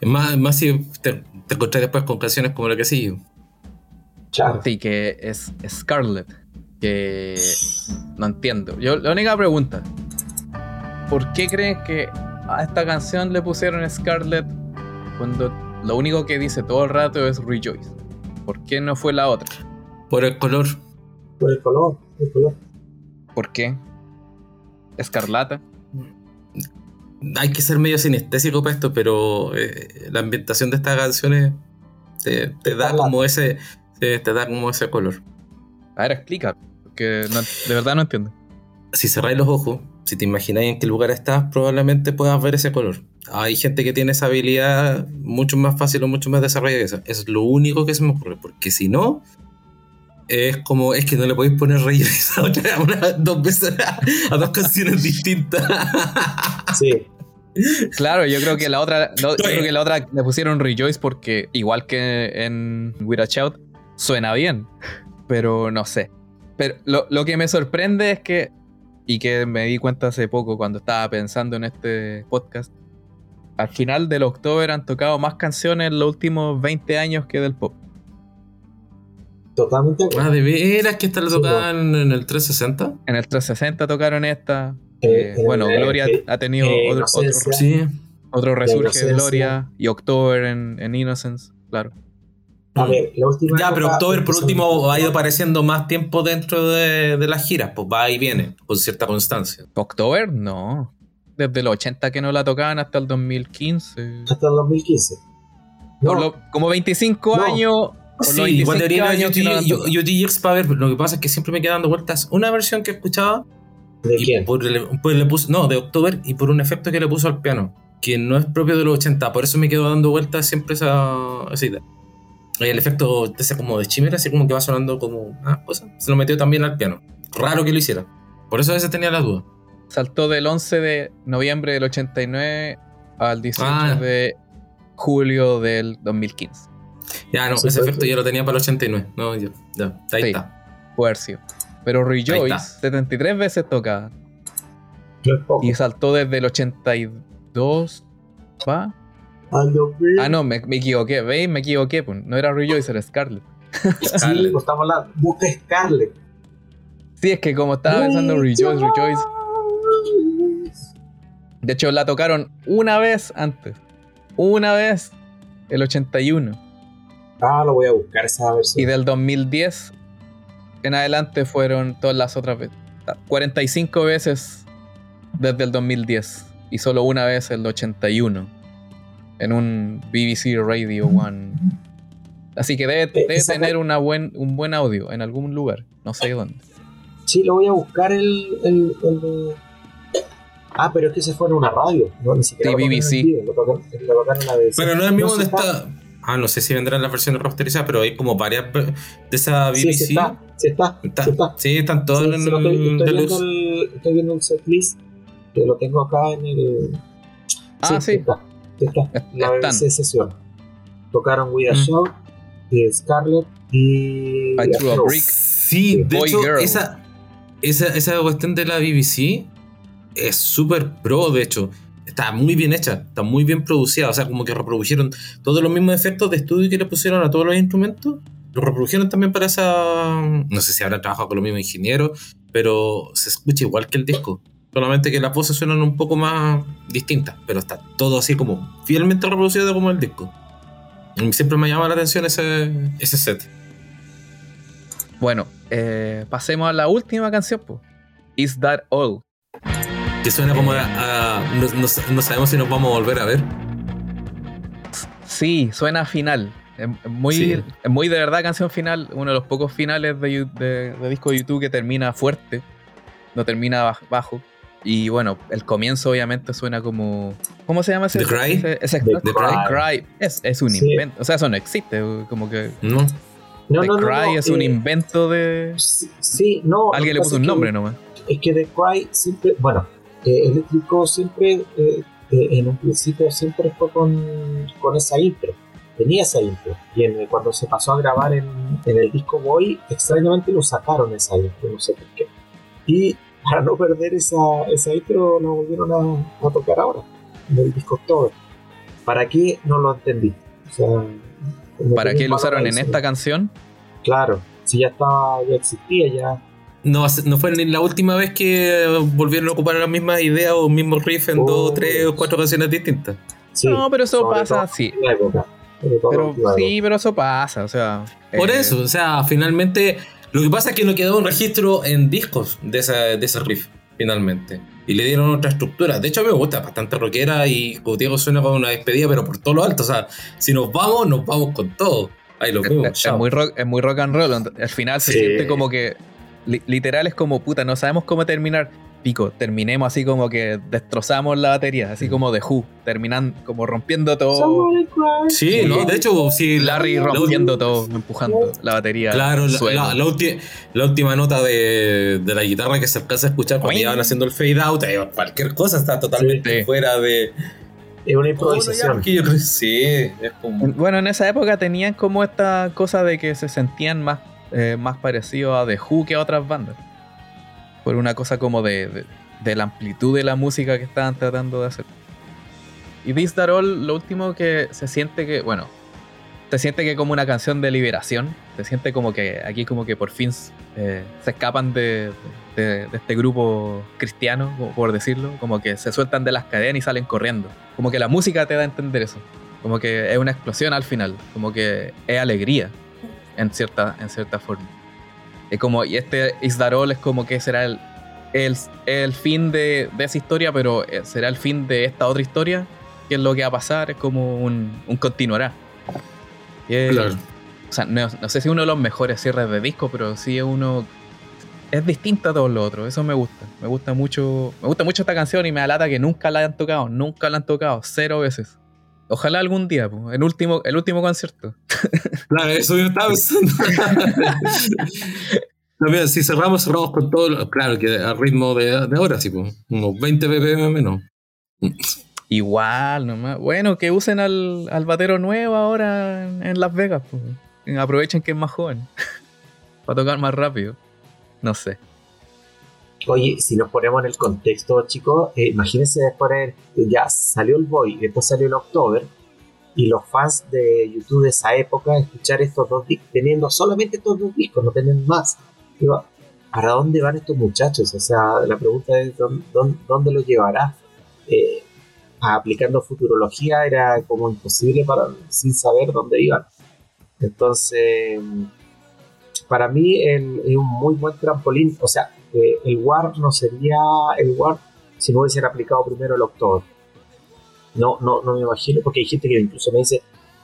es más, más si te, te encontrás después con canciones como la que sigue. Claro. Sí, que es Scarlett. Que no entiendo. Yo, la única pregunta: ¿por qué creen que a esta canción le pusieron Scarlett cuando lo único que dice todo el rato es Rejoice? ¿Por qué no fue la otra? Por el color. Por el color, el color. ¿Por qué? Escarlata. Hay que ser medio sinestésico para esto, pero eh, la ambientación de estas canciones te, te da como ese te, te da como ese color. A ver, explica. Porque no- de verdad no entiendo. Si cerráis los ojos, si te imagináis en qué lugar estás, probablemente puedas ver ese color. Hay gente que tiene esa habilidad mucho más fácil o mucho más desarrollada que esa. Es lo único que se me ocurre, porque si no, es como, es que no le podéis poner reyes a otra- a una- dos veces a, a dos canciones distintas. Sí, Claro, yo creo que la otra, no, yo creo que la otra le pusieron Rejoice porque igual que en With a Shout suena bien, pero no sé. Pero lo, lo que me sorprende es que y que me di cuenta hace poco cuando estaba pensando en este podcast, al final del October han tocado más canciones en los últimos 20 años que del pop. totalmente. ah, de veras que esta la Sí, tocaban en el 360. En el 360 tocaron esta. Eh, eh, bueno, eh, Gloria eh, ha tenido eh, otro, otro. Sí. otro resurge de. Gloria y October en, en Innocence, claro. A ver, la última. Ya, pero October por último ha ido apareciendo más tiempo dentro de, de las giras, pues va y viene, con cierta constancia. ¿October? No. Desde los 80 que no la tocaban hasta el 2015. Hasta el 2015. No, Por lo- como 25 No. años. Por Sí, 25 igual debería la tocado. UTX para ver, lo que pasa es que siempre me queda dando vueltas una versión que escuchaba ¿De y quién? por el- pues le puso, no, de October y por un efecto que le puso al piano, que no es propio de los 80, por eso me quedo dando vueltas siempre esa, esa idea. El efecto de ese como de chimera, así como que va sonando como ah, cosa, se lo metió también al piano. Raro que lo hiciera. Por eso a veces tenía las dudas. Saltó del 11 de noviembre del 89 al 18 Ah. de julio del 2015. Ya, no, Sí, ese efecto ya lo tenía para el 89. No, ya, ya, ahí Sí. está. Sido. Pero Rejoice, está. 73 veces poco. Y saltó desde el 82. ¿Va? Al 2000. Ah, no, me, me equivoqué. ¿Veis? Me equivoqué. pues. No era Rejoice, era Scarlett. Sí, Scarlett. pues estamos hablando. Busca Scarlett. Sí, es que como estaba pensando Rejoice, Rejoice. De hecho, la tocaron una vez antes. Una vez, el 81. Ah, lo voy a buscar esa Y versión. del 2010 en adelante fueron todas las otras veces. 45 veces desde el 2010 y solo una vez el 81 en un BBC Radio One. Así que debe, Eh, debe tener una buen, un buen audio en algún lugar, no sé dónde. Sí, lo voy a buscar el, el. Ah, pero es que se fue en una radio, no ni siquiera Sí, lo tocaron en BBC. vivo, lo tocaron, lo tocaron en la BBC. Pero no es el mismo No, donde está. Ah, no sé si vendrán las versiones remasterizadas, pero hay como varias de esa BBC. Sí, sí está, sí está, Está- sí está. Sí, están todas Sí, en estoy, el estoy viendo deluxe. el, estoy viendo el setlist, que lo tengo acá en el... Ah, sí. Está, sí está. Es- La están. BBC sesión. Tocaron With a Mm. Shout, y Scarlett y... I Threw a. Brick. Sí, de Boy hecho, Girl. esa, esa, esa cuestión de la BBC es súper pro, de hecho. Está muy bien hecha, está muy bien producida. O sea, como que reprodujeron todos los mismos efectos de estudio que le pusieron a todos los instrumentos. Lo reprodujeron también para esa. No sé si habrán trabajado con los mismos ingenieros, pero se escucha igual que el disco. Solamente que las voces suenan un poco más distintas, pero está todo así como fielmente reproducido como el disco. Mí siempre me llama la atención ese, ese set. Bueno, eh, pasemos a la última canción, pues. Is That All? Que suena como a. a- no, no- no sabemos si nos vamos a volver a ver. Sí, suena a final. Muy, Sí. muy de verdad canción final. Uno de los pocos finales de, de- de disco de YouTube que termina fuerte. No termina baj- bajo. Y bueno, el comienzo obviamente suena como. ¿Cómo se llama ese? The Cry. ese- ese- The The Cry. Cry. Es, es un Sí. invento. O sea, eso no existe. Como que ¿No? No, The no, Cry no, es un eh, invento de. Sí, no. Alguien que le puso un que- nombre nomás. Es que The Cry siempre, bueno, eh, Eléctrico siempre, eh, eh, en un principio siempre fue con, con esa intro, tenía esa intro. Y en- cuando se pasó a grabar en, en el disco Boy, extrañamente lo sacaron esa intro, no sé por qué. Y para no perder esa, esa intro, la volvieron a, a tocar ahora, en el disco October. ¿Para qué? No lo entendí. O sea, no ¿Para qué lo usaron en esta canción? Claro, si ya estaba, ya existía, ya. No, no fue ni la última vez que volvieron a ocupar la misma idea o mismo riff en Oh. dos, tres o cuatro canciones distintas. Sí, no, pero eso pasa, sí. Pero sí, pero eso pasa. O sea. Por eh, eso, o sea, finalmente. Lo que pasa es que no quedó un registro en discos de, esa, de ese riff, finalmente. Y le dieron otra estructura. De hecho, a mí me gusta, bastante rockera y digo, suena como una despedida, pero por todo lo alto. O sea, si nos vamos, nos vamos con todo. Ahí Es, vemos, es- es muy rock, es muy rock and roll. Al final se Sí. siente como que. Li- literal es como puta, no sabemos cómo terminar. Pico, terminemos así como que destrozamos la batería, así como de Who, terminan como rompiendo todo. Sí, no, de hecho, sí, la- Larry la- rompiendo todo, empujando la batería. Claro, la, suelo. la- la ulti- la última nota de, de la guitarra que se alcanza a escuchar cuando iban haciendo el fade out, eh, cualquier cosa está totalmente Sí. fuera de. Es una Bueno, ya, improvisación. sí, es como. Bueno, en esa época tenían como esta cosa de que se sentían más, eh, más parecidos a The Who que a otras bandas. Por una cosa como de, de, de la amplitud de la música que estaban tratando de hacer. Y This That All, lo último que se siente que, bueno, se siente que como una canción de liberación. Se siente como que aquí como que por fin eh, se escapan de, de- de este grupo cristiano, por decirlo. Como que se sueltan de las cadenas y salen corriendo. Como que la música te da a entender eso. Como que es una explosión al final. Como que es alegría en cierta, en cierta forma. Es como, y este Is That All es como que será el, el, el fin de, de esa historia, pero eh, será el fin de esta otra historia. ¿Qué es lo que va a pasar? Es como un, un continuará. Es- Claro. o sea, no, no sé si uno de los mejores cierres de disco, pero sí es uno. Es distinto a todos los otros. Eso me gusta. Me gusta mucho. Me gusta mucho esta canción y me alata que nunca la hayan tocado. Nunca la han tocado. Cero veces. Ojalá algún día, po, el último, el último concierto. Claro, eso yo estaba pensando. Si cerramos, cerramos con todo. lo- Claro, que al ritmo de, de ahora, sí, pues, unos 20 ppm menos. Igual, nomás. Bueno, que usen al, al batero nuevo ahora en, en Las Vegas. po. Aprovechen que es más joven. Para tocar más rápido. No sé. Oye, si nos ponemos en el contexto, chicos, eh, imagínense después de ya salió el Boy, después salió el October, y los fans de YouTube de esa época escuchar estos dos discos, teniendo solamente estos dos discos, no tienen más. Digo, ¿para dónde van estos muchachos? O sea, la pregunta es: ¿dónde, los llevará? Eh, aplicando futurología era como imposible para sin saber dónde iban. Entonces, para mí es un muy buen trampolín. O sea, el War no sería el War si no hubiesen aplicado primero el October. No, no, no me imagino, porque hay gente que incluso me dice,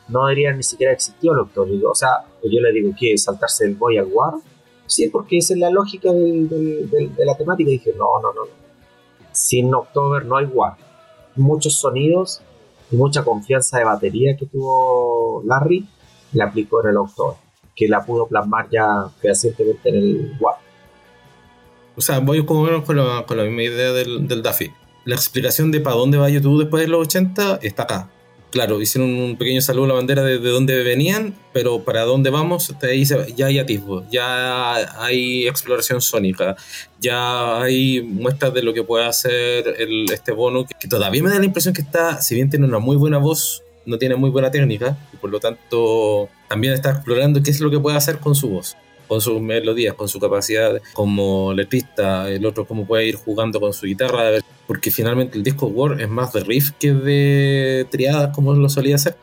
no debería ni siquiera existir el October. o sea, yo le digo, ¿qué? ¿Saltarse el Boy War? Sí, porque esa es la lógica de la temática. Y dije, no, no, no. Sin October no hay War. Muchos sonidos y mucha confianza de batería que tuvo Larry, le aplicó en el October, que la pudo plasmar ya fehacientemente en el War. O sea, voy menos con la, con la misma idea del, del. La explicación de para dónde va YouTube después de los 80 está acá. Claro, hicieron un pequeño saludo a la bandera de, de dónde venían, pero para dónde vamos, ya hay atisbo, ya hay exploración sónica, ya hay muestras de lo que puede hacer el, este bono, que, que, todavía me da la impresión que está, si bien tiene una muy buena voz, no tiene muy buena técnica, y por lo tanto también está explorando qué es lo que puede hacer con su voz con sus melodías, con su capacidad como letrista, el otro cómo puede ir jugando con su guitarra, porque finalmente el disco War es más de riff que de triadas como lo solía hacer.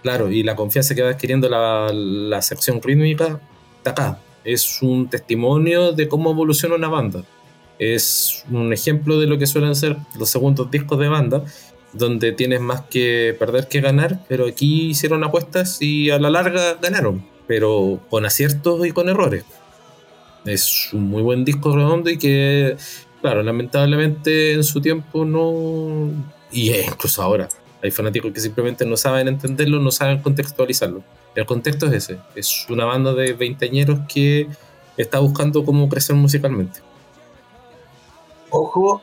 Claro, y la confianza que va adquiriendo la, la sección rítmica está acá. Es un testimonio de cómo evoluciona una banda. Es un ejemplo de lo que suelen ser los segundos discos de banda, donde tienes más que perder que ganar, pero aquí hicieron apuestas y a la larga ganaron pero con aciertos y con errores. Es un muy buen disco redondo y que, claro, lamentablemente en su tiempo no... Y incluso ahora, hay fanáticos que simplemente no saben entenderlo, no saben contextualizarlo. El contexto es ese, es una banda de veinteañeros que está buscando cómo crecer musicalmente. Ojo,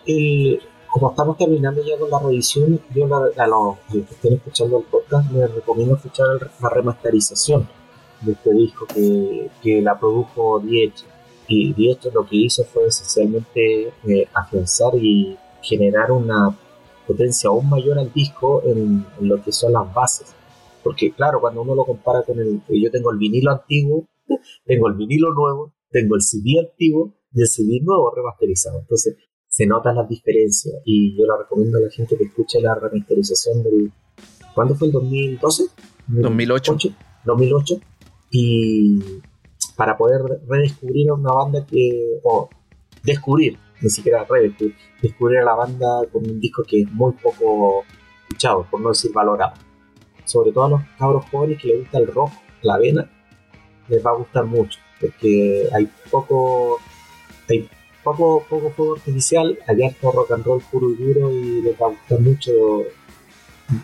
como estamos terminando ya con la revisión, yo a los que estén escuchando el podcast les recomiendo escuchar la remasterización de este disco que, que la produjo Diech. Y Diech lo que hizo fue esencialmente eh, afianzar y generar una potencia aún mayor al disco en, lo que son las bases. Porque claro, cuando uno lo compara con el... Yo tengo el vinilo antiguo, tengo el vinilo nuevo, tengo el CD antiguo y el CD nuevo remasterizado. Entonces se notan las diferencias y yo la recomiendo a la gente que escuche la remasterización del... ¿Cuándo fue el 2012? 2008. 2008 y para poder redescubrir a una banda que, o descubrir, ni siquiera redescubrir, descubrir a la banda con un disco que es muy poco escuchado, por no decir valorado. Sobre todo a los cabros jóvenes que les gusta el rock, la vena, les va a gustar mucho, porque hay poco, hay poco, poco fuego artificial, hay harto rock and roll puro y duro y les va a gustar mucho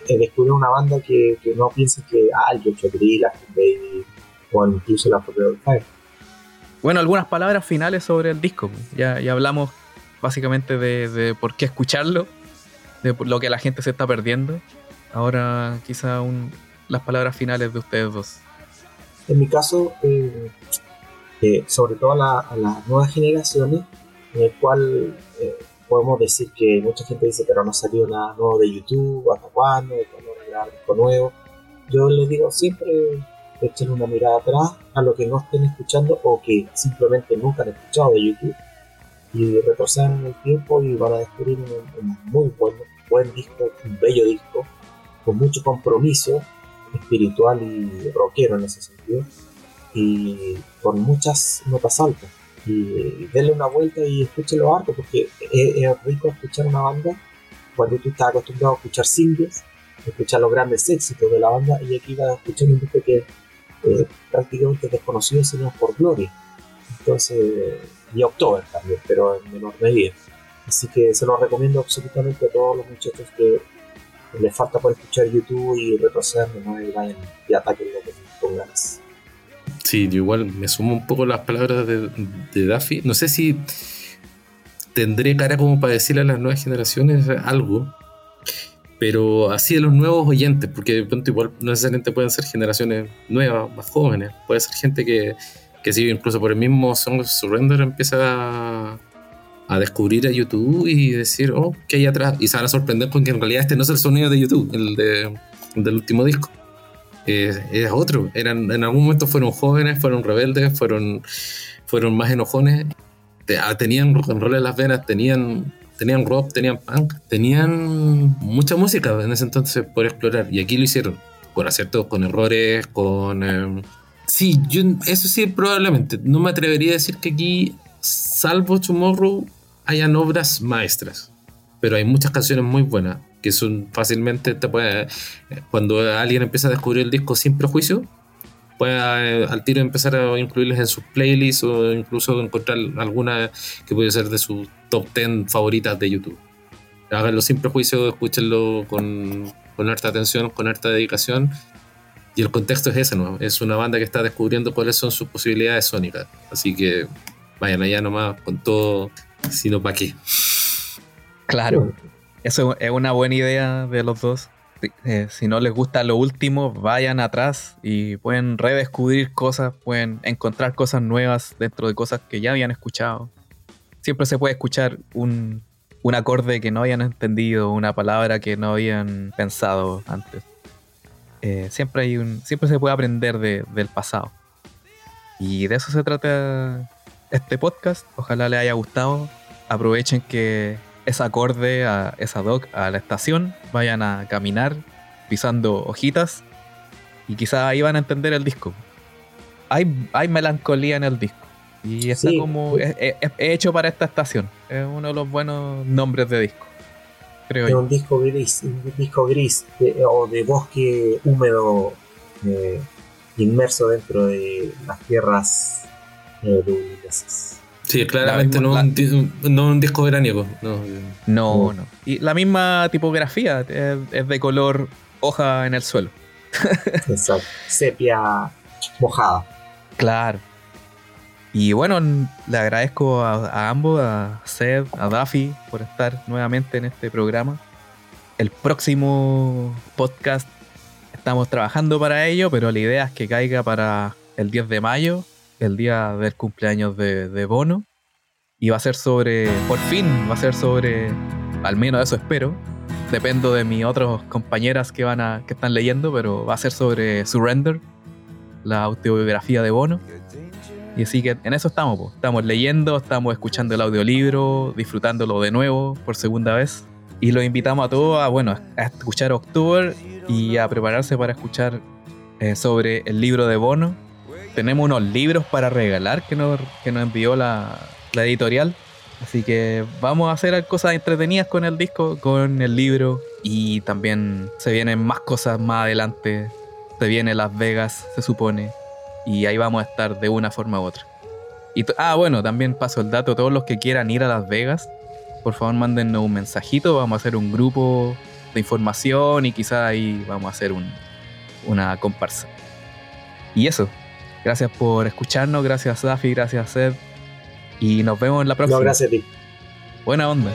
eh, descubrir una banda que, que no piense que, ah, yo hecho Baby, o incluso la propia Fire. Bueno, algunas palabras finales sobre el disco. Ya, ya hablamos básicamente de, por qué escucharlo, de lo que la gente se está perdiendo. Ahora quizá las palabras finales de ustedes dos. En mi caso, eh, eh, sobre todo a, las nuevas generaciones, en el cual eh, podemos decir que mucha gente dice, pero no salió nada nuevo de YouTube, ¿hasta cuándo? ¿Cuándo grabar disco nuevo? Yo les digo siempre, echen una mirada atrás a lo que no estén escuchando o que simplemente nunca han escuchado de YouTube y retrocedan en el tiempo y van a descubrir un, muy buen, buen disco, un bello disco, con mucho compromiso espiritual y rockero en ese sentido y con muchas notas altas. Y denle una vuelta y escúchelo harto porque es, es, rico escuchar una banda cuando tú estás acostumbrado a escuchar singles escuchar los grandes éxitos de la banda y aquí vas a escuchar un disco que eh, prácticamente desconocido sino por Gloria. Entonces, y October también, pero en menor medida. Así que se lo recomiendo absolutamente a todos los muchachos que les falta por escuchar YouTube y retroceder, no y vayan y ataquen lo que con ganas. Sí, yo igual me sumo un poco las palabras de, de Daffy. No sé si tendré cara como para decirle a las nuevas generaciones algo, pero así de los nuevos oyentes, porque de pronto igual no necesariamente pueden ser generaciones nuevas, más jóvenes, puede ser gente que, que sigue incluso por el mismo Song of Surrender empieza a, descubrir a YouTube y decir, oh, ¿qué hay atrás? Y se van a sorprender con que en realidad este no es el sonido de YouTube, el, de, del último disco. es otro. Eran, en algún momento fueron jóvenes, fueron rebeldes, fueron, fueron más enojones, ah, tenían rock en las venas, tenían tenían rock, tenían punk, tenían mucha música en ese entonces por explorar. Y aquí lo hicieron, con aciertos, con errores, con... Em, sí, yo, eso sí, probablemente. No me atrevería a decir que aquí, salvo Tomorrow, hayan obras maestras. pero hay muchas canciones muy buenas que son fácilmente te cuando alguien empieza a descubrir el disco sin prejuicio, puede eh, al tiro empezar a incluirles en sus playlists o incluso encontrar alguna que puede ser de sus top 10 favoritas de YouTube. Háganlo sin prejuicio, escúchenlo con, con harta atención, con harta dedicación. Y el contexto es ese, ¿no? Es una banda que está descubriendo cuáles son sus posibilidades sónicas. Así que vayan allá nomás con todo, sino para qué. Claro, eso es una buena idea de los dos. Eh, si no les gusta lo último, vayan atrás y pueden redescubrir cosas, pueden encontrar cosas nuevas dentro de cosas que ya habían escuchado. Siempre se puede escuchar un, acorde que no habían entendido, una palabra que no habían pensado antes. Eh, siempre, hay un, siempre se puede aprender del pasado. Y de eso se trata este podcast. Ojalá les haya gustado. Aprovechen que es acorde a esa doc, a la estación, vayan a caminar pisando hojitas y quizás ahí van a entender el disco. Hay, hay melancolía en el disco y está como es, hecho para esta estación. Es uno de los buenos nombres de disco. Creo es un disco gris, un disco gris o de bosque húmedo eh, inmerso dentro de las tierras eh, Sí, claramente no, un, no un disco veraniego. No. no, no. Y la misma tipografía es, de color hoja en el suelo. Exacto. Sepia mojada. Claro. Y bueno, le agradezco a, ambos, a Seth, a Daffy, por estar nuevamente en este programa. El próximo podcast estamos trabajando para ello, pero la idea es que caiga para el 10 de mayo el día del cumpleaños de, Bono. Y va a ser sobre, por fin, va a ser sobre, al menos eso espero. Dependo de mis otras compañeras que, van a, que están leyendo, pero va a ser sobre Surrender, la autobiografía de Bono. Y así que en eso estamos, estamos leyendo, estamos escuchando el audiolibro, disfrutándolo de nuevo por segunda vez. Y los invitamos a todos a, bueno, a escuchar October y a prepararse para escuchar eh, sobre el libro de Bono tenemos unos libros para regalar que nos, que nos envió la, editorial. Así que vamos a hacer cosas entretenidas con el disco, con el libro. Y también se vienen más cosas más adelante. Se viene Las Vegas, se supone. Y ahí vamos a estar de una forma u otra. Y ah, bueno, también paso el dato. Todos los que quieran ir a Las Vegas, por favor mándennos un mensajito. Vamos a hacer un grupo de información y quizás ahí vamos a hacer un, una comparsa. Y eso, Gracias por escucharnos, gracias Dafi, gracias Seth. Y nos vemos en la próxima. No, gracias a ti. Buena onda.